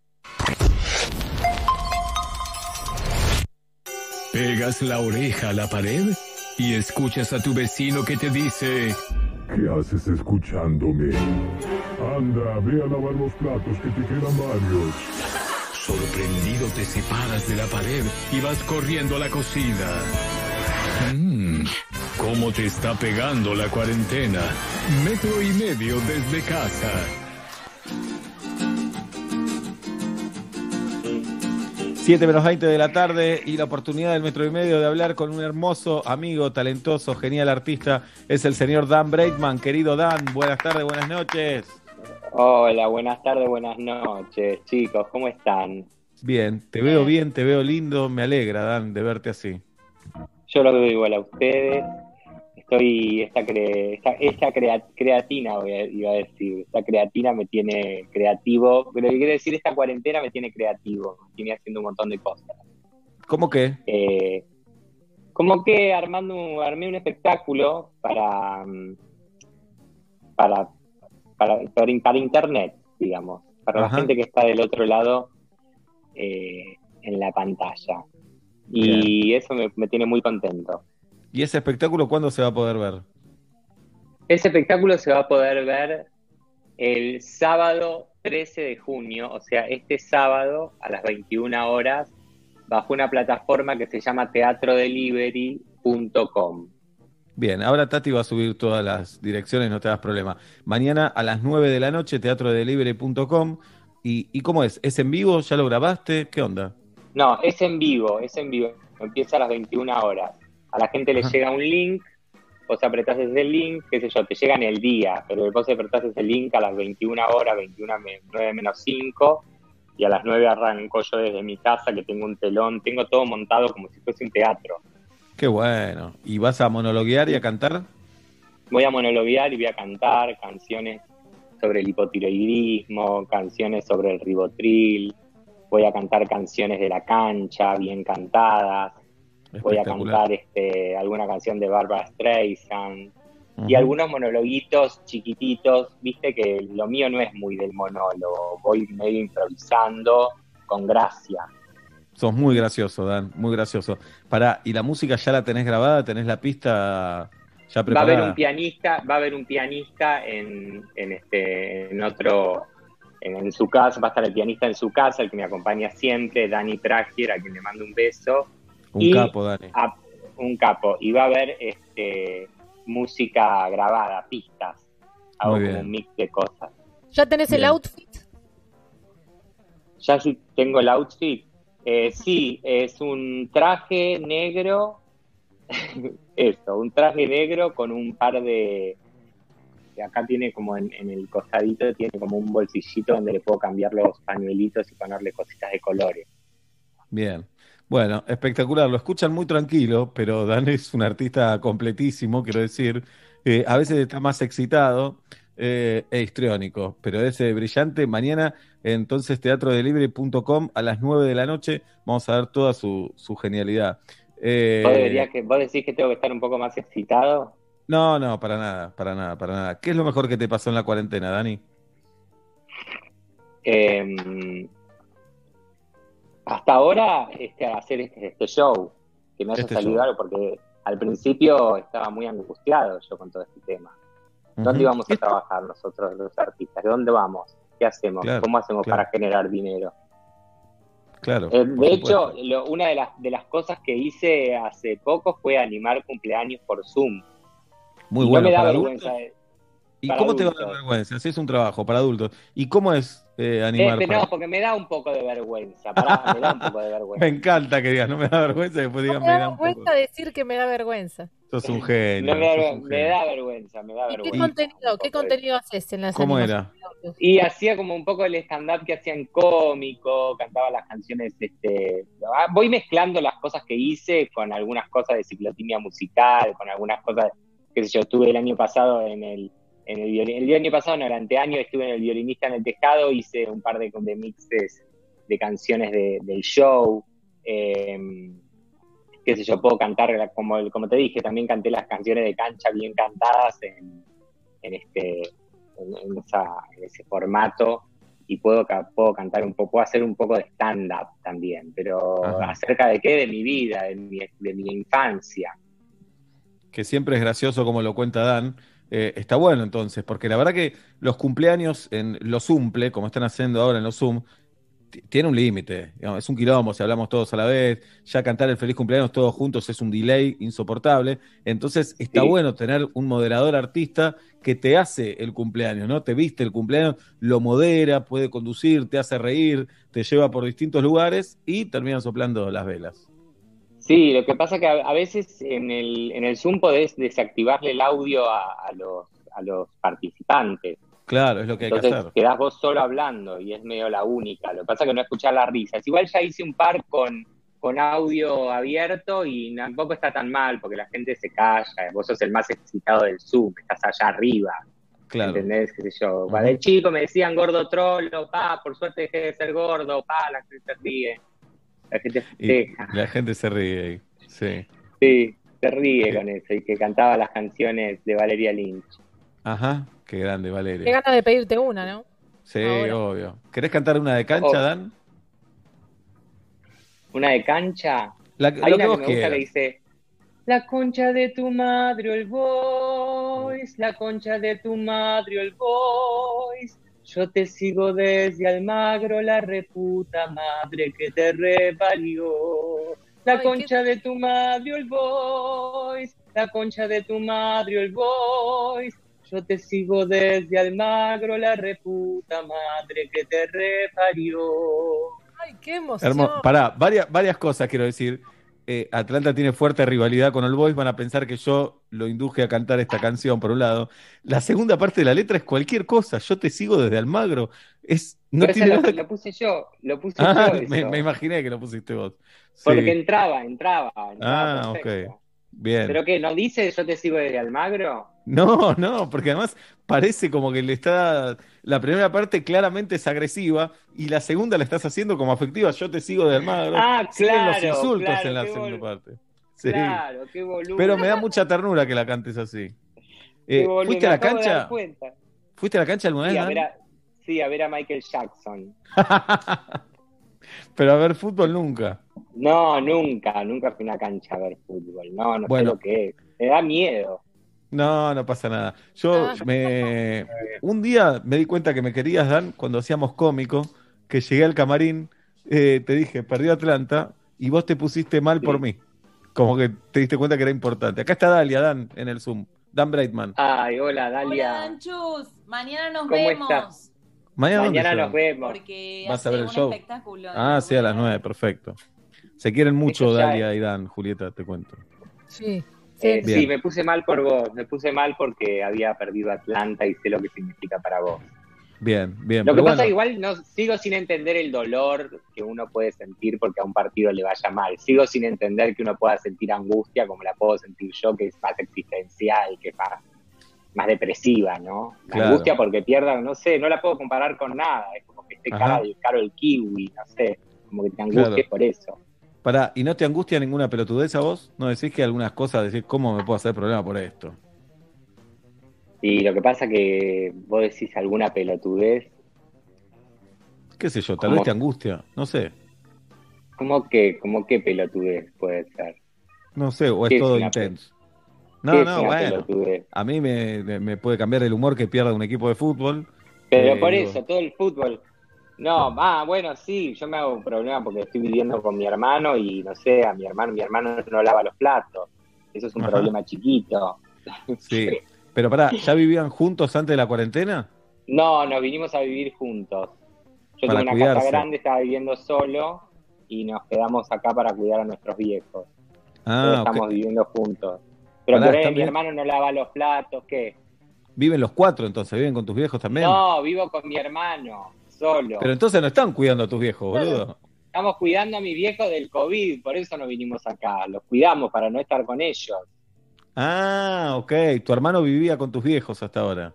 Pegas la oreja a la pared y escuchas a tu vecino que te dice... ¿Qué haces escuchándome? Anda, ve a lavar los platos que te quedan varios. Sorprendido te separas de la pared y vas corriendo a la cocina. Mmm, ¿cómo te está pegando la cuarentena? Metro y medio desde casa. 7 menos 20 de la tarde y la oportunidad del metro y medio de hablar con un hermoso amigo, talentoso, genial artista, es el señor Dan Breitman. Querido Dan, buenas tardes, buenas noches. Hola, buenas tardes, buenas noches, chicos, ¿cómo están? Bien, te veo bien, te veo lindo, me alegra, Dan, de verte así. Yo lo veo igual a ustedes. Estoy, esta, cre- esta, esta crea- creatina, iba a decir, esta creatina me tiene creativo, pero quiero decir, esta cuarentena me tiene creativo, me tiene haciendo un montón de cosas. ¿Cómo que? Eh, como que armando armé un espectáculo para, para, para, para, in- para internet, digamos, para Ajá. la gente que está del otro lado eh, en la pantalla. Y eso me, me tiene muy contento. ¿Y ese espectáculo cuándo se va a poder ver? Ese espectáculo se va a poder ver el sábado 13 de junio, o sea, este sábado a las 21 horas, bajo una plataforma que se llama teatrodelivery.com. Bien, ahora Tati va a subir todas las direcciones, no te das problema. Mañana a las 9 de la noche, teatrodelivery.com. ¿Y, ¿Y cómo es? ¿Es en vivo? ¿Ya lo grabaste? ¿Qué onda? No, es en vivo, es en vivo. Empieza a las 21 horas. A la gente le Ajá. llega un link, vos apretás ese link, qué sé yo, te llega en el día, pero vos apretás ese link a las 21 horas, 21 me- 9 menos 5, y a las 9 arranco yo desde mi casa, que tengo un telón, tengo todo montado como si fuese un teatro. Qué bueno. ¿Y vas a monologuear y a cantar? Voy a monologuear y voy a cantar canciones sobre el hipotiroidismo, canciones sobre el ribotril, voy a cantar canciones de la cancha, bien cantadas, voy a cantar este, alguna canción de Barbara Streisand y algunos monologuitos chiquititos, viste que lo mío no es muy del monólogo, voy medio improvisando con gracia. Sos muy gracioso, Dan, muy gracioso. Pará, ¿y la música ya la tenés grabada? ¿Tenés la pista ya Va a preparada? haber un pianista, va a haber un pianista en, en este, en otro, en, en su casa, va a estar el pianista en su casa, el que me acompaña siempre, Dani Tragier, a quien le mando un beso. Un Y capo, Dani. a- un capo. Y va a haber este, música grabada, pistas. Hago Muy como un mix de cosas. ¿Ya tenés el outfit? Ya sí tengo el outfit. Eh, sí, es un traje negro. Eso, un traje negro con un par de. de acá tiene como en, en el costadito, tiene como un bolsillito donde le puedo cambiar los pañuelitos y ponerle cositas de colores. Bien. Bueno, espectacular. Lo escuchan muy tranquilo, pero Dan es un artista completísimo, quiero decir. Eh, a veces está más excitado eh, e histriónico, pero es eh, brillante. Mañana, entonces, teatrodelivery.com a las 9 de la noche, vamos a ver toda su, su genialidad. Eh, ¿Vos, deberías que, ¿Vos decís que tengo que estar un poco más excitado? no, no, para nada, para nada, para nada. ¿Qué es lo mejor que te pasó en la cuarentena, Dani? Eh, hasta ahora, este, hacer este, este show, que me haya Este salido show. algo, porque al principio estaba muy angustiado yo con todo este tema. ¿Dónde Ujú. íbamos a trabajar nosotros los artistas? ¿De dónde vamos? ¿Qué hacemos? Claro, ¿Cómo hacemos claro. para generar dinero? Claro. Eh, de hecho, lo- una de las, de las cosas que hice hace poco fue animar cumpleaños por Zoom. Muy Y bueno. no me da para vergüenza. de- ¿Y cómo te va a dar vergüenza? Si es un trabajo para adultos. ¿Y cómo es eh, animar? pero para- no, porque me da un poco de vergüenza. Pará, me da un poco de vergüenza. Me encanta que digas, no me da vergüenza, después digas, Me me da da un poco. vergüenza decir que me da vergüenza. Sos un genio. No me, da, un me vergüenza, me da ¿Y qué vergüenza. contenido, qué contenido haces en las ¿Cómo era? Y hacía como un poco el stand-up que hacían cómico, cantaba las canciones, este, ah, voy mezclando las cosas que hice con algunas cosas de ciclotimia musical, con algunas cosas, qué sé yo, estuve el año pasado en el, en el violín, el año pasado, no, el anteaño, estuve en el violinista en el tejado, hice un par de, de mixes de canciones de- del show, eh, qué sé yo, puedo cantar, como, como te dije, también canté las canciones de cancha bien cantadas en, en este en, en esa- en ese formato y puedo, puedo cantar un poco, puedo hacer un poco de stand-up también, pero Ajá. acerca de qué, de mi vida, de mi, de mi infancia. Que siempre es gracioso como lo cuenta Dan. Eh, está bueno entonces, porque la verdad que los cumpleaños en los Zumple, como están haciendo ahora en los Zoom, tiene un límite, es un quilombo si hablamos todos a la vez, ya cantar el feliz cumpleaños todos juntos es un delay insoportable, entonces está Sí. bueno tener un moderador artista que te hace el cumpleaños, ¿no? Te viste el cumpleaños, lo modera, puede conducir, te hace reír, te lleva por distintos lugares y terminan soplando las velas. Sí, lo que pasa es que a, a veces en el, en el Zoom podés desactivarle el audio a, a los, a los participantes. Claro, es lo que hay que Entonces hacer. quedás vos solo hablando y es medio la única. Lo que pasa es que no escuchar las risas. Igual ya hice un par con, con audio abierto y tampoco está tan mal porque la gente se calla. Vos sos el más excitado del Zoom, estás allá arriba. Claro. ¿Entendés? ¿Qué sé yo? Cuando el chico me decían gordo trolo, pa, por suerte dejé de ser gordo, pa, la gente se ríe. La gente festeja. la gente se ríe ahí. Sí. Sí, se ríe con eso y que cantaba las canciones de Valeria Lynch. Ajá, qué grande, Qué Valeria. ganas de pedirte una, ¿no? Sí, Ahora. obvio. ¿Querés cantar una de cancha, Oh. Dan? Una de cancha. La- Hay lo una que que vos me gusta que dice La concha de tu madre, el voice, la concha de tu madre, el voice. Yo te sigo desde Almagro, la reputa madre que te reparió. La Ay, qué- concha de tu madre, el voice, la concha de tu madre, el voice. Yo te sigo desde Almagro, la reputa madre que te reparió. Ay, qué emoción. Pará, varias, varias cosas quiero decir. Eh, Atlanta tiene fuerte rivalidad con el Boys, van a pensar que yo lo induje a cantar esta canción, por un lado. La segunda parte de la letra es cualquier cosa. Yo te sigo desde Almagro. Es, no Pero tiene nada lo puse yo, lo puse Ah, yo. me, imaginé que lo pusiste vos. Sí. Porque entraba, entraba, entraba Ah, perfecto. ok. Bien. ¿Pero qué? ¿No dice yo te sigo desde Almagro? No, no, porque además parece como que le está. La primera parte claramente es agresiva y la segunda la estás haciendo como afectiva. Yo te sigo de Almagro. Ah, Siguen los claro, insultos claro, en la segunda bol- parte. Sí. Claro, qué boludo. Pero me da mucha ternura que la cantes así. Eh, ¿Fuiste a la cancha? ¿Fuiste a la cancha alguna vez, Sí, a Dan? ver a, sí, a ver a Michael Jackson. Pero a ver fútbol nunca. No, nunca, nunca fui a una cancha a ver fútbol. No, no Bueno. sé lo que es. Me da miedo. No, no pasa nada. Yo me un día me di cuenta que me querías, Dan, cuando hacíamos cómico, que llegué al camarín, eh, te dije, perdió Atlanta, y vos te pusiste mal por mí. Como que te diste cuenta que era importante. Acá está Dalia, Dan, en el Zoom. Dan Breitman. Ay, hola, Hola, Dalia. Danchus. Mañana nos ¿Cómo vemos. estás? Mañana, ¿dónde Mañana nos vemos. Porque ¿Vas a ver el un show? espectáculo. Ah, sí, a las nueve, perfecto. Se quieren mucho Dalia y Dan, Julieta, te cuento. Sí. Eh, sí, me puse mal por vos. Me puse mal porque había perdido Atlanta y sé lo que significa para vos. Bien, bien. Lo que pasa bueno, igual no sigo sin entender el dolor que uno puede sentir porque a un partido le vaya mal. Sigo sin entender que uno pueda sentir angustia como la puedo sentir yo, que es más existencial, que es más, más depresiva, ¿no? La Claro. angustia porque pierda, no sé, no la puedo comparar con nada. Es como que esté caro el, caro el kiwi, no sé, como que te angusties Claro. por eso. Pará, ¿y no te angustia ninguna pelotudez a vos? ¿No decís que algunas cosas, decís, ¿cómo me puedo hacer problema por esto? Y lo que pasa que vos decís alguna pelotudez, ¿Qué sé yo? Tal ¿Cómo? vez te angustia, no sé. como que, como qué pelotudez puede ser. No sé, o ¿Qué es todo intenso. ¿Qué No, no, bueno. pelotudez? A mí me, me- puede cambiar el humor que pierda un equipo de fútbol. Pero Eh, por eso, todo el fútbol. No, ah, bueno, sí, yo me hago un problema porque estoy viviendo con mi hermano y no sé, a mi hermano, mi hermano no lava los platos. Eso es un Ajá. problema chiquito. Sí. Pero pará, ¿ya vivían juntos antes de la cuarentena? No, nos vinimos a vivir juntos. Yo Para tengo una cuidarse. casa grande, estaba viviendo solo y nos quedamos acá para cuidar a nuestros viejos. Ah, ok. estamos viviendo juntos. Pero Pará, por ahí ¿están mi hermano no lava los platos, ¿qué? Viven los cuatro entonces, viven con tus viejos también. No, vivo con mi hermano, solo. Pero entonces no están cuidando a tus viejos, boludo. Estamos cuidando a mis viejos del COVID, por eso no vinimos acá. Los cuidamos para no estar con ellos. Ah, ok. Tu hermano vivía con tus viejos hasta ahora.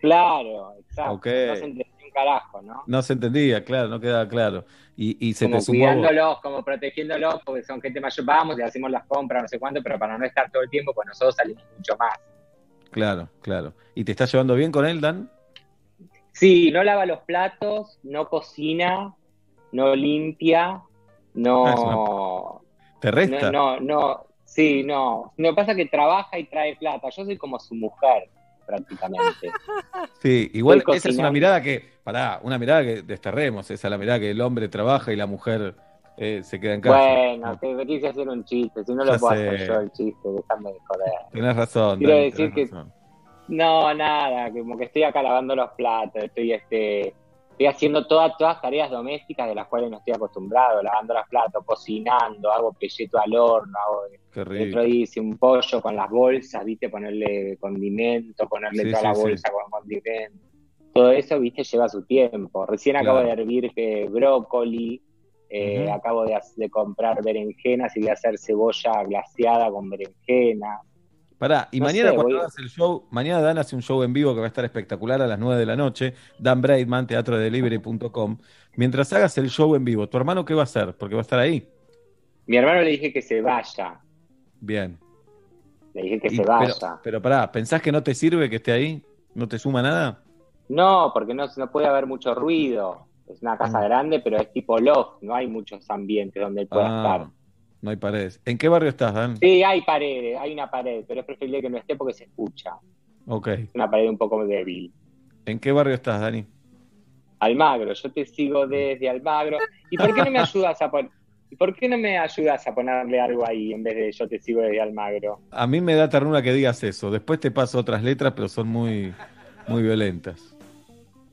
Claro, exacto. Ok. No se entendió un carajo, ¿no? No se entendía, claro, no quedaba claro. Y, y se como te sumó. cuidándolos, como protegiéndolos, porque son gente mayor, vamos, le hacemos las compras, no sé cuánto, pero para no estar todo el tiempo, pues nosotros salimos mucho más. Claro, claro. ¿Y te estás llevando bien con él, Dan? Sí, no lava los platos, no cocina, no limpia, no... Ah, ¿Te resta? No, no, no, sí, no. Lo que pasa es que trabaja y trae plata. Yo soy como su mujer. prácticamente. Sí, igual Estoy esa es una mirada que, pará, una mirada que desterremos, esa es la mirada que el hombre trabaja y la mujer eh, se queda en casa. Bueno, te quise hacer un chiste, si no Ya lo puedo sé. hacer yo el chiste, déjame de joder. Tenés razón. Quiero decir que- razón. No, nada, como que estoy acá lavando los platos, estoy este estoy haciendo todas todas tareas domésticas de las cuales no estoy acostumbrado, lavando los platos, cocinando, hago pelleto al horno, hago el rico. otro día hice un pollo con las bolsas, viste, ponerle condimento, ponerle Sí, toda sí, la sí. bolsa con condimento. Todo eso, viste, lleva su tiempo. Recién acabo de hervir eh, brócoli, eh, acabo de, de comprar berenjenas y de hacer cebolla glaseada con berenjena. Pará, y No mañana sé, cuando hagas el show, mañana Dan hace un show en vivo que va a estar espectacular a las 9 de la noche, Dan Braidman, teatrodelivery.com. Mientras hagas el show en vivo, ¿tu hermano qué va a hacer? Porque va a estar ahí. Mi hermano le dije que se vaya, Bien. le dije que Y- se pero, vaya. pero pará, ¿pensás que no te sirve que esté ahí? ¿No te suma nada? No, porque no, no puede haber mucho ruido. Es una casa Mm. grande, pero es tipo loft, no hay muchos ambientes donde él pueda Ah, estar. No hay paredes. ¿En qué barrio estás, Dan? Sí, hay paredes, hay una pared, pero es preferible que no esté porque se escucha. Ok. Una pared un poco débil. ¿En qué barrio estás, Dani? Almagro, yo te sigo desde Almagro. ¿Y por qué no me ayudas a pon- ¿Y por qué no me ayudas a ponerle algo ahí en vez de yo te sigo desde Almagro? A mí me da ternura que digas eso. Después te paso otras letras, pero son muy, muy violentas.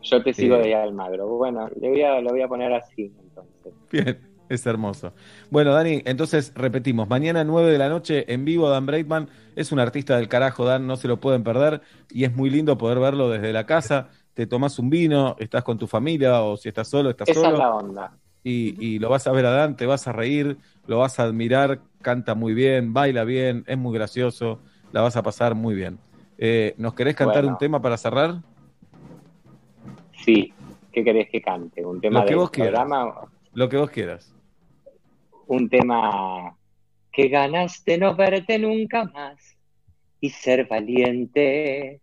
Yo te sigo Eh. desde Almagro. Bueno, le voy a, lo voy a poner así entonces. Bien, es hermoso. Bueno, Dani, entonces repetimos, mañana 9 de la noche en vivo Dan Braidman es un artista del carajo, Dan, no se lo pueden perder y es muy lindo poder verlo desde la casa. Te tomás un vino, estás con tu familia o si estás solo, estás Esa solo. es la onda. y, y lo vas a ver a Dan, te vas a reír, lo vas a admirar, canta muy bien, baila bien, es muy gracioso, la vas a pasar muy bien. Eh, ¿Nos querés cantar Bueno. un tema para cerrar? Sí, ¿qué querés que cante? ¿Un tema Lo que del vos quieras. programa? Lo que vos quieras. Un tema que ganas de no verte nunca más y ser valiente.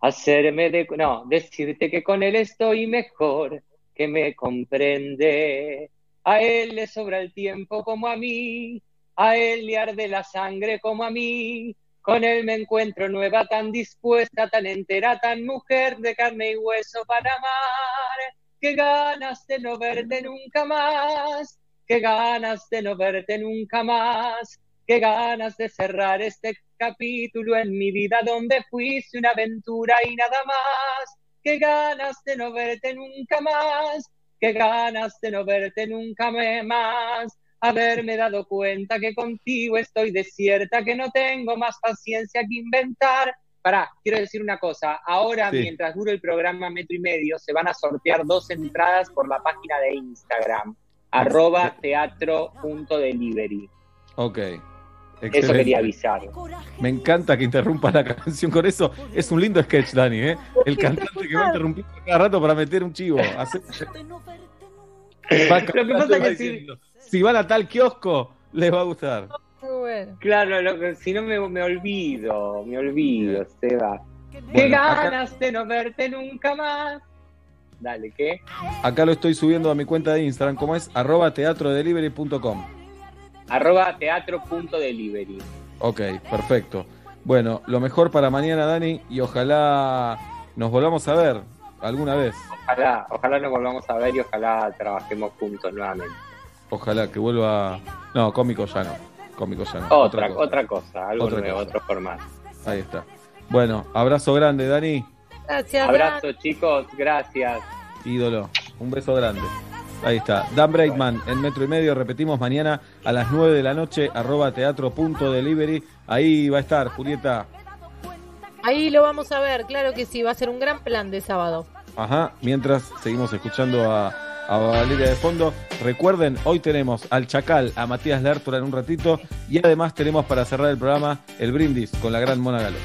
Hacerme de... No, decirte que con él estoy mejor, que me comprende. A él le sobra el tiempo como a mí, a él le arde la sangre como a mí. Con él me encuentro nueva, tan dispuesta, tan entera, tan mujer de carne y hueso para amar. Qué ganas de no verte nunca más, qué ganas de no verte nunca más, qué ganas de cerrar este capítulo en mi vida donde fuiste una aventura y nada más. Qué ganas de no verte nunca más, qué ganas de no verte nunca más. Haberme dado cuenta que contigo estoy desierta, que no tengo más paciencia que inventar. Pará, quiero decir una cosa. Ahora, Sí. mientras dure el programa Metro y Medio, se van a sortear dos entradas por la página de Instagram, arroba teatro.delivery. Ok. Eso Excelente. quería avisar. Me encanta que interrumpa la canción con eso. Es un lindo sketch, Dani, ¿eh? El cantante que va interrumpiendo cada rato para meter un chivo. Hace- Va Lo que pasa que si, diciendo, si van a tal kiosco, les va a gustar. Bueno. claro, lo que- si no me, me olvido, me olvido, Seba. Qué Bueno, acá- ganas de no verte nunca más. Dale, ¿qué? Acá lo estoy subiendo a mi cuenta de Instagram, como es arroba teatrodelivery.com. Arroba teatro.delivery. Ok, perfecto. Bueno, lo mejor para mañana, Dani, y ojalá nos volvamos a ver alguna vez. Ojalá, ojalá nos volvamos a ver y ojalá trabajemos juntos nuevamente. Ojalá que vuelva. No, cómico ya no. Cómico ya no. Otra, cosa. otra cosa, algo Otra nuevo, cosa. otro formato. Ahí está. Bueno, abrazo grande, Dani. Gracias. Abrazo, chicos, gracias. Ídolo. Un beso grande. Ahí está. Dan Breitman en metro y medio. Repetimos mañana a las 9 de la noche, arroba teatro.delivery. Ahí va a estar, Julieta. Ahí lo vamos a ver, claro que sí, va a ser un gran plan de sábado. Ajá. Mientras seguimos escuchando a, a Valeria de fondo. Recuerden, hoy tenemos al Chacal, a Matías Lertura en un ratito. Y además tenemos para cerrar el programa el brindis con la gran Mona Galo.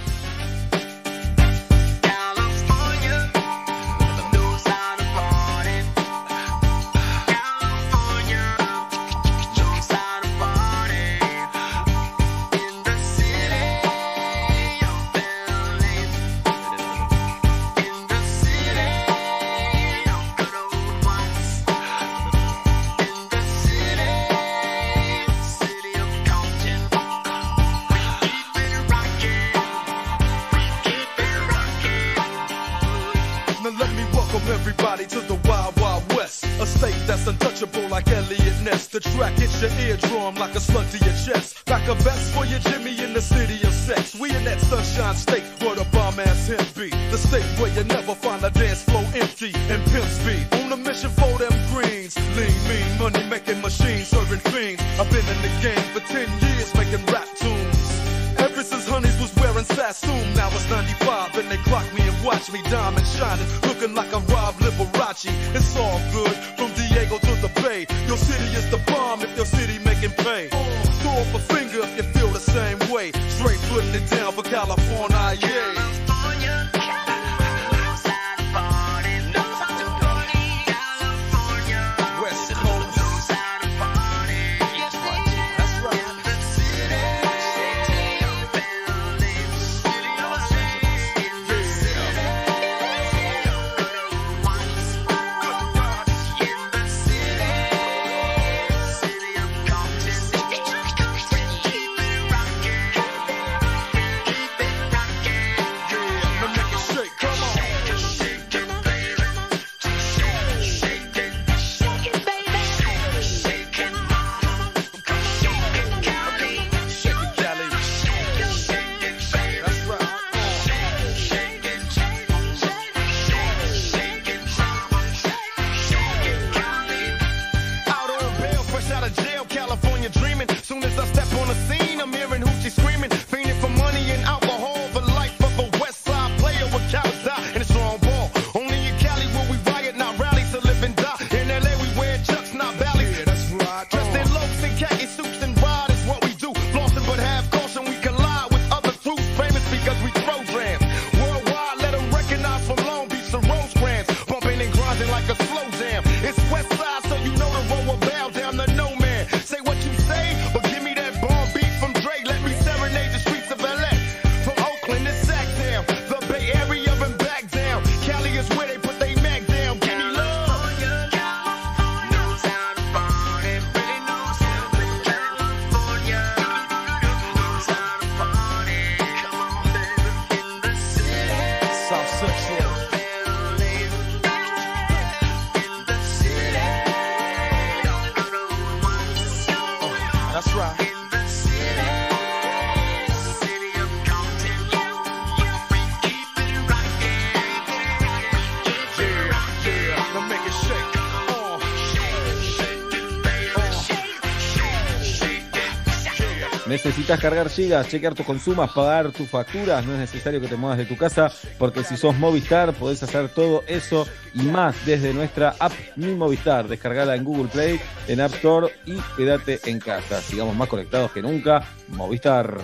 Necesitas cargar gigas, chequear tus consumos, pagar tus facturas. No es necesario que te muevas de tu casa porque si sos Movistar podés hacer todo eso y más desde nuestra app Mi Movistar. Descargala en Google Play, en App Store y quédate en casa. Sigamos más conectados que nunca. Movistar.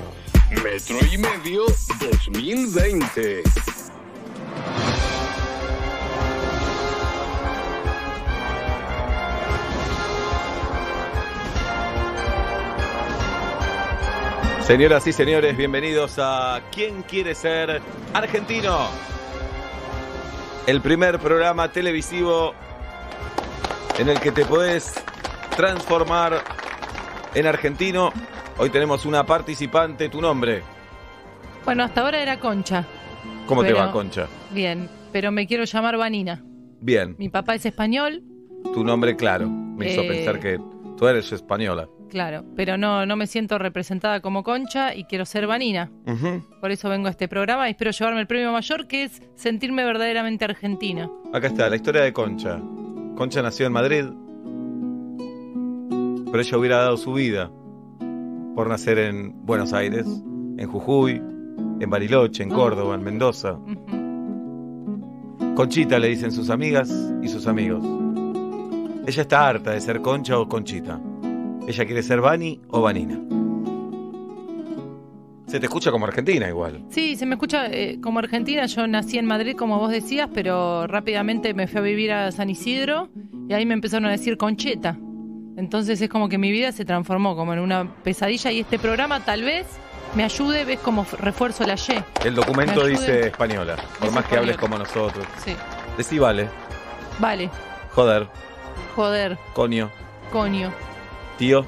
Metro y medio 2020. Señoras y señores, bienvenidos a ¿Quién quiere ser argentino? El primer programa televisivo en el que te podés transformar en argentino. Hoy tenemos una participante, tu nombre. Bueno, hasta ahora era Concha. ¿Cómo te Pero- va, Concha? Bien, pero me quiero llamar Vanina. Bien, Mi papá es español, tu nombre claro. Me hizo Eh. pensar que tú eres española. Claro, pero no, no me siento representada como Concha y quiero ser Vanina. Por eso vengo a este programa y espero llevarme el premio mayor, que es sentirme verdaderamente argentina. Acá está, la historia de Concha. Concha nació en Madrid, pero ella hubiera dado su vida por nacer en Buenos Aires, en Jujuy, en Bariloche, en Córdoba, en Mendoza. Conchita le dicen sus amigas y sus amigos. Ella está harta de ser Concha o Conchita. Ella quiere ser Vani o Vanina. Se te escucha como argentina igual. Sí, se me escucha eh, como argentina. Yo nací en Madrid, como vos decías, pero rápidamente me fui a vivir a San Isidro y ahí me empezaron a decir Concheta. Entonces es como que mi vida se transformó como en una pesadilla y este programa tal vez me ayude, ves como refuerzo la Y. El documento dice española, por más que hables como nosotros. Sí. Decí vale, Vale, joder, joder, coño, coño, tío,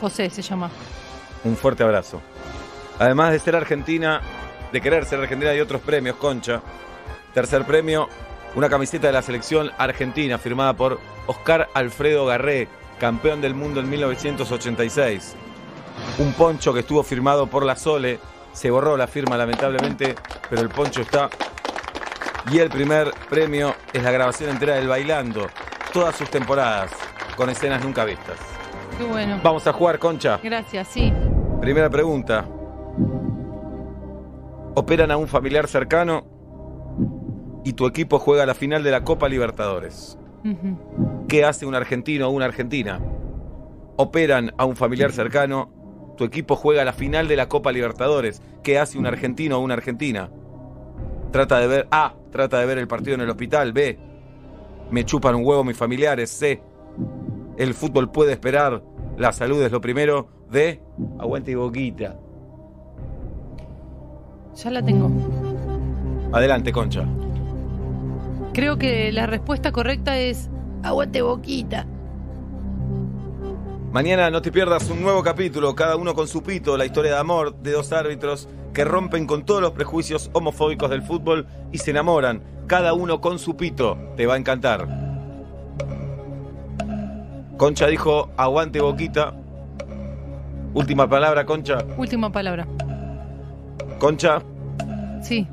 José se llama. un fuerte abrazo. Además de ser argentina, de querer ser argentina, hay otros premios, Concha. Tercer premio, Una camiseta de la selección argentina firmada por Oscar Alfredo Garré, campeón del mundo en 1986. Un poncho que estuvo firmado por la Sole. Se borró la firma lamentablemente, pero el poncho está. Y el primer premio es la grabación entera del Bailando. Todas sus temporadas, con escenas nunca vistas. Qué bueno. Vamos a jugar, Concha. Gracias, sí. Primera pregunta. Operan a un familiar cercano y tu equipo juega la final de la Copa Libertadores. ¿Qué hace un argentino o una argentina? Operan a un familiar cercano, tu equipo juega la final de la Copa Libertadores. ¿Qué hace un argentino o una argentina? Trata de ver A, trata de ver el partido en el hospital. B, me chupan un huevo mis familiares. C, el fútbol puede esperar. La salud es lo primero. D, aguante y boquita. Ya la tengo. Adelante, Concha. Creo que la respuesta correcta es aguante boquita. Mañana no te pierdas un nuevo capítulo, cada uno con su pito, la historia de amor de dos árbitros que rompen con todos los prejuicios homofóbicos del fútbol y se enamoran, cada uno con su pito. Te va a encantar. Concha dijo, aguante boquita. Última palabra, Concha. Última palabra. Concha, Sí.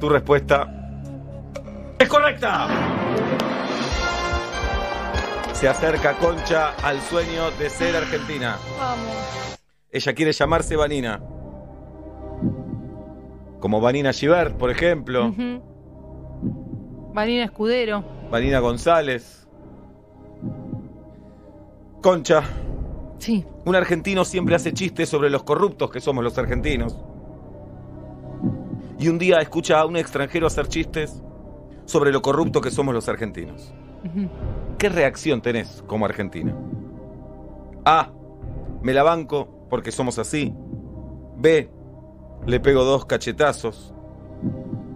tu respuesta es correcta. Se acerca Concha al sueño de ser argentina. Vamos. Ella quiere llamarse Vanina. Como Vanina Givert, por ejemplo. Vanina Escudero. Vanina González. Concha. Sí. Un argentino siempre hace chistes sobre los corruptos que somos los argentinos. Y un día escucha a un extranjero hacer chistes sobre lo corrupto que somos los argentinos. ¿Qué reacción tenés como argentina? A. Me la banco porque somos así. B. Le pego dos cachetazos.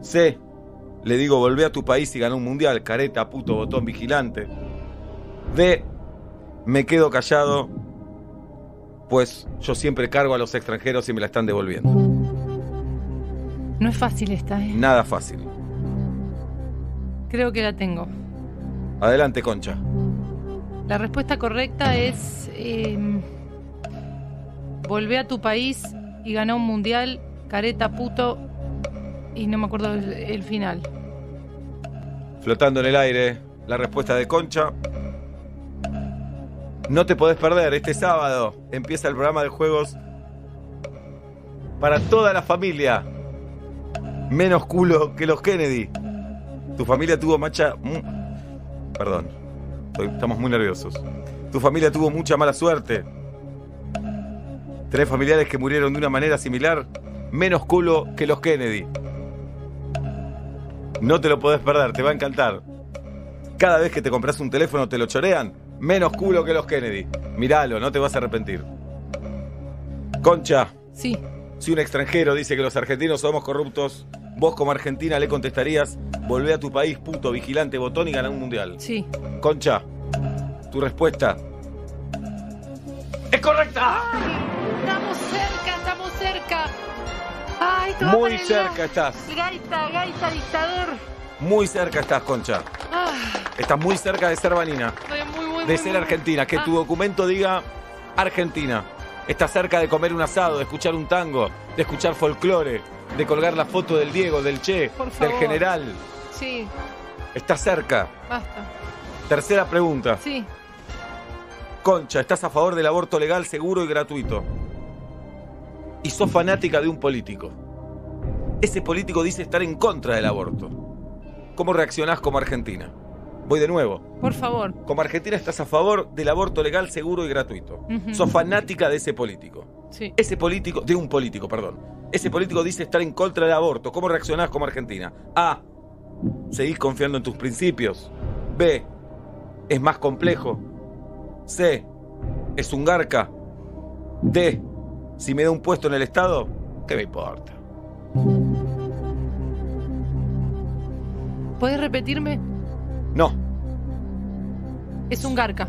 C. Le digo volvé a tu país y ganó un mundial, careta, puto, botón, vigilante. D. Me quedo callado, pues yo siempre cargo a los extranjeros y me la están devolviendo. No es fácil esta, ¿eh? Nada fácil. Creo que la tengo. Adelante, Concha. La respuesta correcta es eh, volvé a tu país y ganó un mundial, careta puto y no me acuerdo el, el final. Flotando en el aire, la respuesta de Concha. No te podés perder, este sábado empieza el programa de juegos para toda la familia. Menos culo que los Kennedy. Tu familia tuvo macha... Perdón, estamos muy nerviosos. Tu familia tuvo mucha mala suerte. Tres familiares que murieron de una manera similar. Menos culo que los Kennedy. No te lo podés perder, te va a encantar. Cada vez que te compras un teléfono te lo chorean. Menos culo que los Kennedy. Míralo, no te vas a arrepentir. Concha, Sí. si un extranjero dice que los argentinos somos corruptos, vos como argentina le contestarías, volvé a tu país, puto, vigilante, botón y ganá un mundial. Sí. Concha, tu respuesta es correcta. Estamos cerca, estamos cerca. Ay, Muy cerca estás. Gaita, gaita, dictador. Muy cerca estás, Concha. Ah, Estás muy cerca de ser vanina. estoy muy, muy, de muy, ser argentina, que Ah, tu documento diga Argentina. Está cerca de comer un asado, de escuchar un tango, de escuchar folclore, de colgar la foto del Diego, del Che, del general. Sí, Está cerca. basta. Tercera pregunta. Sí. Concha, ¿estás a favor del aborto legal, seguro y gratuito? Y sos fanática de un político. Ese político dice estar en contra del aborto. ¿Cómo reaccionás como Argentina? Voy de nuevo. Por favor. Como Argentina estás a favor del aborto legal, seguro y gratuito. Ujú. Sos fanática de ese político. Sí. Ese político, de un político, perdón. Ese político dice estar en contra del aborto. ¿Cómo reaccionás como Argentina? A. Seguís confiando en tus principios. B. Es más complejo. C. Es un garca. D. Si me da un puesto en el Estado, ¿qué me importa? ¿Puedes repetirme? No, Es un garca.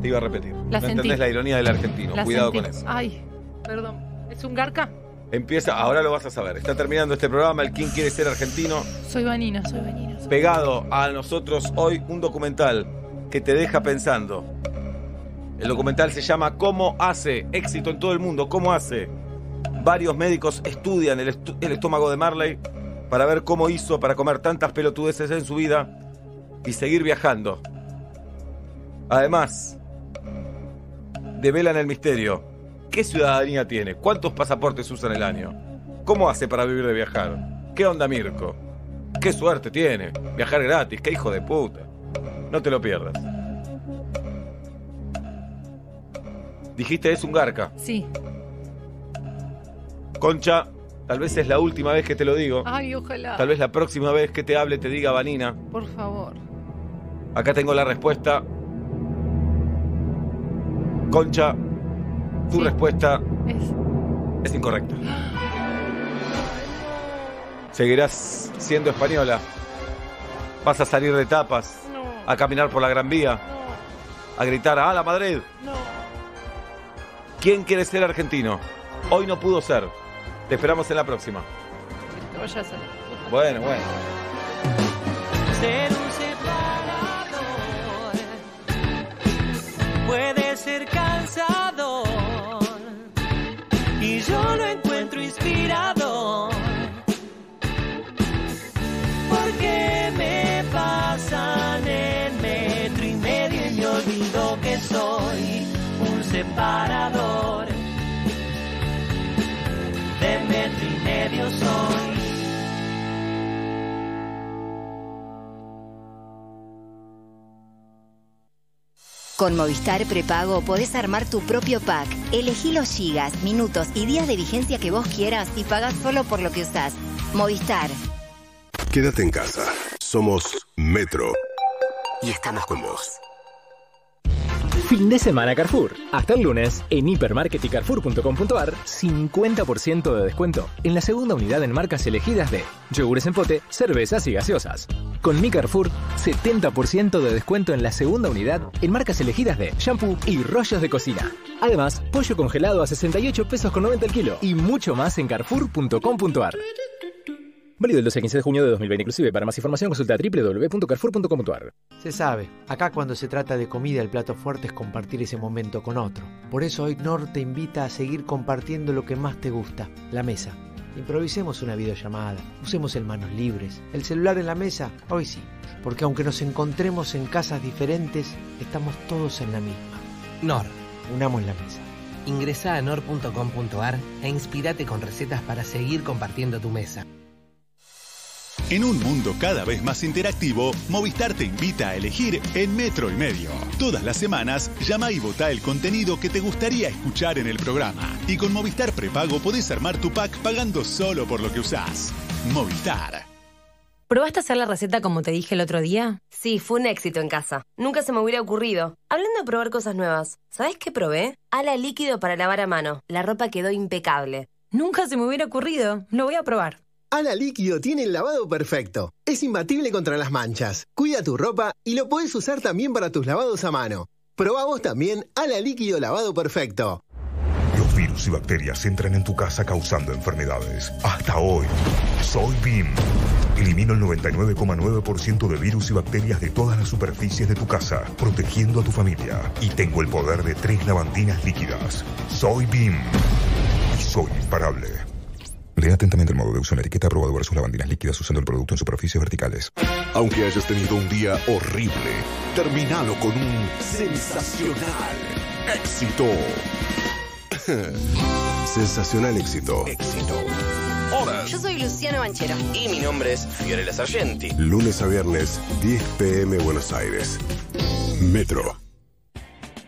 te iba a repetir. La no sentí. entendés la ironía del argentino. La Cuidado sentí. con eso. Ay, perdón. ¿Es un garca? Empieza, ahora lo vas a saber. Está terminando este programa, el King quiere ser argentino. Soy Vanina, soy Vanina. soy- Pegado a nosotros hoy un documental que te deja pensando. El documental se llama ¿Cómo hace éxito en todo el mundo? ¿Cómo hace? Varios médicos estudian el, estu- el estómago de Marley para ver cómo hizo para comer tantas pelotudeces en su vida y seguir viajando. Además, develan el misterio. ¿Qué ciudadanía tiene? ¿Cuántos pasaportes usa en el año? ¿Cómo hace para vivir de viajar? ¿Qué onda Mirko? ¿Qué suerte tiene? Viajar gratis, qué hijo de puta. No te lo pierdas. Dijiste es un garca. Sí. Concha, tal vez es la última vez que te lo digo. Ay, ojalá. Tal vez la próxima vez que te hable te diga Vanina. Por favor. Acá tengo la respuesta. Concha, tu respuesta Es. es incorrecta. Seguirás siendo española. Vas a salir de tapas. A caminar por la Gran Vía. A gritar ¡A la Madrid! ¿Quién quiere ser argentino? Hoy no pudo ser. Te esperamos en la próxima. Bueno, bueno. Ser un separador puede ser cansador y yo lo encuentro inspirador. Porque me pasan en metro y medio y me olvido que soy un separador. Con Movistar Prepago podés armar tu propio pack. Elegí los gigas, minutos y días de vigencia que vos quieras y pagás solo por lo que usás. Movistar. Quédate en casa. Somos Metro. Y estamos con vos. Fin de semana Carrefour. Hasta el lunes, en hipermarket y carrefour.com.ar, 50% de descuento en la segunda unidad en marcas elegidas de yogures en pote, cervezas y gaseosas. Con mi Carrefour, 70% de descuento en la segunda unidad en marcas elegidas de shampoo y rollos de cocina. Además, pollo congelado a 68 pesos con 90 el kilo y mucho más en carrefour.com.ar. Válido el 12 al 15 de junio de 2020 inclusive. Para más información consulta www.carrefour.com.ar. Se sabe, acá cuando se trata de comida el plato fuerte es compartir ese momento con otro. Por eso hoy Nor te invita a seguir compartiendo lo que más te gusta, la mesa. Improvisemos una videollamada, usemos el manos libres, el celular en la mesa, hoy sí, porque aunque nos encontremos en casas diferentes, estamos todos en la misma. Nor. Unamos la mesa. Ingresa a nor.com.ar e inspirate con recetas para seguir compartiendo tu mesa. En un mundo cada vez más interactivo, Movistar te invita a elegir en Metro y Medio. Todas las semanas, llama y vota el contenido que te gustaría escuchar en el programa. Y con Movistar Prepago podés armar tu pack pagando solo por lo que usás. Movistar. ¿Probaste hacer la receta como te dije el otro día? Sí, fue un éxito en casa. Nunca se me hubiera ocurrido. Hablando de probar cosas nuevas, ¿sabes qué probé? Ala líquido para lavar a mano. La ropa quedó impecable. Nunca se me hubiera ocurrido. Lo voy a probar. Ala Líquido tiene el lavado perfecto. Es imbatible contra las manchas. Cuida tu ropa y lo puedes usar también para tus lavados a mano. Probamos también Ala Líquido Lavado Perfecto. Los virus y bacterias entran en tu casa causando enfermedades. Hasta hoy, soy BIM. Elimino el 99,9% de virus y bacterias de todas las superficies de tu casa, protegiendo a tu familia. Y tengo el poder de tres lavandinas líquidas. Soy BIM. Y soy imparable. Lea atentamente el modo de uso en la etiqueta aprobado versus lavandinas líquidas usando el producto en superficies verticales. Aunque hayas tenido un día horrible, terminalo con un sensacional éxito. Sensacional éxito. Éxito. Hola. Yo soy Luciano Banchero. Y mi nombre es Fiorella Sargenti. Lunes a viernes, 10 pm Buenos Aires. Metro.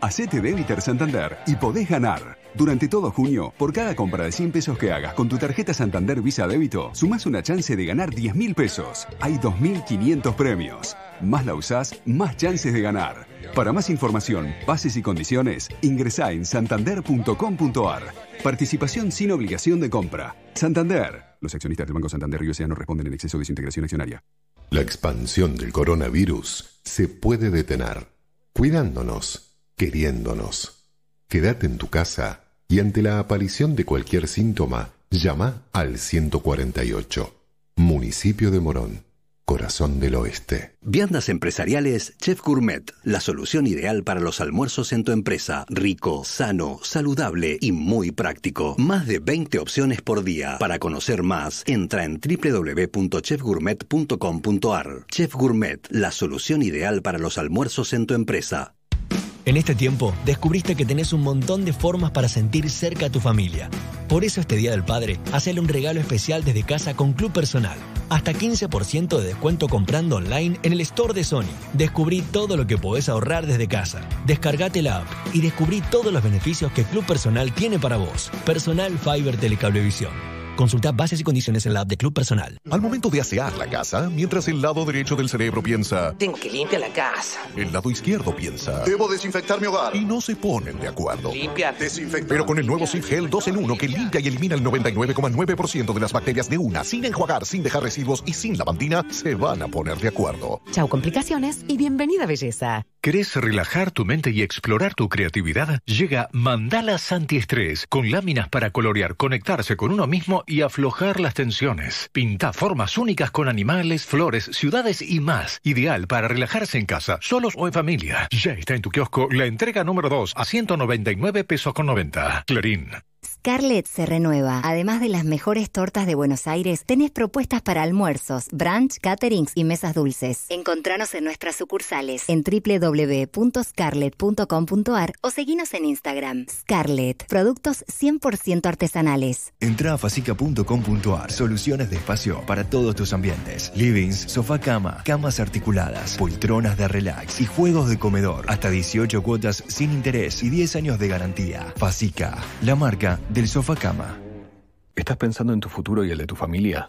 Hacete débiter Santander y podés ganar. Durante todo junio, por cada compra de 100 pesos que hagas con tu tarjeta Santander Visa Débito, sumás una chance de ganar 10 mil pesos. Hay 2.500 premios. Más la usás, más chances de ganar. Para más información, bases y condiciones, ingresá en santander.com.ar. Participación sin obligación de compra. Santander. Los accionistas del Banco Santander y USA no responden en exceso de su integración accionaria. La expansión del coronavirus se puede detener. Cuidándonos, queriéndonos. Quédate en tu casa y ante la aparición de cualquier síntoma, Llama al 148. Municipio de Morón, corazón del oeste. Viandas empresariales Chef Gourmet, la solución ideal para los almuerzos en tu empresa. Rico, sano, saludable y muy práctico. Más de 20 opciones por día. Para conocer más, entra en www.chefgourmet.com.ar. Chef Gourmet, la solución ideal para los almuerzos en tu empresa. En este tiempo, descubriste que tenés un montón de formas para sentir cerca a tu familia. Por eso este Día del Padre, hacele un regalo especial desde casa con Club Personal. Hasta 15% de descuento comprando online en el store de Sony. Descubrí todo lo que podés ahorrar desde casa. Descargate la app y descubrí todos los beneficios que Club Personal tiene para vos. Personal Fiber Telecablevisión. Consulta bases y condiciones en la app de Club Personal. Al momento de asear la casa, mientras el lado derecho del cerebro piensa, Tengo que limpiar la casa. el lado izquierdo piensa, debo desinfectar mi hogar. Y no se ponen de acuerdo. Limpia. Desinfectar. Pero con el nuevo Sif Gel 2 en 1 que limpia y elimina el 99,9% de las bacterias de una, sin enjuagar, sin dejar residuos y sin lavandina, se van a poner de acuerdo. Chao complicaciones y bienvenida belleza. ¿Querés relajar tu mente y explorar tu creatividad? Llega Mandalas Antiestrés, con láminas para colorear, conectarse con uno mismo y aflojar las tensiones. Pinta formas únicas con animales, flores, ciudades y más. Ideal para relajarse en casa, solos o en familia. Ya está en tu kiosco la entrega número 2 a 199 pesos con 90. Clarín. Scarlett se renueva. Además de las mejores tortas de Buenos Aires, tenés propuestas para almuerzos, brunch, caterings y mesas dulces. Encontranos en nuestras sucursales en www.scarlett.com.ar o seguinos en Instagram. Scarlett, productos 100% artesanales. Entra a facica.com.ar. Soluciones de espacio para todos tus ambientes. Livings, sofá cama, camas articuladas, poltronas de relax y juegos de comedor. Hasta 18 cuotas sin interés y 10 años de garantía. Facica, la marca del sofá cama. ¿Estás pensando en tu futuro y el de tu familia?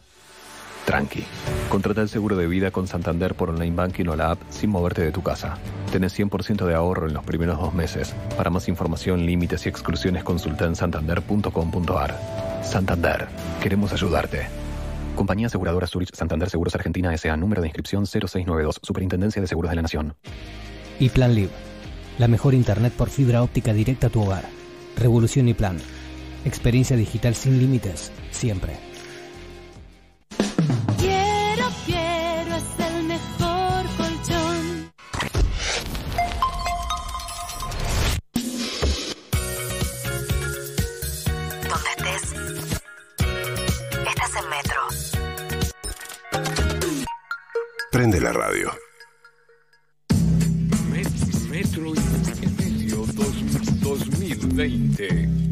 Tranqui. Contrata el seguro de vida con Santander por online banking o la app sin moverte de tu casa. Tenés 100% de ahorro en los primeros dos meses. Para más información, límites y exclusiones, consulta en santander.com.ar. Santander. Queremos ayudarte. Compañía Aseguradora Zurich Santander Seguros Argentina S.A. Número de inscripción 0692. Superintendencia de Seguros de la Nación. Y Plan Live, la mejor internet por fibra óptica directa a tu hogar. Revolución y Plan. Experiencia digital sin límites, siempre. Quiero, quiero, es el mejor colchón. Donde estés, estás en Metro. Prende la radio. Metro y medio dos- 2020.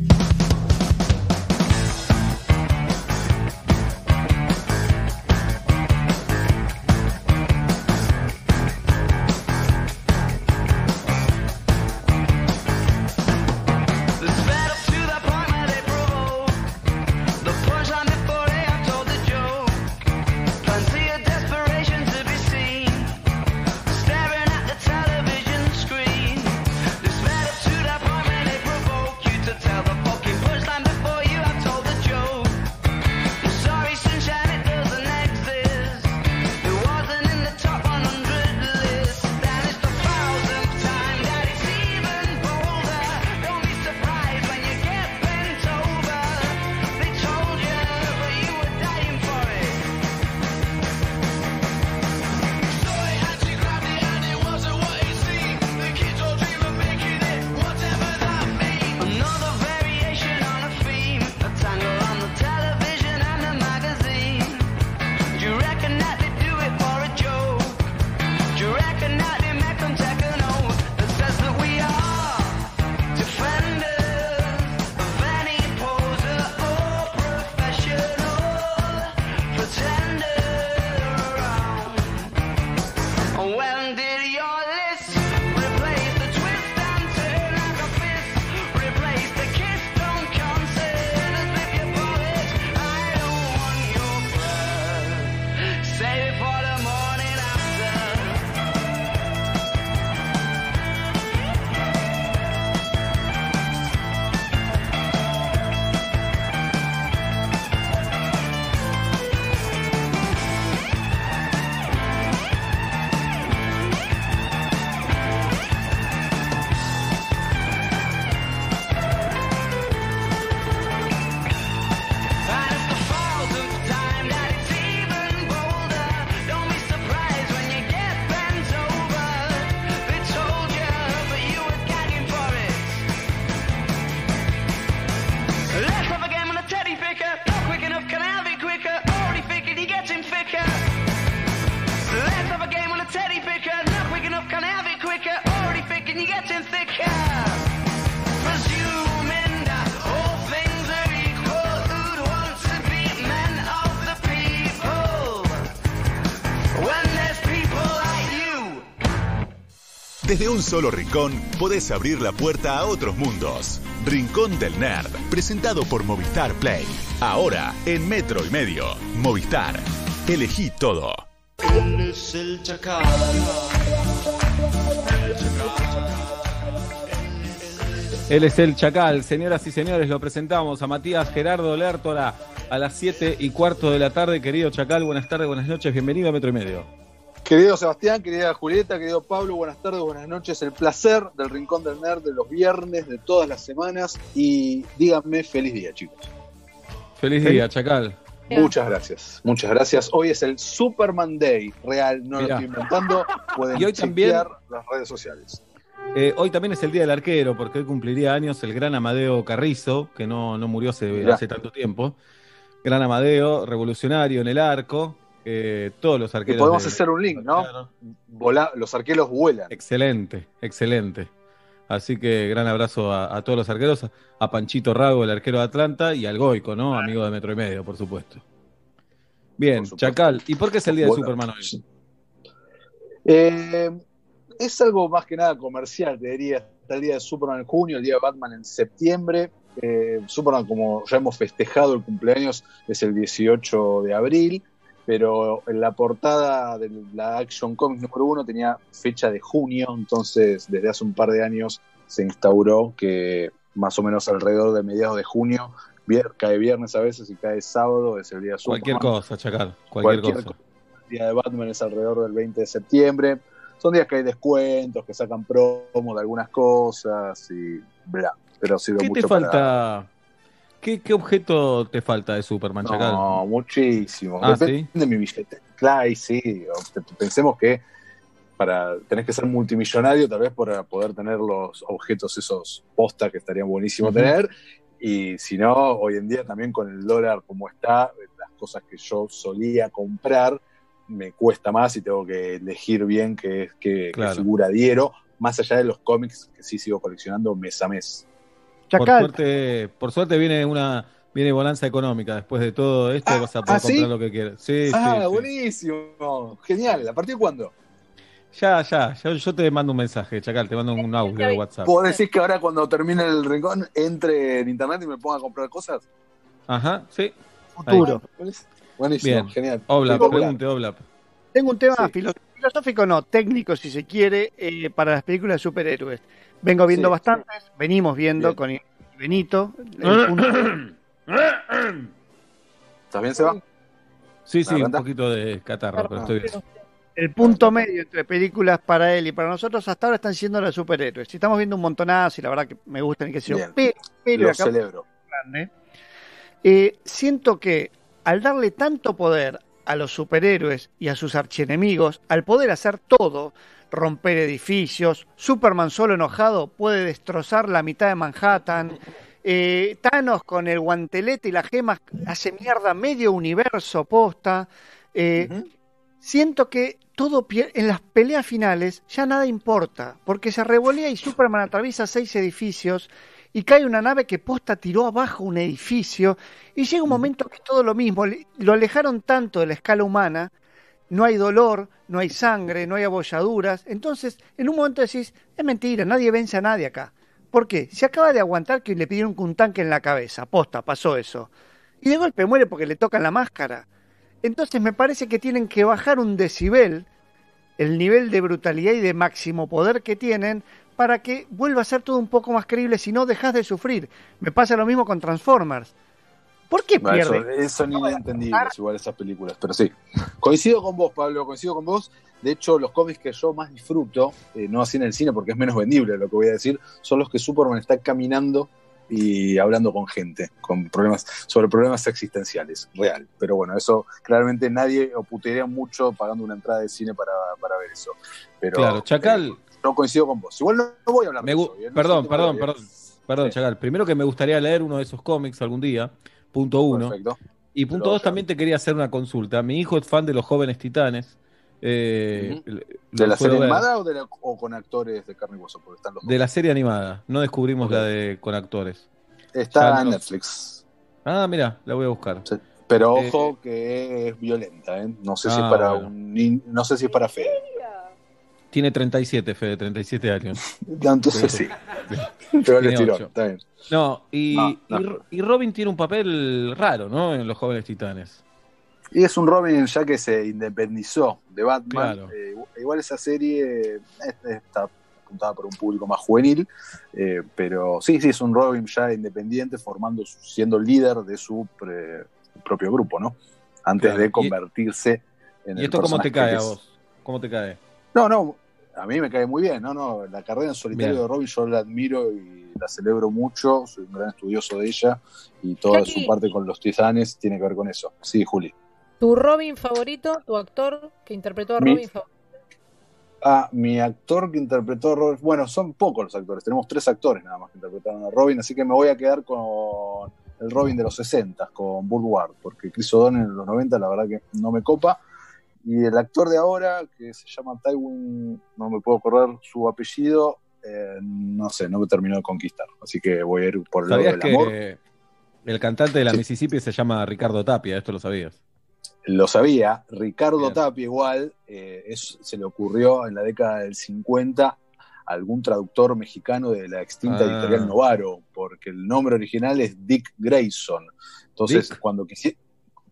Desde un solo rincón podés abrir la puerta a otros mundos. Rincón del Nerd, presentado por Movistar Play. Ahora en Metro y Medio. Movistar. Elegí todo. Él es el chacal. Él es el Chacal. Señoras y señores, lo presentamos a Matías Gerardo Lertora a las 7 y cuarto de la tarde. Querido Chacal, buenas tardes, buenas noches. Bienvenido a Metro y Medio. Querido Sebastián, querida Julieta, querido Pablo, buenas tardes, buenas noches. El placer del Rincón del Nerd de los viernes, de todas las semanas. Y díganme feliz día, chicos. Feliz día, Chacal. Muchas gracias, muchas gracias. Hoy es el Superman Day, real, no Mirá. lo estoy inventando. Pueden Y hoy también- las redes sociales. Eh, hoy también es el Día del Arquero, porque hoy cumpliría años el gran Amadeo Carrizo, que no, no murió hace tanto tiempo. Gran Amadeo, revolucionario en el arco. Eh, todos los Y arqueros. podemos de- hacer un link, ¿no? Los arqueros vuelan. Excelente, excelente. Así que gran abrazo a, a todos los arqueros, a Panchito Rago, el arquero de Atlanta, y al Goico, ¿no? Amigo de Metro y Medio, por supuesto. Bien, Chacal, ¿y por qué es el día de. Superman hoy? Eh, es algo más que nada comercial, te diría. Está el día de Superman en junio, el día de Batman en septiembre. Eh, Superman, como ya hemos festejado el cumpleaños, es el 18 de abril, pero en la portada de la Action Comics número uno tenía fecha de junio, entonces desde hace un par de años se instauró que más o menos alrededor de mediados de junio, vier- cae viernes a veces y cae sábado, es el día de Superman. Cualquier cosa, Chacal, cualquier, Cualquier cosa. El día de Batman es alrededor del 20 de septiembre. Son días que hay descuentos, que sacan promos de algunas cosas y bla. Pero sirve ¿Qué mucho te para- falta? ¿Qué, qué objeto te falta de Superman, Chacal? No, muchísimo. Ah, Depende de mi billete. Claro, y sí. Pensemos que para tenés que ser multimillonario tal vez para poder tener los objetos esos posta que estarían buenísimo Ujú. tener. Y si no, hoy en día también con el dólar como está, las cosas que yo solía comprar me cuesta más y tengo que elegir bien qué, qué, qué Claro. figura diero, más allá de los cómics que sí sigo coleccionando mes a mes. Por suerte, por suerte viene una viene bonanza económica. Después de todo esto vas a poder ah, ¿sí? comprar lo que quieras. Sí, ah, sí, sí. buenísimo. Genial. ¿A partir de cuándo? Ya, ya, yo, yo te mando un mensaje, Chacal, te mando un audio de WhatsApp. ¿Puedo decir que ahora cuando termine el rincón entre en internet y me ponga a comprar cosas? Ajá, sí. Futuro. Buenísimo, Bien. genial. Oblap, pregunte, Oblap. Tengo un tema filo- filosófico, no, técnico, si se quiere, eh, para las películas de superhéroes. Vengo viendo Sí, bastantes, venimos viendo Bien. con Benito. el punto- ¿Estás bien, Seba? Sí, sí, un poquito de catarro, pero estoy bien. el punto medio entre películas para él y para nosotros hasta ahora están siendo de superhéroes. Si estamos viendo un montonazo y la verdad que me gustan y qué sé yo, Bien. pero, pero Lo acá- celebro. grande, eh, siento que al darle tanto poder a los superhéroes y a sus archienemigos, al poder hacer todo, romper edificios, Superman solo enojado puede destrozar la mitad de Manhattan, eh, Thanos con el guantelete y las gemas hace mierda medio universo posta, eh, siento que todo en las peleas finales ya nada importa, porque se revolea y Superman atraviesa seis edificios y cae una nave que posta tiró abajo un edificio y llega un momento que es todo lo mismo, lo alejaron tanto de la escala humana, no hay dolor, no hay sangre, no hay abolladuras, entonces en un momento decís, es mentira, nadie vence a nadie acá. ¿Por qué? Se acaba de aguantar que le pidieron un tanque en la cabeza, posta, pasó eso. Y de golpe muere porque le tocan la máscara. Entonces me parece que tienen que bajar un decibel el nivel de brutalidad y de máximo poder que tienen para que vuelva a ser todo un poco más creíble, si no dejas de sufrir. Me pasa lo mismo con Transformers. ¿Por qué Bueno, eso, pierde? eso ni entendibles igual esas películas, pero sí. Coincido con vos, Pablo, coincido con vos. De hecho, los cómics que yo más disfruto, eh, no así en el cine porque es menos vendible lo que voy a decir, son los que Superman está caminando y hablando con gente, con problemas, sobre problemas existenciales, real. Pero bueno, eso claramente nadie o putearía mucho pagando una entrada de cine para, para ver eso. Pero Claro, Chacal. eh, no coincido con vos. Igual no, no voy a hablar Me de. No perdón, perdón, perdón, perdón, Chacal. Primero que me gustaría leer uno de esos cómics algún día, punto uno. Perfecto. Y punto Pero dos, también te quería hacer una consulta. Mi hijo es fan de los jóvenes titanes. Eh, ¿De la serie ver. animada o, de la- o con actores de carne y hueso? Porque están los. De la serie animada. No descubrimos la de con actores. Está en Netflix. Ah, mira, la voy a buscar. Pero Eh, ojo que es violenta, ¿eh? No sé si ah, es para bueno. un no sé si es para Fede. Tiene 37, Fede, 37 años. Entonces sí. Pero el Tiene estirón, ocho. está bien. No, y, No, no. y- y Robin tiene un papel raro, ¿no? En Los Jóvenes Titanes. Y es un Robin ya que se independizó de Batman. Claro. Eh, igual esa serie es- está apuntada por un público más juvenil, eh, pero sí, sí, es un Robin ya independiente, formando, siendo líder de su pre- propio grupo, ¿no? Antes Claro. de Y- convertirse en ¿Y el esto cómo te cae a vos? ¿Cómo te cae? No, no, a mí me cae muy bien, no, no, la carrera en solitario Bien. de Robin yo la admiro y la celebro mucho, soy un gran estudioso de ella y toda Jackie. su parte con los titanes tiene que ver con eso. Sí, Juli. ¿Tu Robin favorito, tu actor que interpretó a Mi- Robin favorito? Ah, mi actor que interpretó a Robin. Bueno, son pocos los actores. Tenemos tres actores nada más que interpretaron a Robin, así que me voy a quedar con el Robin de los 60, con Bull Ward, porque Chris O'Donnell en los 90 la verdad que no me copa. Y el actor de ahora, que se llama Tywin, no me puedo acordar su apellido, eh, no sé, no me terminó de conquistar. Así que voy a ir por el lado ¿Sabías del amor. que el cantante de la Mississippi se llama Ricardo Tapia? Esto lo sabías. Lo sabía, Ricardo Bien. Tapia igual, eh, es- se le ocurrió en la década del 50 a algún traductor mexicano de la extinta Ah. editorial Novaro, porque el nombre original es Dick Grayson. Entonces, Dick. cuando quisieron...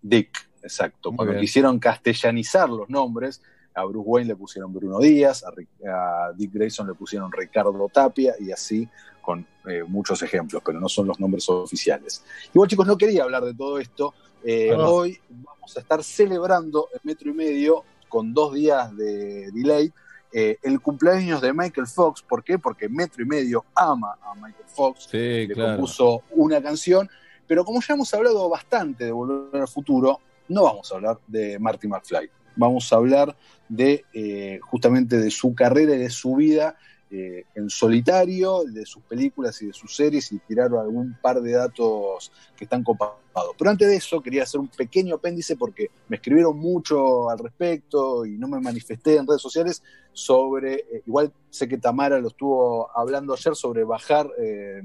Dick, exacto. Muy cuando bien. quisieron castellanizar los nombres, a Bruce Wayne le pusieron Bruno Díaz, a, Dick Grayson le pusieron Ricardo Tapia y así con eh, muchos ejemplos, pero no son los nombres oficiales. Igual chicos, no quería hablar de todo esto. Eh. Hoy vamos a estar celebrando el metro y medio con dos días de delay eh, el cumpleaños de Michael Fox. ¿Por qué? Porque metro y medio ama a Michael Fox. Sí, le claro. compuso una canción. Pero como ya hemos hablado bastante de Volver al Futuro, no vamos a hablar de Marty McFly. Vamos a hablar de eh, justamente de su carrera y de su vida eh, en solitario, de sus películas y de sus series y tirar algún par de datos que están copados. Pero antes de eso quería hacer un pequeño apéndice porque me escribieron mucho al respecto y no me manifesté en redes sociales sobre, eh, igual sé que Tamara lo estuvo hablando ayer sobre bajar eh,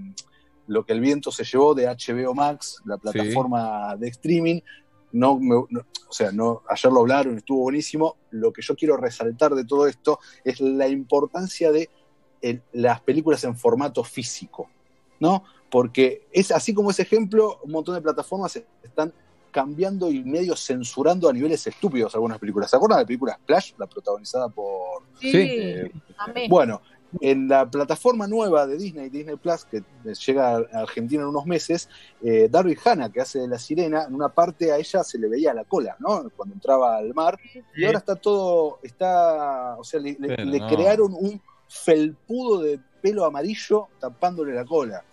lo que el viento se llevó de HBO Max, la plataforma de streaming. No, me- no- o sea, no, ayer lo hablaron, estuvo buenísimo. Lo que yo quiero resaltar de todo esto es la importancia de el- las películas en formato físico, ¿no? Porque es así como ese ejemplo, un montón de plataformas están cambiando y medio censurando a niveles estúpidos algunas películas. ¿Se acuerdan de la película Splash, la protagonizada por Sí, eh, bueno, en la plataforma nueva de Disney, Disney Plus, que llega a Argentina en unos meses, eh, Darby Hanna, que hace de la sirena, en una parte a ella se le veía la cola, ¿no? Cuando entraba al mar. Y ahora está todo, está, o sea, le, le- Pero le no. crearon un felpudo de pelo amarillo tapándole la cola.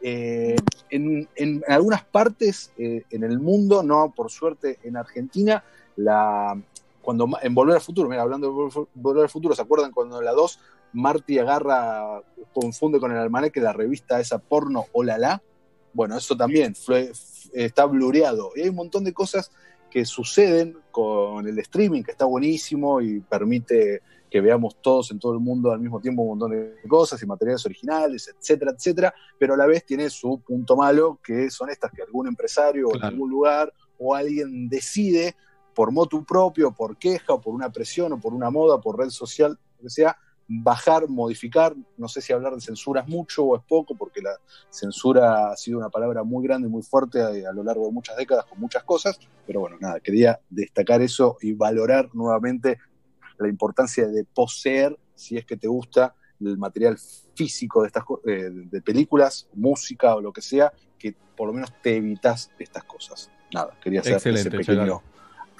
Eh, en, en algunas partes eh, en el mundo, no por suerte en Argentina, la, cuando en Volver al Futuro, mira, hablando de Volver- Volver al Futuro, ¿se acuerdan cuando en la 2 Marty agarra, confunde con el almanaque la revista esa porno Hola La? Bueno, eso también fue- está blureado. Y hay un montón de cosas que suceden con el streaming, que está buenísimo y permite que veamos todos en todo el mundo al mismo tiempo un montón de cosas y materiales originales, etcétera, etcétera, pero a la vez tiene su punto malo, que son estas que algún empresario o en algún lugar o alguien decide por motu propio, por queja o por una presión o por una moda, por red social, lo que sea, bajar, modificar, no sé si hablar de censura es mucho o es poco, porque la censura ha sido una palabra muy grande y muy fuerte a, a lo largo de muchas décadas con muchas cosas, pero bueno, nada, quería destacar eso y valorar nuevamente la importancia de poseer, si es que te gusta, el material físico de estas eh, de películas, música o lo que sea, que por lo menos te evitas estas cosas. Nada, quería hacer Excelente, ese pequeño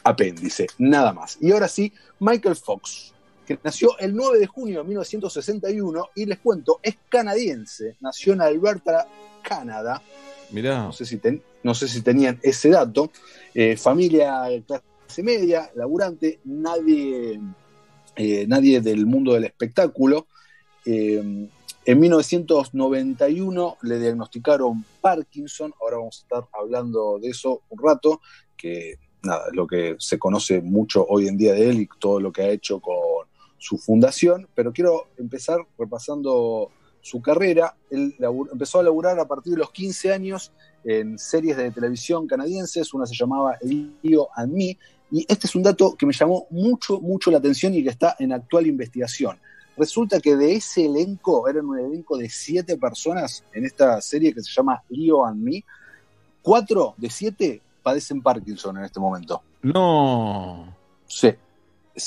apéndice, nada más. Y ahora sí, Michael Fox, que nació el 9 de junio de 1961 y les cuento, es canadiense, nació en Alberta, Canadá, Mirá. no sé si, ten- no sé si tenían ese dato. Eh, familia de clase media, laburante, nadie, eh, nadie del mundo del espectáculo. Eh, en 1991 le diagnosticaron Parkinson, ahora vamos a estar hablando de eso un rato, que nada, es lo que se conoce mucho hoy en día de él y todo lo que ha hecho con su fundación, pero quiero empezar repasando su carrera. Él labur- empezó a laburar a partir de los 15 años en series de televisión canadienses, una se llamaba Leo and Me Y este es un dato que me llamó mucho, mucho la atención y que está en actual investigación. Resulta que de ese elenco, eran un elenco de siete personas en esta serie que se llama Leo and Me, cuatro de siete padecen Parkinson en este momento. No. Sí.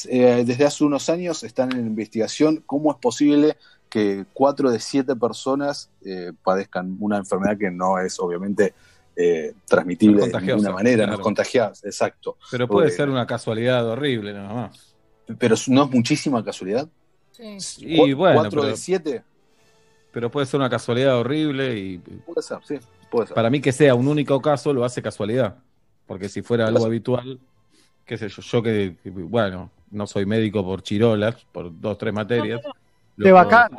Eh, desde hace unos años están en investigación cómo es posible que cuatro de siete personas eh, padezcan una enfermedad que no es obviamente eh, transmitible No es de ninguna manera, no es contagiada, exacto. Pero puede ser una casualidad horrible, nada más. Pero no es muchísima casualidad. Y Cu- bueno, cuatro pero, de siete, pero puede ser una casualidad horrible y puede ser, sí, puede ser. para mí que sea un único caso lo hace casualidad. Porque si fuera algo habitual, qué sé yo, yo que, que, bueno, no soy médico por chirolas, por dos, tres materias. De lo bacán.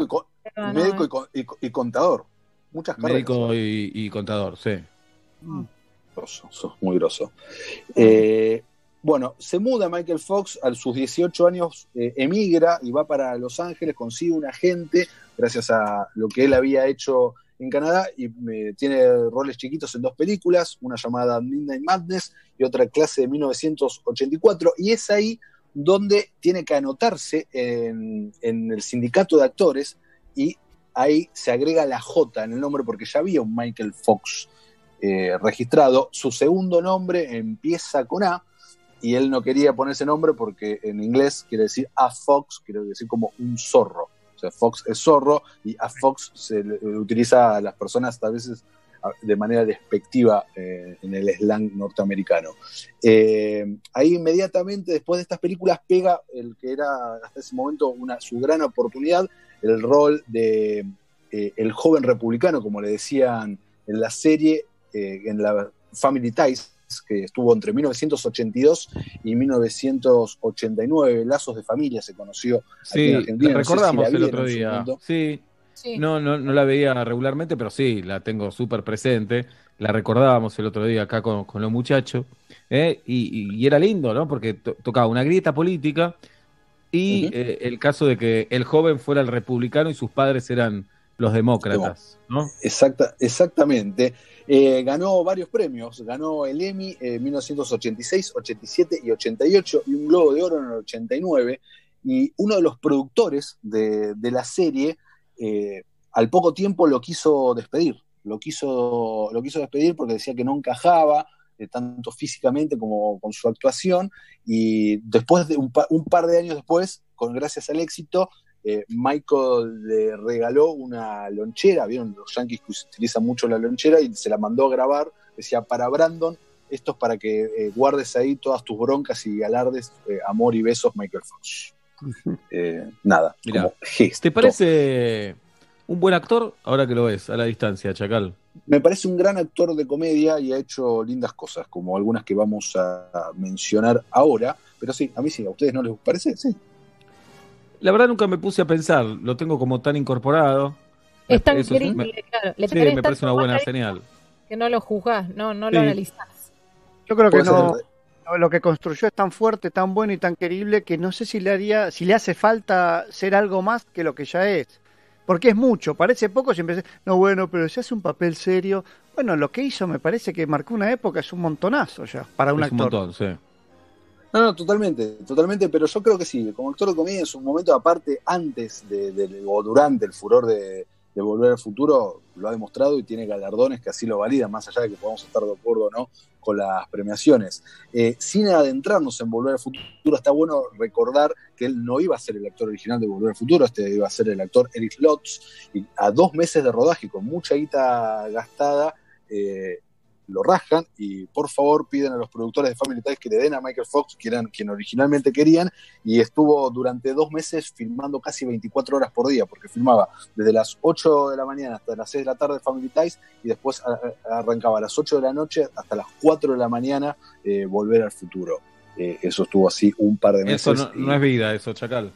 No, médico y, co- y co- y contador. Muchas carreras. Médico y, y contador, sí. Grosso, sos muy grosso. Eh, bueno, se muda Michael Fox a sus 18 años, eh, emigra y va para Los Ángeles, consigue un agente gracias a lo que él había hecho en Canadá y eh, tiene roles chiquitos en dos películas, una llamada Midnight Madness y otra clase de 1984 y es ahí donde tiene que anotarse en, el sindicato de actores y ahí se agrega la J en el nombre porque ya había un Michael Fox eh, registrado. Su segundo nombre empieza con A y él no quería ponerse nombre porque en inglés quiere decir a Fox, quiere decir como un zorro. O sea, Fox es zorro y a Fox se le le utiliza a las personas a veces de manera despectiva eh, en el slang norteamericano. Eh, ahí inmediatamente después de estas películas pega el que era hasta ese momento una, su gran oportunidad, el rol de eh, el joven republicano, como le decían en la serie, eh, en la Family Ties, que estuvo entre 1982 y 1989. Lazos de Familia se conoció aquí Sí, en Argentina. la no sé si recordamos la el otro día. Sí, Sí. no, no, no la veía regularmente, pero sí, la tengo súper presente. La recordábamos el otro día acá con, con los muchachos. ¿eh? Y, y- y era lindo, ¿no? Porque to- tocaba una grieta política y eh, el caso de que el joven fuera el republicano y sus padres eran los demócratas, ¿no? Exacta, exactamente. Eh, ganó varios premios. Ganó el Emmy en 1986, 87 y 88 y un Globo de Oro en el 89. Y uno de los productores de, de la serie, eh, al poco tiempo lo quiso despedir. Lo quiso, lo quiso despedir porque decía que no encajaba, eh, tanto físicamente como con su actuación. Y después de un, pa- un par de años después, con gracias al éxito, eh, Michael le regaló una lonchera, vieron los yankees que utilizan mucho la lonchera y se la mandó a grabar, decía para Brandon, esto es para que eh, guardes ahí todas tus broncas y alardes, eh, amor y besos, Michael Fox. Eh, nada, Mirá, como gesto. ¿Te parece un buen actor ahora que lo ves a la distancia, Chacal? Me parece un gran actor de comedia y ha hecho lindas cosas, como algunas que vamos a mencionar ahora, pero sí, a mí sí, a ustedes no les parece, sí. La verdad nunca me puse a pensar, lo tengo como tan incorporado. Es tan Eso es- me- claro. Le sí, me parece una buena señal. Que no lo juzgás, no, no Sí. lo analizás. Yo creo que no. Lo que construyó es tan fuerte, tan bueno y tan querible que no sé si le haría, si le hace falta ser algo más que lo que ya es. Porque es mucho, parece poco si empecé, no bueno, pero si hace un papel serio, bueno, lo que hizo me parece que marcó una época, es un montonazo ya para un Es un actor. montón, sí. No, no, totalmente, totalmente, pero yo creo que sí, como actor de comedia en su momento aparte, antes de, de- o durante el furor de, de Volver al Futuro, lo ha demostrado y tiene galardones que así lo validan, más allá de que podamos estar de acuerdo o no con las premiaciones. Eh, sin adentrarnos en Volver al Futuro, está bueno recordar que él no iba a ser el actor original de Volver al Futuro, este iba a ser el actor Eric Lotz, y a dos meses de rodaje, con mucha guita gastada, eh, lo rascan y por favor piden a los productores de Family Ties que le den a Michael Fox, que eran quien originalmente querían, y estuvo durante dos meses filmando casi 24 horas por día, porque filmaba desde las 8 de la mañana hasta las 6 de la tarde Family Ties y después arrancaba a las 8 de la noche hasta las 4 de la mañana eh, Volver al Futuro. Eh, eso estuvo así un par de meses. Eso no, y- no es vida, eso, Chacal.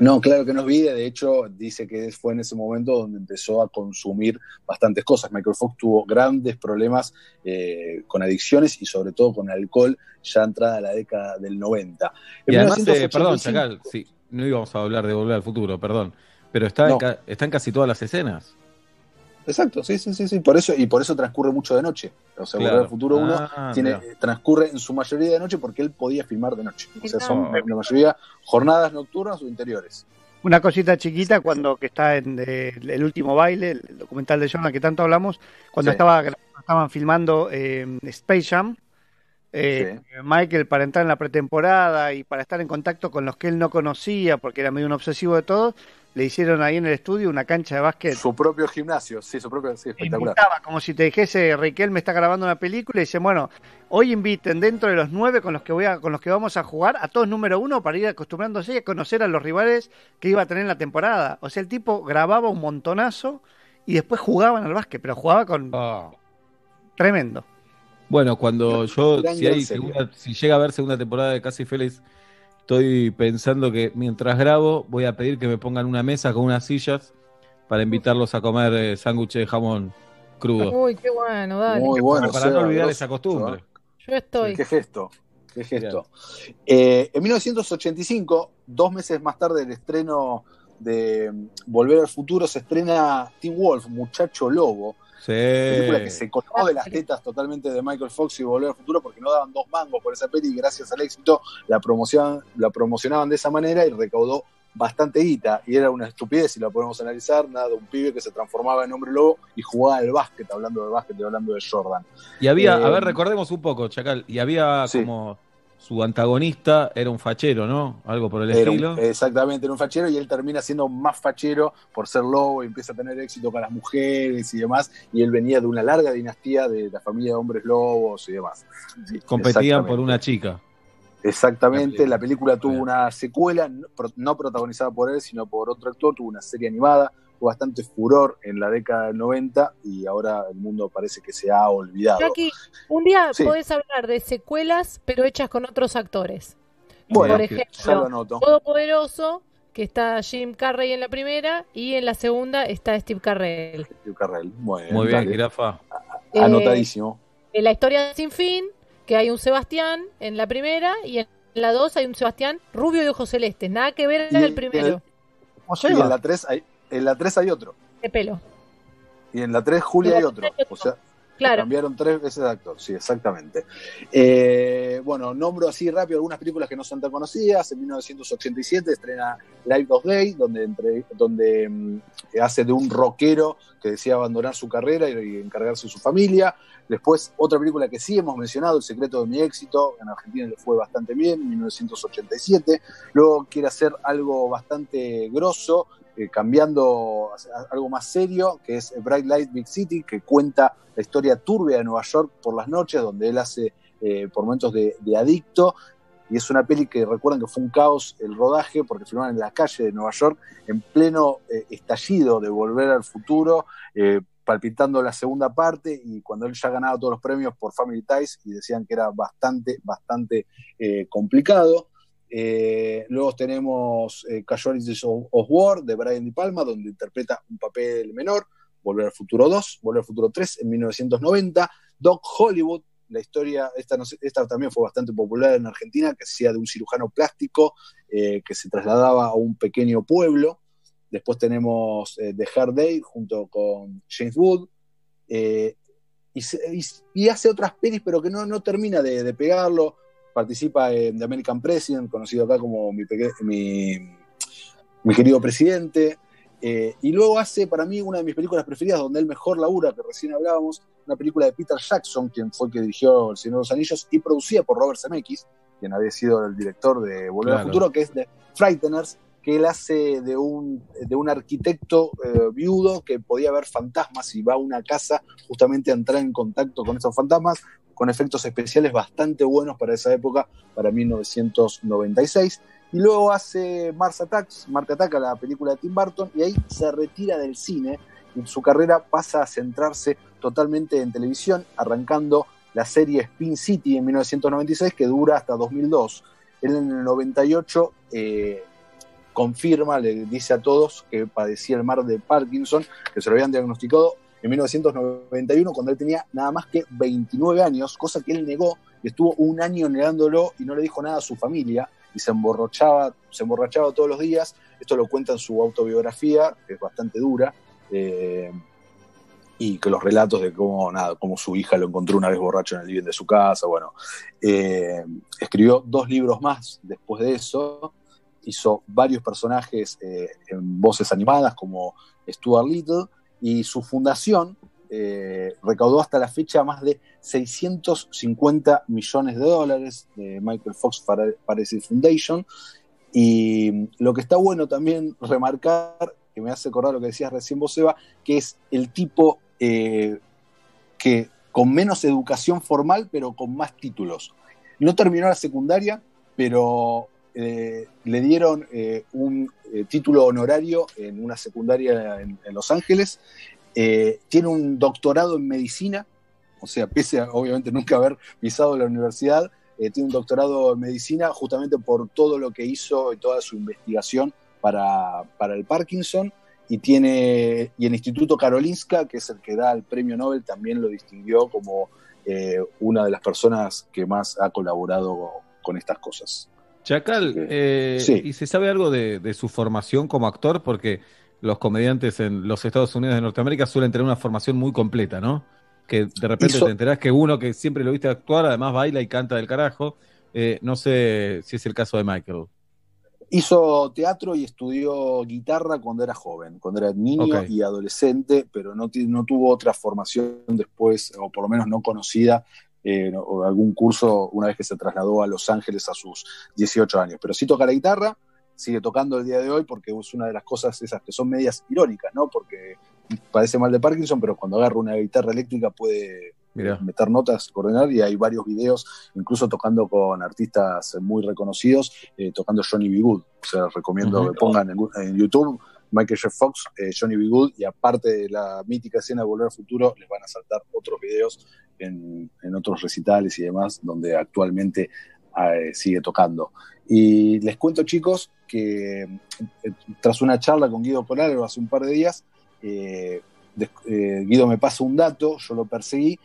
No, claro que no es vida, de hecho dice que fue en ese momento donde empezó a consumir bastantes cosas. Michael Fox tuvo grandes problemas eh, con adicciones y sobre todo con alcohol ya entrada la década del 90. En Y además, eh, 1985 perdón, Chacal, sí, no íbamos a hablar de Volver al Futuro, perdón, pero está, en, No. ca- está en casi todas las escenas. Exacto, sí, sí, sí, sí. Por eso, y por eso transcurre mucho de noche. O sea, Claro. Volver al Futuro 1 Ah, tiene, transcurre en su mayoría de noche porque él podía filmar de noche. O sea, son en la mayoría jornadas nocturnas o interiores. Una cosita chiquita cuando que está en eh, el último baile, el documental de Jordan que tanto hablamos, cuando Sí. estaba estaban filmando eh, Space Jam, eh, Michael para entrar en la pretemporada y para estar en contacto con los que él no conocía, porque era medio un obsesivo de todo, le hicieron ahí en el estudio una cancha de básquet. Su propio gimnasio, sí, su propio, sí, espectacular. Invitaba, como si te dijese, Riquelme está grabando una película y dice, bueno, hoy inviten dentro de los nueve con los que voy a, con los que vamos a jugar a todos número uno para ir acostumbrándose y a conocer a los rivales que iba a tener en la temporada. O sea, el tipo grababa un montonazo y después jugaban al básquet, pero jugaba con tremendo. Bueno, cuando yo, si, hay segunda- si llega a haber segunda temporada de Casi Félix, estoy pensando que mientras grabo voy a pedir que me pongan una mesa con unas sillas para invitarlos a comer eh, sándwiches de jamón crudo. Uy, qué bueno, dale. Muy bueno. para no olvidar esa costumbre. Yo estoy. Qué gesto, qué gesto. Eh, en 1985, dos meses más tarde del estreno de mm, Volver al Futuro, se estrena Teen Wolf, Muchacho Lobo, Sí. película que se colgó de las tetas totalmente de Michael Fox y Volver al Futuro porque no daban dos mangos por esa peli y gracias al éxito la, promocionaban, la promocionaban de esa manera y recaudó bastante guita y era una estupidez si la podemos analizar, nada de un pibe que se transformaba en hombre lobo y jugaba al básquet, hablando de básquet y hablando de Jordan. Y había, Eh, a ver, recordemos un poco, Chacal, y había como su antagonista era un fachero, ¿no? Algo por el Era un- estilo. exactamente, era un fachero y él termina siendo más fachero por ser lobo y empieza a tener éxito con las mujeres y demás. Y él venía de una larga dinastía de la familia de hombres lobos y demás. Sí, Competían por una chica. Exactamente, la película tuvo una secuela, no protagonizada por él, sino por otro actor, tuvo una serie animada, fue bastante furor en la década del 90 y ahora el mundo parece que se ha olvidado. Jackie, un día Sí. podés hablar de secuelas, pero hechas con otros actores. Bueno, Por ejemplo. Todopoderoso, que está Jim Carrey en la primera, y en la segunda está Steve Carrell. Steve Carrell. Muy bien, Muy bien, dale. jirafa. Eh, Anotadísimo. En la historia de Sin Fin, que hay un Sebastián en la primera, y en la dos hay un Sebastián rubio de ojos celestes. Nada que ver en el primero. Y en la 3 hay, en la 3 hay otro. De pelo. Y en la 3 Julia hay otro. O sea, Claro. cambiaron tres veces de actor, sí, exactamente. Eh, bueno, nombro así rápido algunas películas que no son tan conocidas. En 1987 estrena Live of Day, donde, entre, mm, hace de un rockero que decía abandonar su carrera y, encargarse de su familia. Después, otra película que sí hemos mencionado, El secreto de mi éxito. En Argentina le fue bastante bien, en 1987. Luego quiere hacer algo bastante grosso, eh, cambiando a algo más serio, que es Bright Light Big City, que cuenta la historia turbia de Nueva York por las noches, donde él hace eh, por momentos de adicto. Y es una peli que recuerdan que fue un caos el rodaje, porque filmaron en la calle de Nueva York, en pleno eh, estallido de Volver al Futuro, eh, palpitando la segunda parte, y cuando él ya ganaba todos los premios por Family Ties, y decían que era bastante, bastante eh, complicado. Luego tenemos Casualties of, of War de Brian De Palma, donde interpreta un papel menor. Volver al Futuro 2, Volver al Futuro 3 en 1990. Doc Hollywood, la historia, esta, también fue bastante popular en Argentina, que hacía de un cirujano plástico eh, que se trasladaba a un pequeño pueblo. Después tenemos eh, The Hard Day junto con James Wood. Eh, y, hace otras pelis, pero que no, no termina de, pegarlo participa en The American President, conocido acá como mi, mi, mi querido presidente. Eh, y luego hace para mí una de mis películas preferidas, donde él mejor labura, que recién hablábamos, una película de Peter Jackson, quien fue el que dirigió El Señor de los Anillos y producida por Robert Zemeckis, quien había sido el director de Volver Claro. al Futuro, que es de Frighteners, que él hace de un, de un arquitecto eh, viudo que podía ver fantasmas y va a una casa justamente a entrar en contacto con esos fantasmas, con efectos especiales bastante buenos para esa época, para 1996. Y luego hace Mars Attacks, Marte Ataca, la película de Tim Burton, y ahí se retira del cine su carrera pasa a centrarse totalmente en televisión, arrancando la serie Spin City en 1996, que dura hasta 2002. Él en el 98 eh, confirma, le dice a todos que padecía el mar de Parkinson, que se lo habían diagnosticado en 1991, cuando él tenía nada más que 29 años, cosa que él negó y estuvo un año negándolo y no le dijo nada a su familia y se emborrachaba, se emborrachaba todos los días. Esto lo cuenta en su autobiografía, que es bastante dura. Eh, y que los relatos de cómo, nada, cómo su hija lo encontró una vez borracho en el living de su casa, bueno, eh, escribió dos libros más después de eso, hizo varios personajes eh, en voces animadas como Stuart Little, y su fundación eh, recaudó hasta la fecha más de 650 millones de dólares de Michael Fox Parece Foundation. Y lo que está bueno también remarcar, que me hace acordar lo que decías recién vos, Eva, que es el tipo eh, que con menos educación formal, pero con más títulos. No terminó la secundaria, pero eh, le dieron eh, un título honorario en una secundaria en, Los Ángeles. Tiene un doctorado en medicina, o sea, pese a obviamente nunca haber pisado la universidad, tiene un doctorado en medicina justamente por todo lo que hizo y toda su investigación para, para el Parkinson. Y tiene y el Instituto Karolinska, que es el que da el premio Nobel, también lo distinguió como eh, una de las personas que más ha colaborado con estas cosas. Chacal, eh, Sí. ¿y se sabe algo de, de su formación como actor? Porque los comediantes en los Estados Unidos de Norteamérica suelen tener una formación muy completa, ¿no? Que de repente Hizo- te enterás que uno que siempre lo viste actuar, además baila y canta del carajo. Eh, no sé si es el caso de Michael. Hizo teatro y estudió guitarra cuando era joven, cuando era niño y adolescente, pero no, no tuvo otra formación después, o por lo menos no conocida, eh, o algún curso una vez que se trasladó a Los Ángeles a sus 18 años. Pero sí toca la guitarra, sigue tocando el día de hoy porque es una de las cosas esas que son medias irónicas, ¿no? Porque padece mal de Parkinson, pero cuando agarra una guitarra eléctrica puede Mirá. meter notas, coordinar, y hay varios videos, incluso tocando con artistas muy reconocidos, eh, tocando Johnny B. Good. O sea, recomiendo que pongan en, en YouTube Michael J. Fox, eh, Johnny B. Good, y aparte de la mítica escena de Volver al Futuro, les van a saltar otros videos en, en otros recitales y demás, donde actualmente eh, sigue tocando. Y les cuento, chicos, que tras una charla con Guido Polaro hace un par de días, Guido me pasa un dato, yo lo perseguí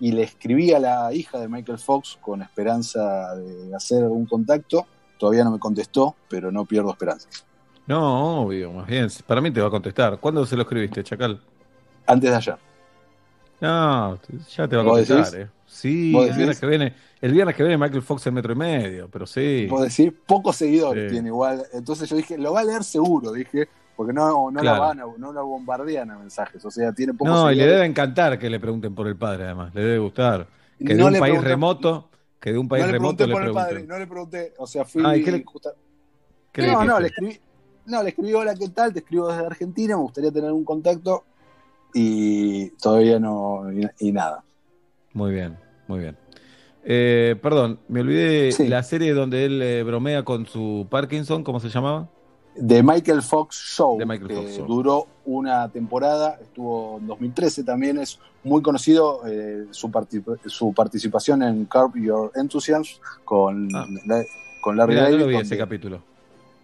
y le escribí a la hija de Michael Fox con esperanza de hacer algún contacto. Todavía no me contestó, pero no pierdo esperanza. No, obvio, más bien. Para mí te va a contestar. ¿Cuándo se lo escribiste, Chacal? Antes de ayer. No, ya te va a ¿Vos contestar, eh. Sí, ¿Vos el viernes que viene, el viernes que viene Michael Fox en metro y medio, pero sí. Puedo decir, pocos seguidores Sí. tiene igual. Entonces yo dije, lo va a leer seguro, dije, porque no, no Claro. la van a, no la bombardean a mensajes. O sea, tiene pocos No, y le debe encantar que le pregunten por el padre, además. Le debe gustar. Que de No un país pregunté- remoto, que de un país no le remoto pregunté le por el padre, no le pregunté. O sea, fui. Ah, ¿y qué le- justa- ¿Qué le no, no, le escribí. No, le escribí, hola, ¿qué tal? Te escribo desde Argentina, me gustaría tener un contacto. Y todavía no. Y, y nada. Muy bien, muy bien. Eh, perdón, me olvidé Sí. la serie donde él eh, bromea con su Parkinson, ¿cómo se llamaba? The Michael Fox Show, Michael que Fox Show. duró una temporada, estuvo en 2013 también, es muy conocido eh, su, parti- su participación en Curb Your Enthusiasm con, la- con Larry Mirá, no David. lo vi donde- ese capítulo.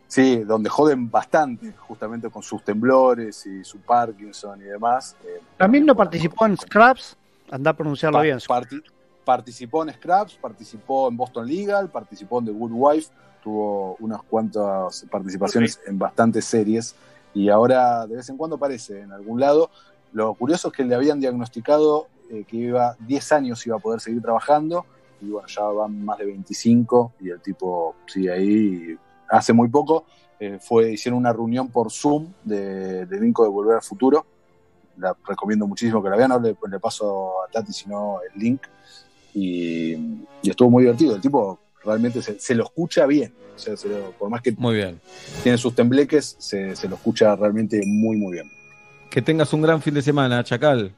Sí, donde joden bastante, justamente con sus temblores y su Parkinson y demás. Eh, También no participó en Scraps, anda a pronunciarlo Pa- bien. Parti- participó en Scraps, participó en Boston Legal, participó en The Good Wife, tuvo unas cuantas participaciones en bastantes series y ahora de vez en cuando aparece en algún lado. Lo curioso es que le habían diagnosticado eh, que iba 10 años iba a poder seguir trabajando y bueno, ya van más de 25 y el tipo sigue ahí. hace muy poco eh, fue, hicieron una reunión por Zoom de, de de Volver al Futuro la recomiendo muchísimo que la vean, no le, le paso a Tati sino el link y, y estuvo muy divertido, el tipo realmente se, se lo escucha bien, o sea, se lo- por más que Muy bien. tiene sus tembleques, se, se lo escucha realmente muy muy bien. Que tengas un gran fin de semana, Chacal.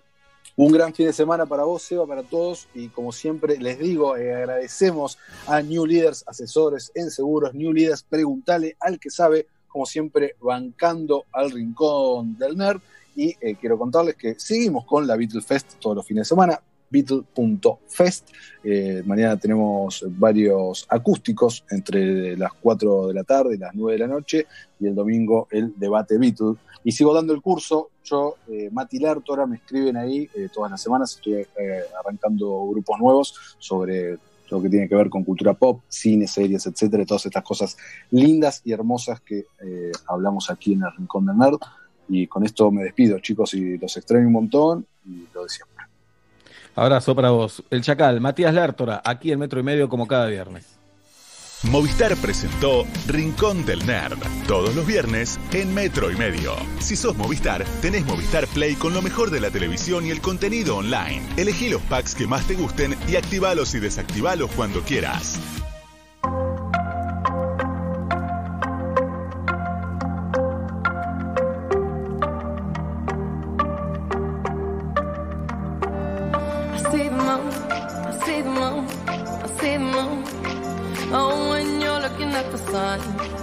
Un gran fin de semana para vos, Seba, para todos. Y como siempre les digo, eh, agradecemos a New Leaders, asesores en seguros. New Leaders, pregúntale al que sabe, como siempre, bancando al rincón del nerd. Y eh, quiero contarles que seguimos con la Beatle Fest todos los fines de semana. Beatle.fest. Eh, mañana tenemos varios acústicos entre las 4 de la tarde y las 9 de la noche y el domingo el debate Beatle. Y sigo dando el curso, yo, eh, Mati me escriben ahí eh, todas las semanas, estoy eh, arrancando grupos nuevos sobre lo que tiene que ver con cultura pop, cine, series, etcétera, todas estas cosas lindas y hermosas que eh, hablamos aquí en el Rincón de Nerd. Y con esto me despido, chicos, y los extraño un montón y lo decimos. Abrazo para vos. El Chacal, Matías Lártora, aquí en Metro y Medio como cada viernes. Movistar presentó Rincón del Nerd, todos los viernes en Metro y Medio. Si sos Movistar, tenés Movistar Play con lo mejor de la televisión y el contenido online. Elegí los packs que más te gusten y activalos y desactivalos cuando quieras. gone.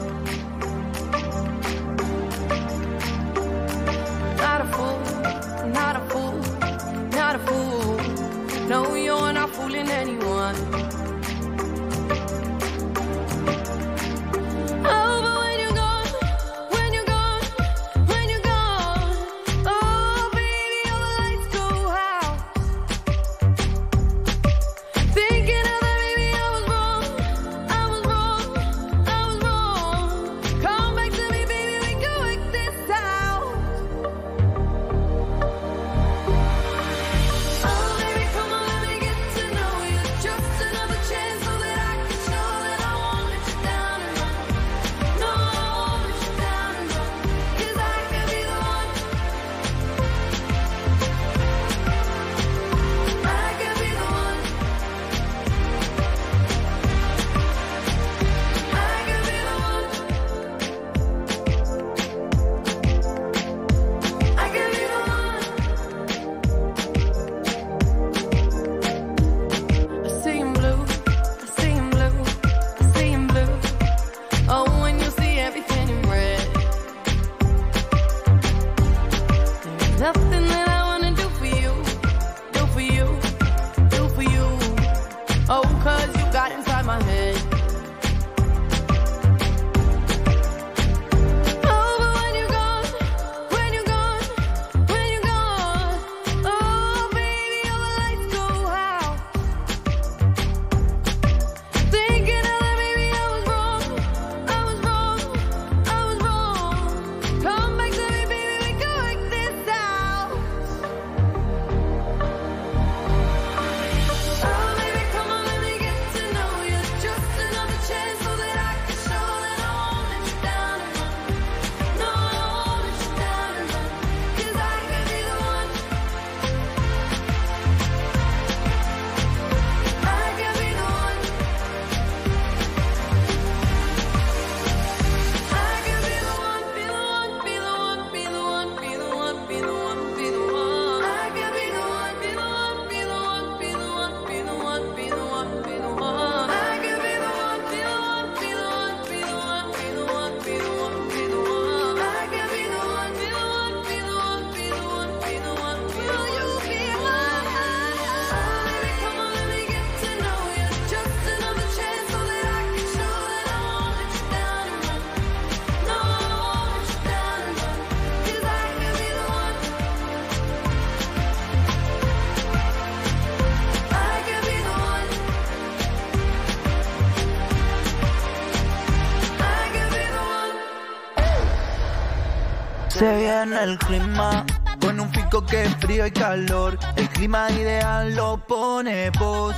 el clima. Con un pico que es frío y calor. El clima ideal lo pone vos.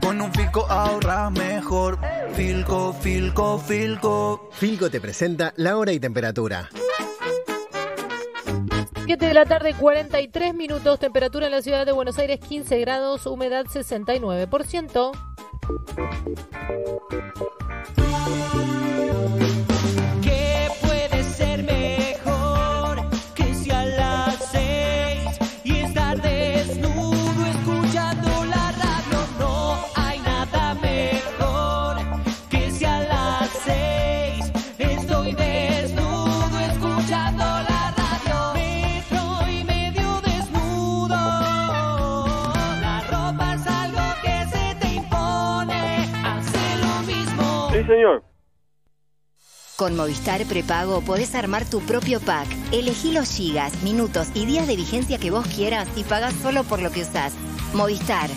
Con un Filco ahorras mejor. Filco, Filco, Filco. Filco te presenta la hora y temperatura. 7 de la tarde, 43 minutos. Temperatura en la ciudad de Buenos Aires 15 grados, humedad 69%. señor. Con Movistar Prepago podés armar tu propio pack. Elegí los gigas, minutos y días de vigencia que vos quieras y pagás solo por lo que usás. Movistar.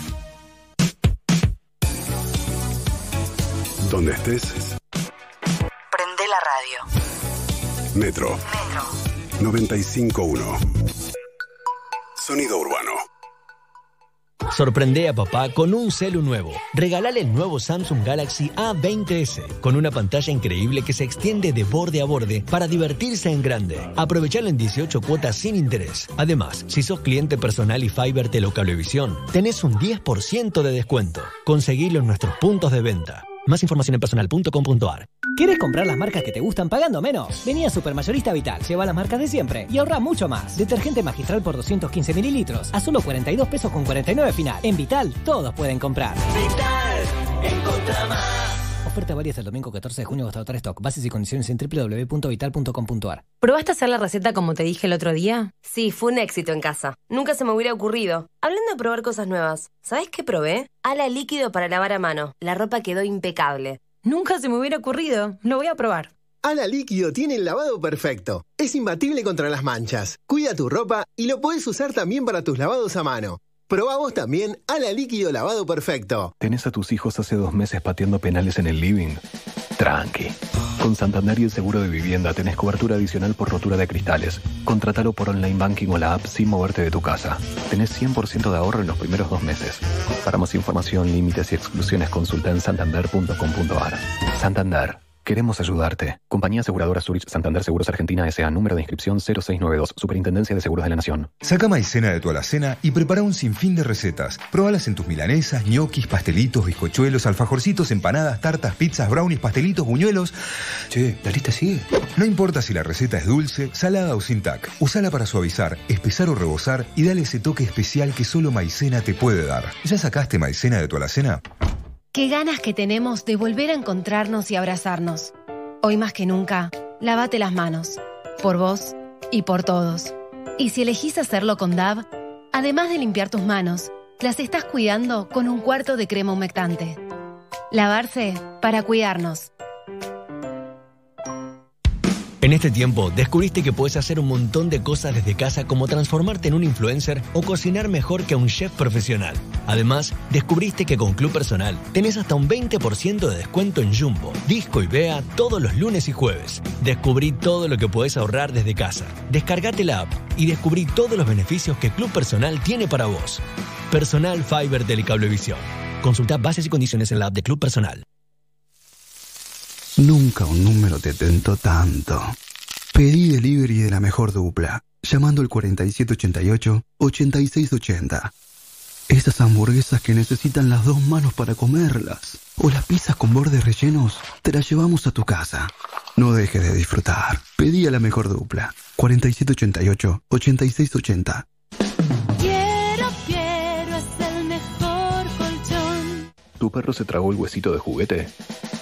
Donde estés. Prende la radio. Metro. Metro. 95.1. Sonido urbano. Sorprende a papá con un celu nuevo. Regalale el nuevo Samsung Galaxy A20s con una pantalla increíble que se extiende de borde a borde para divertirse en grande. Aprovechalo en 18 cuotas sin interés. Además, si sos cliente personal y Fiber Telecablevisión, tenés un 10% de descuento. Conseguilo en nuestros puntos de venta. Más información en personal.com.ar. ¿Quieres comprar las marcas que te gustan pagando menos? Vení a Supermayorista Vital, lleva las marcas de siempre y ahorra mucho más. Detergente magistral por 215 mililitros a solo 42 pesos con 49 final. En Vital, todos pueden comprar. Vital, encontra más. Oferta hasta el domingo 14 de junio hasta agotar stock. Bases y condiciones en www.vital.com.ar. ¿Probaste hacer la receta como te dije el otro día? Sí, fue un éxito en casa. Nunca se me hubiera ocurrido. Hablando de probar cosas nuevas, ¿sabes qué probé? Ala líquido para lavar a mano. La ropa quedó impecable. Nunca se me hubiera ocurrido. Lo voy a probar. Ala Líquido tiene el lavado perfecto. Es imbatible contra las manchas. Cuida tu ropa y lo puedes usar también para tus lavados a mano. Probamos también Ala Líquido Lavado Perfecto. ¿Tenés a tus hijos hace dos meses pateando penales en el living? Tranqui. Con Santander y el seguro de vivienda tenés cobertura adicional por rotura de cristales. Contratalo por online banking o la app sin moverte de tu casa. Tenés 100% de ahorro en los primeros dos meses. Para más información, límites y exclusiones consulta en santander.com.ar. Santander. Queremos ayudarte. Compañía Aseguradora Zurich Santander Seguros Argentina S.A. Número de inscripción 0692. Superintendencia de Seguros de la Nación. Saca maicena de tu alacena y prepara un sinfín de recetas. Probalas en tus milanesas, ñoquis, pastelitos, bizcochuelos, alfajorcitos, empanadas, tartas, pizzas, brownies, pastelitos, buñuelos. Che, la lista sigue. No importa si la receta es dulce, salada o sin tac. Usala para suavizar, espesar o rebosar y dale ese toque especial que solo maicena te puede dar. ¿Ya sacaste maicena de tu alacena? Qué ganas que tenemos de volver a encontrarnos y abrazarnos. Hoy más que nunca, lávate las manos. Por vos y por todos. Y si elegís hacerlo con DAV, además de limpiar tus manos, las estás cuidando con un cuarto de crema humectante. Lavarse para cuidarnos. En este tiempo, descubriste que puedes hacer un montón de cosas desde casa como transformarte en un influencer o cocinar mejor que un chef profesional. Además, descubriste que con Club Personal tenés hasta un 20% de descuento en Jumbo, Disco y Bea todos los lunes y jueves. Descubrí todo lo que puedes ahorrar desde casa. Descargate la app y descubrí todos los beneficios que Club Personal tiene para vos. Personal Fiber Telecablevisión. Consulta bases y condiciones en la app de Club Personal. Nunca un número te tentó tanto. Pedí delivery de la mejor dupla, llamando al 4788-8680. Esas hamburguesas que necesitan las dos manos para comerlas. O las pizzas con bordes rellenos, te las llevamos a tu casa. No dejes de disfrutar. Pedí a la mejor dupla. 4788-8680. ¿Tu perro se tragó el huesito de juguete?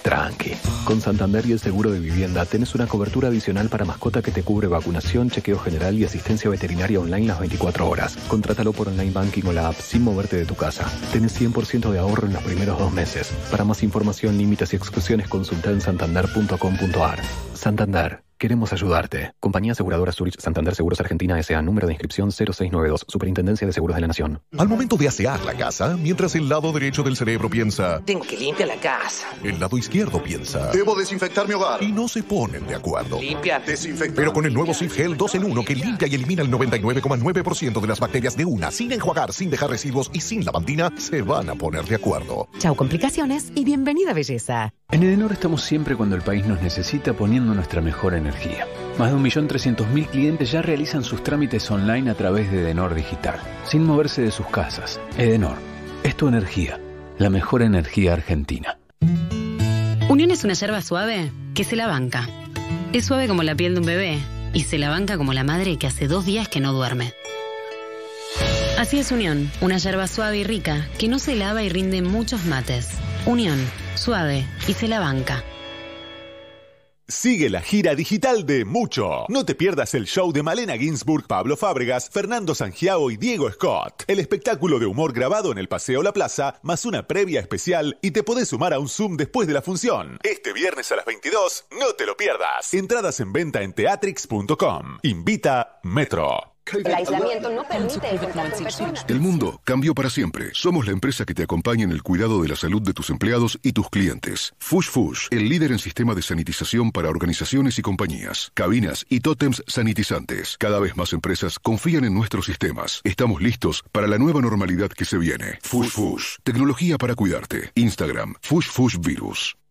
Tranqui. Con Santander y el seguro de vivienda tenés una cobertura adicional para mascota que te cubre vacunación, chequeo general y asistencia veterinaria online las 24 horas. Contrátalo por online banking o la app sin moverte de tu casa. Tenés 100% de ahorro en los primeros dos meses. Para más información, límites y exclusiones, consulta en santander.com.ar. Santander. Queremos ayudarte. Compañía Aseguradora Zurich Santander Seguros Argentina S.A. Número de inscripción 0692. Superintendencia de Seguros de la Nación. Al momento de asear la casa, mientras el lado derecho del cerebro piensa, Tengo que limpiar la casa. el lado izquierdo piensa, debo desinfectar mi hogar. Y no se ponen de acuerdo. Limpia. Pero con el nuevo Sif Gel 2 en 1 que limpia y elimina el 99,9% de las bacterias de una, sin enjuagar, sin dejar residuos y sin lavandina, se van a poner de acuerdo. Chau complicaciones y bienvenida belleza. En Edenor estamos siempre cuando el país nos necesita poniendo nuestra mejor energía. Más de 1.300.000 clientes ya realizan sus trámites online a través de Edenor Digital, sin moverse de sus casas. Edenor, es tu energía, la mejor energía argentina. Unión es una yerba suave que se la banca. Es suave como la piel de un bebé y se la banca como la madre que hace dos días que no duerme. Así es Unión, una yerba suave y rica que no se lava y rinde muchos mates. Unión, suave y se la banca. Sigue la gira digital de Mucho. No te pierdas el show de Malena Ginsburg, Pablo Fábregas, Fernando Sangiao y Diego Scott. El espectáculo de humor grabado en el Paseo La Plaza, más una previa especial y te podés sumar a un Zoom después de la función. Este viernes a las 22, no te lo pierdas. Entradas en venta en teatrix.com. Invita Metro. El aislamiento no permite el contacto. El mundo cambió para siempre. Somos la empresa que te acompaña en el cuidado de la salud de tus empleados y tus clientes. Fush Fush, el líder en sistema de sanitización para organizaciones y compañías, cabinas y tótems sanitizantes. Cada vez más empresas confían en nuestros sistemas. Estamos listos para la nueva normalidad que se viene. Fush Fush, tecnología para cuidarte. Instagram, Fush Fush Virus.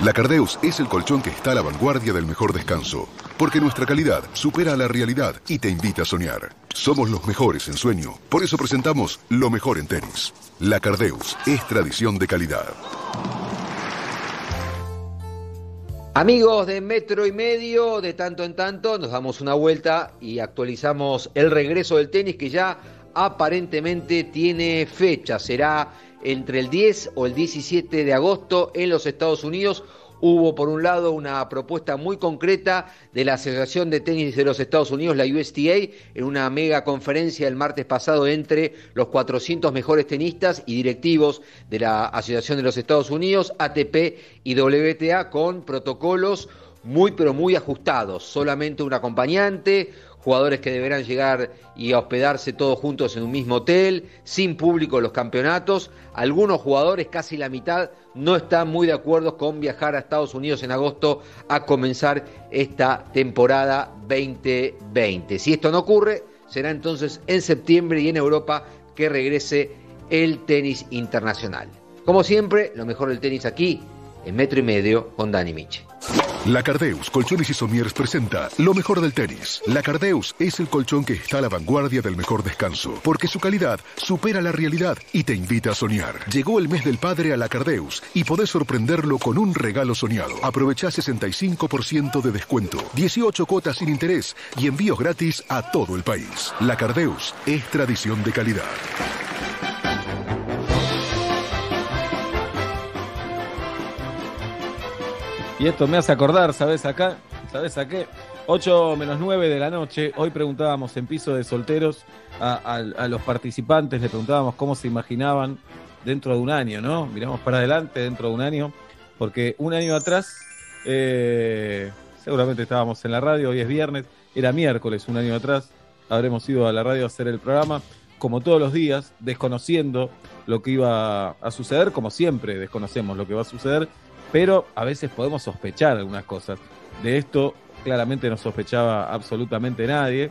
La Cardeus es el colchón que está a la vanguardia del mejor descanso, porque nuestra calidad supera a la realidad y te invita a soñar. Somos los mejores en sueño, por eso presentamos lo mejor en tenis. La Cardeus es tradición de calidad. Amigos de Metro y Medio, de tanto en tanto nos damos una vuelta y actualizamos el regreso del tenis que ya aparentemente tiene fecha. Será entre el 10 o el 17 de agosto en los Estados Unidos. Hubo por un lado una propuesta muy concreta de la Asociación de Tenis de los Estados Unidos, la USTA, en una mega conferencia el martes pasado entre los 400 mejores tenistas y directivos de la Asociación de los Estados Unidos, ATP y WTA, con protocolos muy pero muy ajustados. Solamente un acompañante, jugadores que deberán llegar y hospedarse todos juntos en un mismo hotel, sin público los campeonatos. Algunos jugadores, casi la mitad, no están muy de acuerdo con viajar a Estados Unidos en agosto a comenzar esta temporada 2020. Si esto no ocurre, será entonces en septiembre y en Europa que regrese el tenis internacional. Como siempre, lo mejor del tenis aquí, en metro y medio, con Dani Miche. La Cardeus Colchones y Somieres presenta lo mejor del tenis. La Cardeus es el colchón que está a la vanguardia del mejor descanso, porque su calidad supera la realidad y te invita a soñar. Llegó el mes del padre a la Cardeus y podés sorprenderlo con un regalo soñado. Aprovechá 65% de descuento, 18 cuotas sin interés y envíos gratis a todo el país. La Cardeus es tradición de calidad. Y esto me hace acordar, ¿sabes acá? ¿Sabes a qué? 8 menos 9 de la noche. Hoy preguntábamos en piso de solteros a, los participantes, le preguntábamos cómo se imaginaban dentro de un año, ¿no? Miramos para adelante dentro de un año, porque un año atrás, eh, seguramente estábamos en la radio, hoy es viernes, era miércoles un año atrás, habremos ido a la radio a hacer el programa, como todos los días, desconociendo lo que iba a suceder, como siempre desconocemos lo que va a suceder, pero a veces podemos sospechar algunas cosas. De esto claramente no sospechaba absolutamente nadie.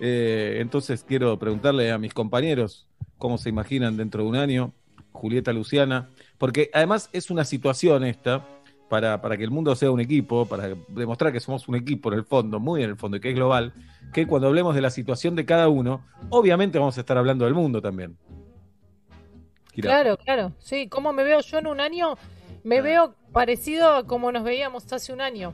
Eh, entonces quiero preguntarle a mis compañeros cómo se imaginan dentro de un año, Julieta Luciana, porque además es una situación esta para, para que el mundo sea un equipo, para demostrar que somos un equipo en el fondo, muy en el fondo, y que es global, que cuando hablemos de la situación de cada uno, obviamente vamos a estar hablando del mundo también. Claro, claro. Sí, ¿cómo me veo yo en un año? Me veo parecido a como nos veíamos hace un año,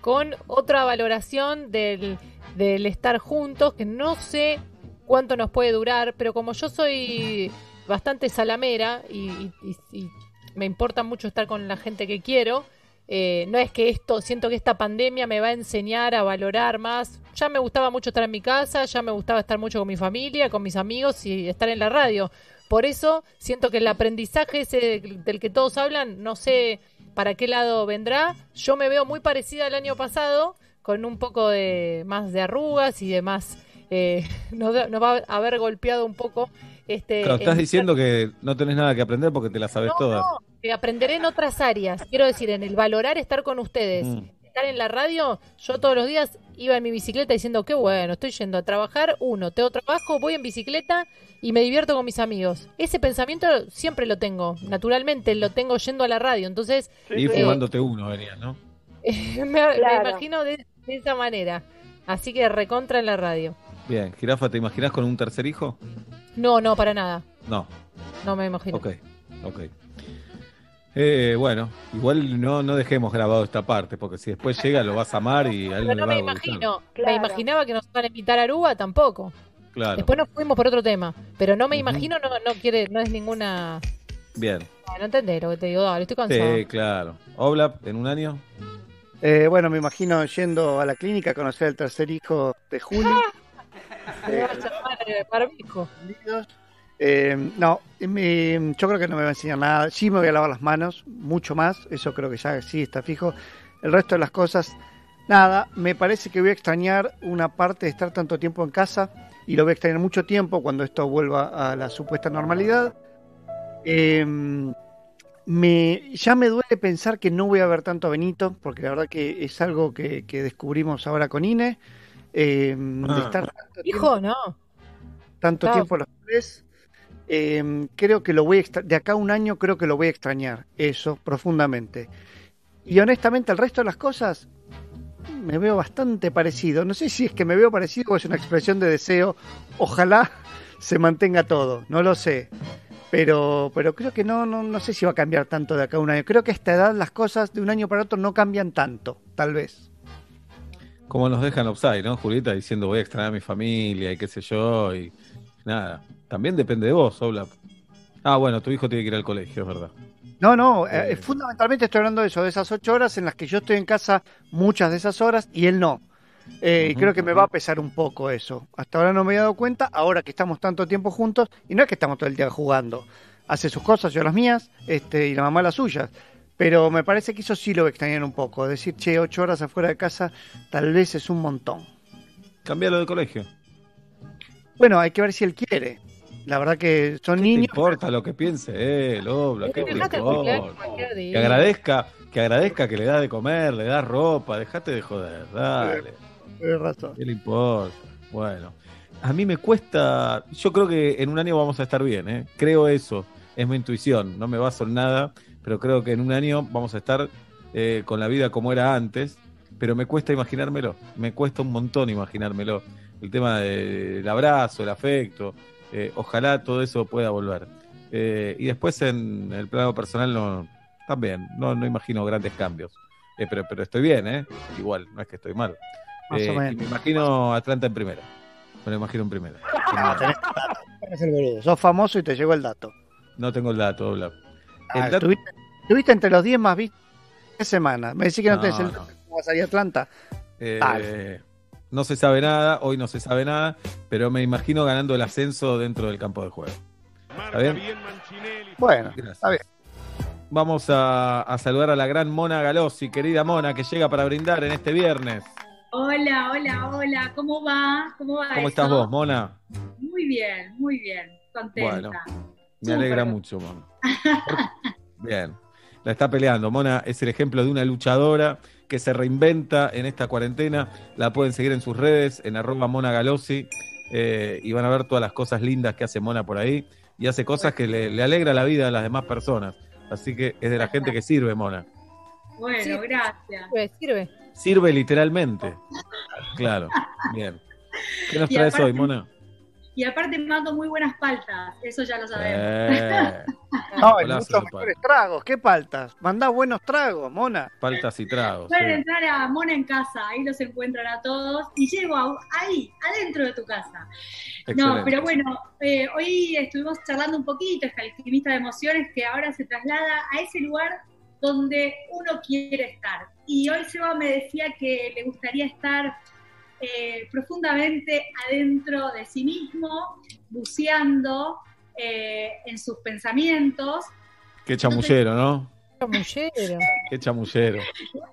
con otra valoración del, estar juntos, que no sé cuánto nos puede durar, pero como yo soy bastante salamera y, y- y- y me importa mucho estar con la gente que quiero, eh, no es que esto, siento que esta pandemia me va a enseñar a valorar más. Ya me gustaba mucho estar en mi casa, ya me gustaba estar mucho con mi familia, con mis amigos y estar en la radio. Por eso siento que el aprendizaje ese del que todos hablan, no sé para qué lado vendrá. Yo me veo muy parecida al año pasado, con un poco de más de arrugas y de más... eh, nos, va a haber golpeado un poco este... Claro, estás el- diciendo que no tenés nada que aprender porque te la sabes todas. que aprenderé en otras áreas. Quiero decir, en el valorar estar con ustedes, Mm. Estar en la radio, yo todos los días iba en mi bicicleta diciendo, qué bueno, estoy yendo a trabajar, uno, tengo trabajo, voy en bicicleta y me divierto con mis amigos. Ese pensamiento siempre lo tengo, naturalmente, lo tengo yendo a la radio. Entonces, Y eh, fumándote uno venías, ¿no? me, imagino de, de esa manera. Así que recontra en la radio. Bien, Jirafa, ¿te imaginas con un tercer hijo? No, no, para nada. No. No me imagino. Ok, ok. Eh, bueno, igual no, no dejemos grabado esta parte, porque si después llega lo vas a amar y a él Pero le no va me a gustar. imagino. Me imaginaba que nos van a invitar a Aruba, tampoco. Claro. Después nos fuimos por otro tema, pero no me imagino, no, no quiere, no es ninguna Bien. No entendés lo que te digo, dale, estoy cansado. Sí, claro. Oblap, en un año. Eh, bueno, me imagino yendo a la clínica a conocer al tercer hijo de Juli. Me va a llamar eh, no, me- yo creo que no me va a enseñar nada. Sí me voy a lavar las manos, mucho más. Eso creo que ya sí está fijo. El resto de las cosas, nada. Me parece que voy a extrañar una parte de estar tanto tiempo en casa y lo voy a extrañar mucho tiempo cuando esto vuelva a la supuesta normalidad. Eh, me, ya me duele pensar que no voy a ver tanto a Benito, porque la verdad que es algo que, que descubrimos ahora con Ine. eh, de Ah. estar tanto Hijo, no. tanto Claro. tiempo los tres. Eh, creo que lo voy a de acá a un año creo que lo voy a extrañar, eso, profundamente. Y honestamente el resto de las cosas me veo bastante parecido. No sé si es que me veo parecido o es una expresión de deseo. Ojalá se mantenga todo, no lo sé. Pero, pero creo que no, no, no sé si va a cambiar tanto de acá a un año. Creo que a esta edad las cosas de un año para otro no cambian tanto, tal vez. Como nos dejan offside, ¿no, Julieta? Diciendo voy a extrañar a mi familia y qué sé yo, y nada. También depende de vos, Oblap. Ah, bueno, tu hijo tiene que ir al colegio, es verdad. No, no, eh, fundamentalmente estoy hablando de eso, de esas ocho horas en las que yo estoy en casa muchas de esas horas y él no. Eh, y creo que me va a pesar un poco eso. Hasta ahora no me he dado cuenta, ahora que estamos tanto tiempo juntos, y no es que estamos todo el día jugando. Hace sus cosas, yo las mías, este, y la mamá las suyas. Pero me parece que eso sí lo voy a extrañar un poco. Decir, che, ocho horas afuera de casa, tal vez es un montón. Cambialo de colegio. Bueno, hay que ver si él quiere. La verdad que son No niños. importa lo que piense él, Oblap, ¿qué. Que agradezca, que agradezca que le da de comer, le da ropa, dejate de joder, dale. Tienes razón. ¿Qué le importa? Bueno, a mí me cuesta, yo creo que en un año vamos a estar bien, ¿eh? creo eso, es mi intuición, no me baso en nada, pero creo que en un año vamos a estar eh, con la vida como era antes, pero me cuesta imaginármelo, me cuesta un montón imaginármelo, el tema del abrazo, el afecto, eh, ojalá todo eso pueda volver. Eh, y después en el plano personal no, también, no, no imagino grandes cambios, Eh, pero, pero estoy bien, ¿eh? igual, no es que estoy mal. Más o Eh, y menos. me imagino Atlanta en primera. Me lo imagino en primera. No, boludo. Sos famoso y te llegó el dato. No tengo el dato. El Ah, dato- estuviste, estuviste entre los 10 más vistos de semana. Me decís que no, No, tenés el no. dato. ¿Cómo va a salir Atlanta? eh. No se sabe nada, hoy no se sabe nada, pero me imagino ganando el ascenso dentro del campo de juego. ¿Está bien? Bueno, Gracias. está bien. Vamos a, a saludar a la gran Mona Galossi, querida Mona, que llega para brindar en este viernes. Hola, hola, hola, ¿cómo va? ¿Cómo va ¿Cómo eso? estás vos, Mona? Muy bien, muy bien, contenta. Bueno, me alegra mucho, Mona. Bien, la está peleando. Mona es el ejemplo de una luchadora que se reinventa en esta cuarentena. La pueden seguir en sus redes, en arroba Mona Galossi, eh, y van a ver todas las cosas lindas que hace Mona por ahí. Y hace cosas que le, le alegra la vida a las demás personas. Así que es de la gente que sirve, Mona. Bueno, Sí. gracias. Sirve, sirve. Sirve literalmente. Claro, bien. ¿Qué nos traes aparte- hoy, Mona? Y aparte mando muy buenas paltas, eso ya lo sabemos. Eh, No, hay muchos mejores tragos. ¿Qué paltas? Mandá buenos tragos, mona. paltas y tragos. Pueden sí. entrar a Mona en casa, ahí los encuentran a todos y llego a- ahí, adentro de tu casa. No, pero bueno, eh, hoy estuvimos charlando un poquito, esta alquimista de emociones que ahora se traslada a ese lugar donde uno quiere estar. Y hoy Seba me decía que le gustaría estar eh, profundamente adentro de sí mismo, buceando eh, en sus pensamientos. Qué chamullero, ¿no? Chamullero. Qué chamullero.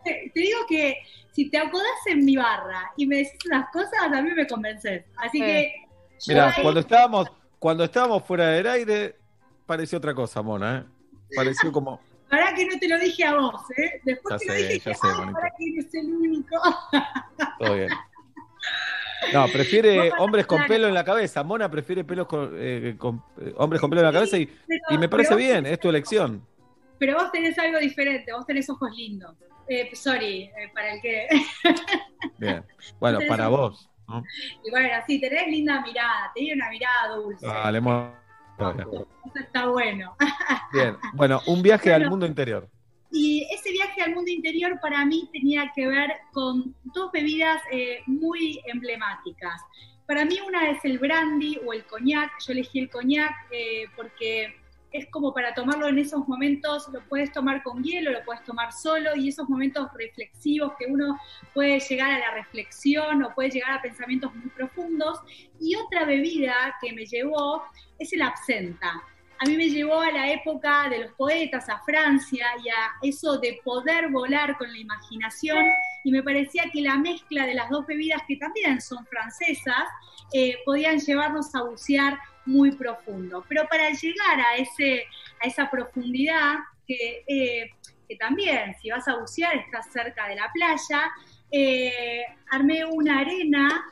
Te, digo que si te acodás en mi barra y me decís unas cosas, a mí me convences. Así que... Mira, ahí- cuando estábamos, cuando estábamos fuera del aire, pareció otra cosa, Mona, ¿eh? Pareció como. Pará que no te lo dije a vos, ¿eh? Después Ya te lo sé, dije ya que, sé, pará que eres el único. Todo bien. No, prefiere hombres con pelo en la cabeza. Mona prefiere pelos con, eh, con- eh, hombres con pelo en la cabeza y, y me parece bien, es tu elección. Pero vos tenés algo diferente, vos tenés ojos lindos. Eh, sorry, eh, para el que... Bien. Bueno, para vos. ¿no? y bueno, sí, tenés linda mirada, tenés una mirada dulce. Mona. Eso está bueno. Bien. Bueno, un viaje al mundo interior. Y ese viaje al mundo interior para mí tenía que ver con dos bebidas eh, muy emblemáticas. Para mí una es el brandy o el coñac. Yo elegí el coñac eh, porque es como para tomarlo en esos momentos, lo puedes tomar con hielo, lo puedes tomar solo, y esos momentos reflexivos que uno puede llegar a la reflexión o puede llegar a pensamientos muy profundos. Y otra bebida que me llevó es el absenta. A mí me llevó a la época de los poetas, a Francia, y a eso de poder volar con la imaginación, y me parecía que la mezcla de las dos bebidas, que también son francesas, eh, podían llevarnos a bucear muy profundo. Pero para llegar a, ese, a esa profundidad, que, eh, que también si vas a bucear estás cerca de la playa, eh, armé una arena,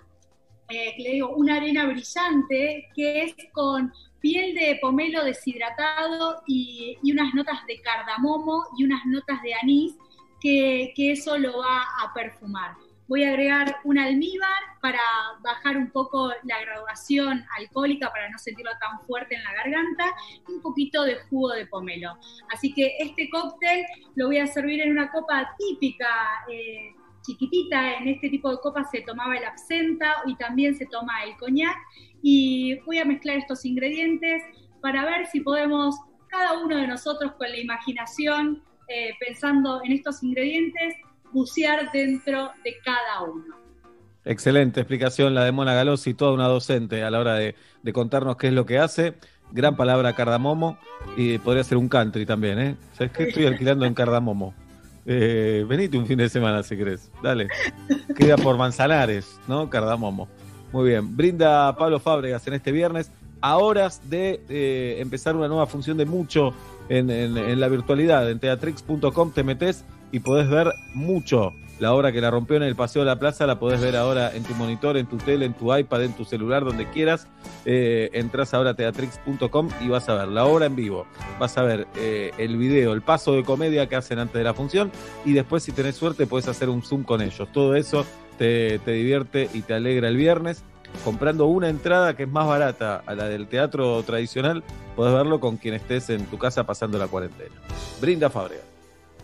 eh, le digo, una arena brillante, que es con piel de pomelo deshidratado y, unas notas de cardamomo y unas notas de anís, que, que eso lo va a perfumar voy a agregar un almíbar para bajar un poco la graduación alcohólica para no sentirlo tan fuerte en la garganta y un poquito de jugo de pomelo. Así que este cóctel lo voy a servir en una copa típica. eh, chiquitita, en este tipo de copas se tomaba el absenta y también se toma el coñac y voy a mezclar estos ingredientes para ver si podemos cada uno de nosotros con la imaginación eh, pensando en estos ingredientes bucear dentro de cada uno. Excelente explicación la de Mona Galossi, toda una docente a la hora de, contarnos qué es lo que hace. Gran palabra cardamomo y podría ser un country también, ¿eh? ¿Sabes qué? Estoy alquilando en cardamomo. Eh, venite un fin de semana si querés. Dale. Queda por Manzanares, ¿no? Cardamomo. Muy bien. Brinda Pablo Fábregas en este viernes a horas de eh, empezar una nueva función de mucho en, la virtualidad. En teatrix.com te metes y podés ver mucho. La obra que la rompió en el Paseo de la Plaza la podés ver ahora en tu monitor, en tu tele, en tu iPad, en tu celular, donde quieras. Eh, entras ahora a teatrix.com y vas a ver la obra en vivo. Vas a ver eh, el video, el paso de comedia que hacen antes de la función y después si tenés suerte podés hacer un Zoom con ellos. Todo eso te, te divierte y te alegra el viernes. Comprando una entrada que es más barata a la del teatro tradicional, podés verlo con quien estés en tu casa pasando la cuarentena. Brinda Fábrega.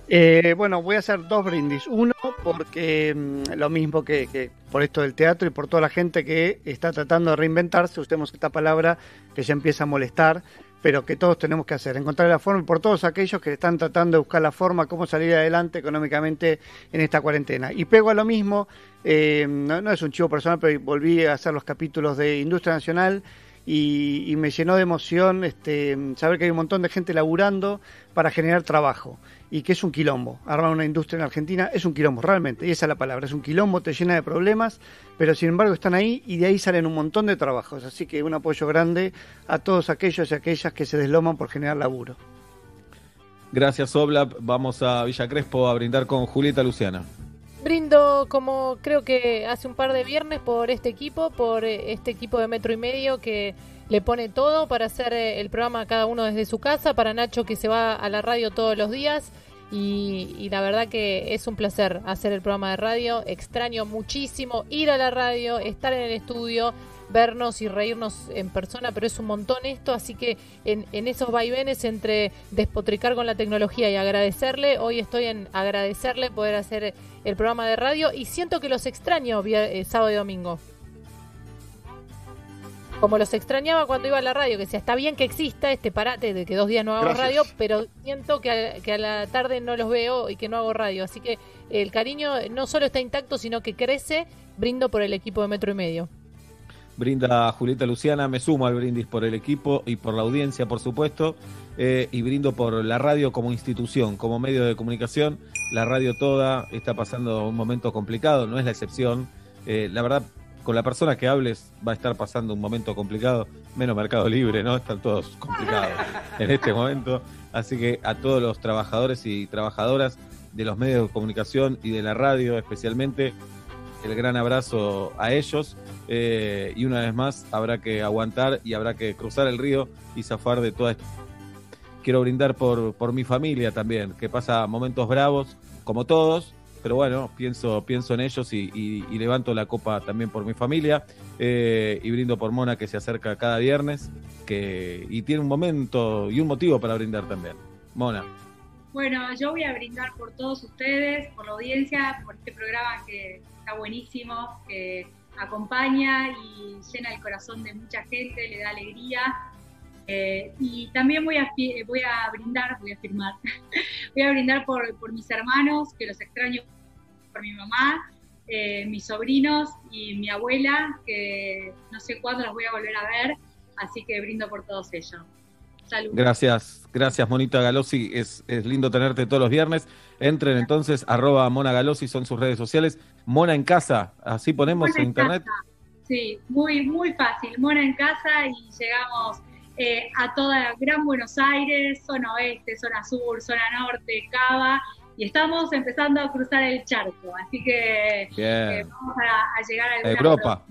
Eh, bueno, voy a hacer dos brindis. Uno, porque mm, lo mismo que, que por esto del teatro y por toda la gente que está tratando de reinventarse, usemos esta palabra que ya empieza a molestar, pero que todos tenemos que hacer, encontrar la forma por todos aquellos que están tratando de buscar la forma, cómo salir adelante económicamente en esta cuarentena. Y pego a lo mismo, eh, no, no es un chivo personal, pero volví a hacer los capítulos de Industria Nacional y, y me llenó de emoción este, saber que hay un montón de gente laburando para generar trabajo y que es un quilombo. Armar una industria en Argentina es un quilombo, realmente, y esa es la palabra, es un quilombo, te llena de problemas, pero sin embargo están ahí y de ahí salen un montón de trabajos. Así que un apoyo grande a todos aquellos y aquellas que se desloman por generar laburo. Gracias, Oblap. Vamos a Villa Crespo a brindar con Julieta Luciana. Brindo como creo que hace un par de viernes por este equipo, por eh, este equipo de metro y medio que le pone todo para hacer eh, el programa cada uno desde su casa, para Nacho que se va a la radio todos los días y, y la verdad que es un placer hacer el programa de radio, extraño muchísimo ir a la radio, estar en el estudio, vernos y reírnos en persona, pero es un montón esto, así que en, en esos vaivenes entre despotricar con la tecnología y agradecerle, hoy estoy en agradecerle poder hacer el programa de radio y siento que los extraño vier- eh, sábado y domingo. Como los extrañaba cuando iba a la radio, que decía, está bien que exista este parate de que dos días no hago Gracias. radio, pero siento que a, que a la tarde no los veo y que no hago radio. Así que el cariño no solo está intacto, sino que crece. Brindo por el equipo de Metro y Medio. Brinda Julieta Luciana, me sumo al brindis por el equipo y por la audiencia, por supuesto, eh, y brindo por la radio como institución, como medio de comunicación. La radio toda está pasando un momento complicado, no es la excepción. Eh, la verdad, con la persona que hables va a estar pasando un momento complicado, menos Mercado Libre, ¿no? Están todos complicados en este momento. Así que a todos los trabajadores y trabajadoras de los medios de comunicación y de la radio especialmente, el gran abrazo a ellos. eh, y una vez más, habrá que aguantar y habrá que cruzar el río y zafar de toda esto. Quiero brindar por, por mi familia también, que pasa momentos bravos, como todos, pero bueno, pienso, pienso en ellos y, levanto la copa también por mi familia. eh, y brindo por Mona, que se acerca cada viernes que, y tiene un momento y un motivo para brindar también. Mona. Bueno, yo voy a brindar por todos ustedes, por la audiencia, por este programa que está buenísimo, que acompaña y llena el corazón de mucha gente, le da alegría. Eh, y también voy a, voy a brindar, voy a firmar, voy a brindar por, por mis hermanos, que los extraño, por mi mamá, eh, mis sobrinos y mi abuela, que no sé cuándo los voy a volver a ver, así que brindo por todos ellos. Salud. Gracias, gracias Monita Galossi, es, es lindo tenerte todos los viernes. Entren entonces, arroba Mona Galossi, son sus redes sociales. Mona en casa, así ponemos Mona en en internet. casa. Sí, muy, muy fácil. Mona en casa y llegamos eh, a toda Gran Buenos Aires, zona oeste, zona sur, zona norte, Cava, y estamos empezando a cruzar el charco, así que eh, vamos a, a llegar a Europa,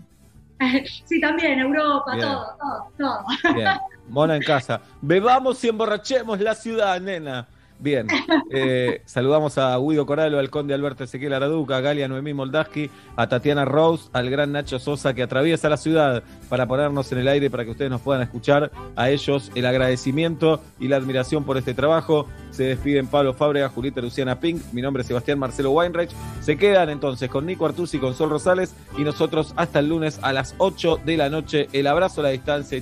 sí, también, Europa, todo, todo, todo. bien. Mona en casa. Bebamos y emborrachemos la ciudad, nena. Bien, eh, saludamos a Guido Coralo, al conde Alberto Ezequiel Araduca, a Galia Noemí Moldaski, a Tatiana Rose, al gran Nacho Sosa que atraviesa la ciudad para ponernos en el aire para que ustedes nos puedan escuchar. A ellos el agradecimiento y la admiración por este trabajo. Se despiden Pablo Fábrega, Julieta Luciana Pink, mi nombre es Sebastián Marcelo Weinreich. Se quedan entonces con Nico Artusi, con Sol Rosales y nosotros hasta el lunes a las 8 de la noche. El abrazo a la distancia.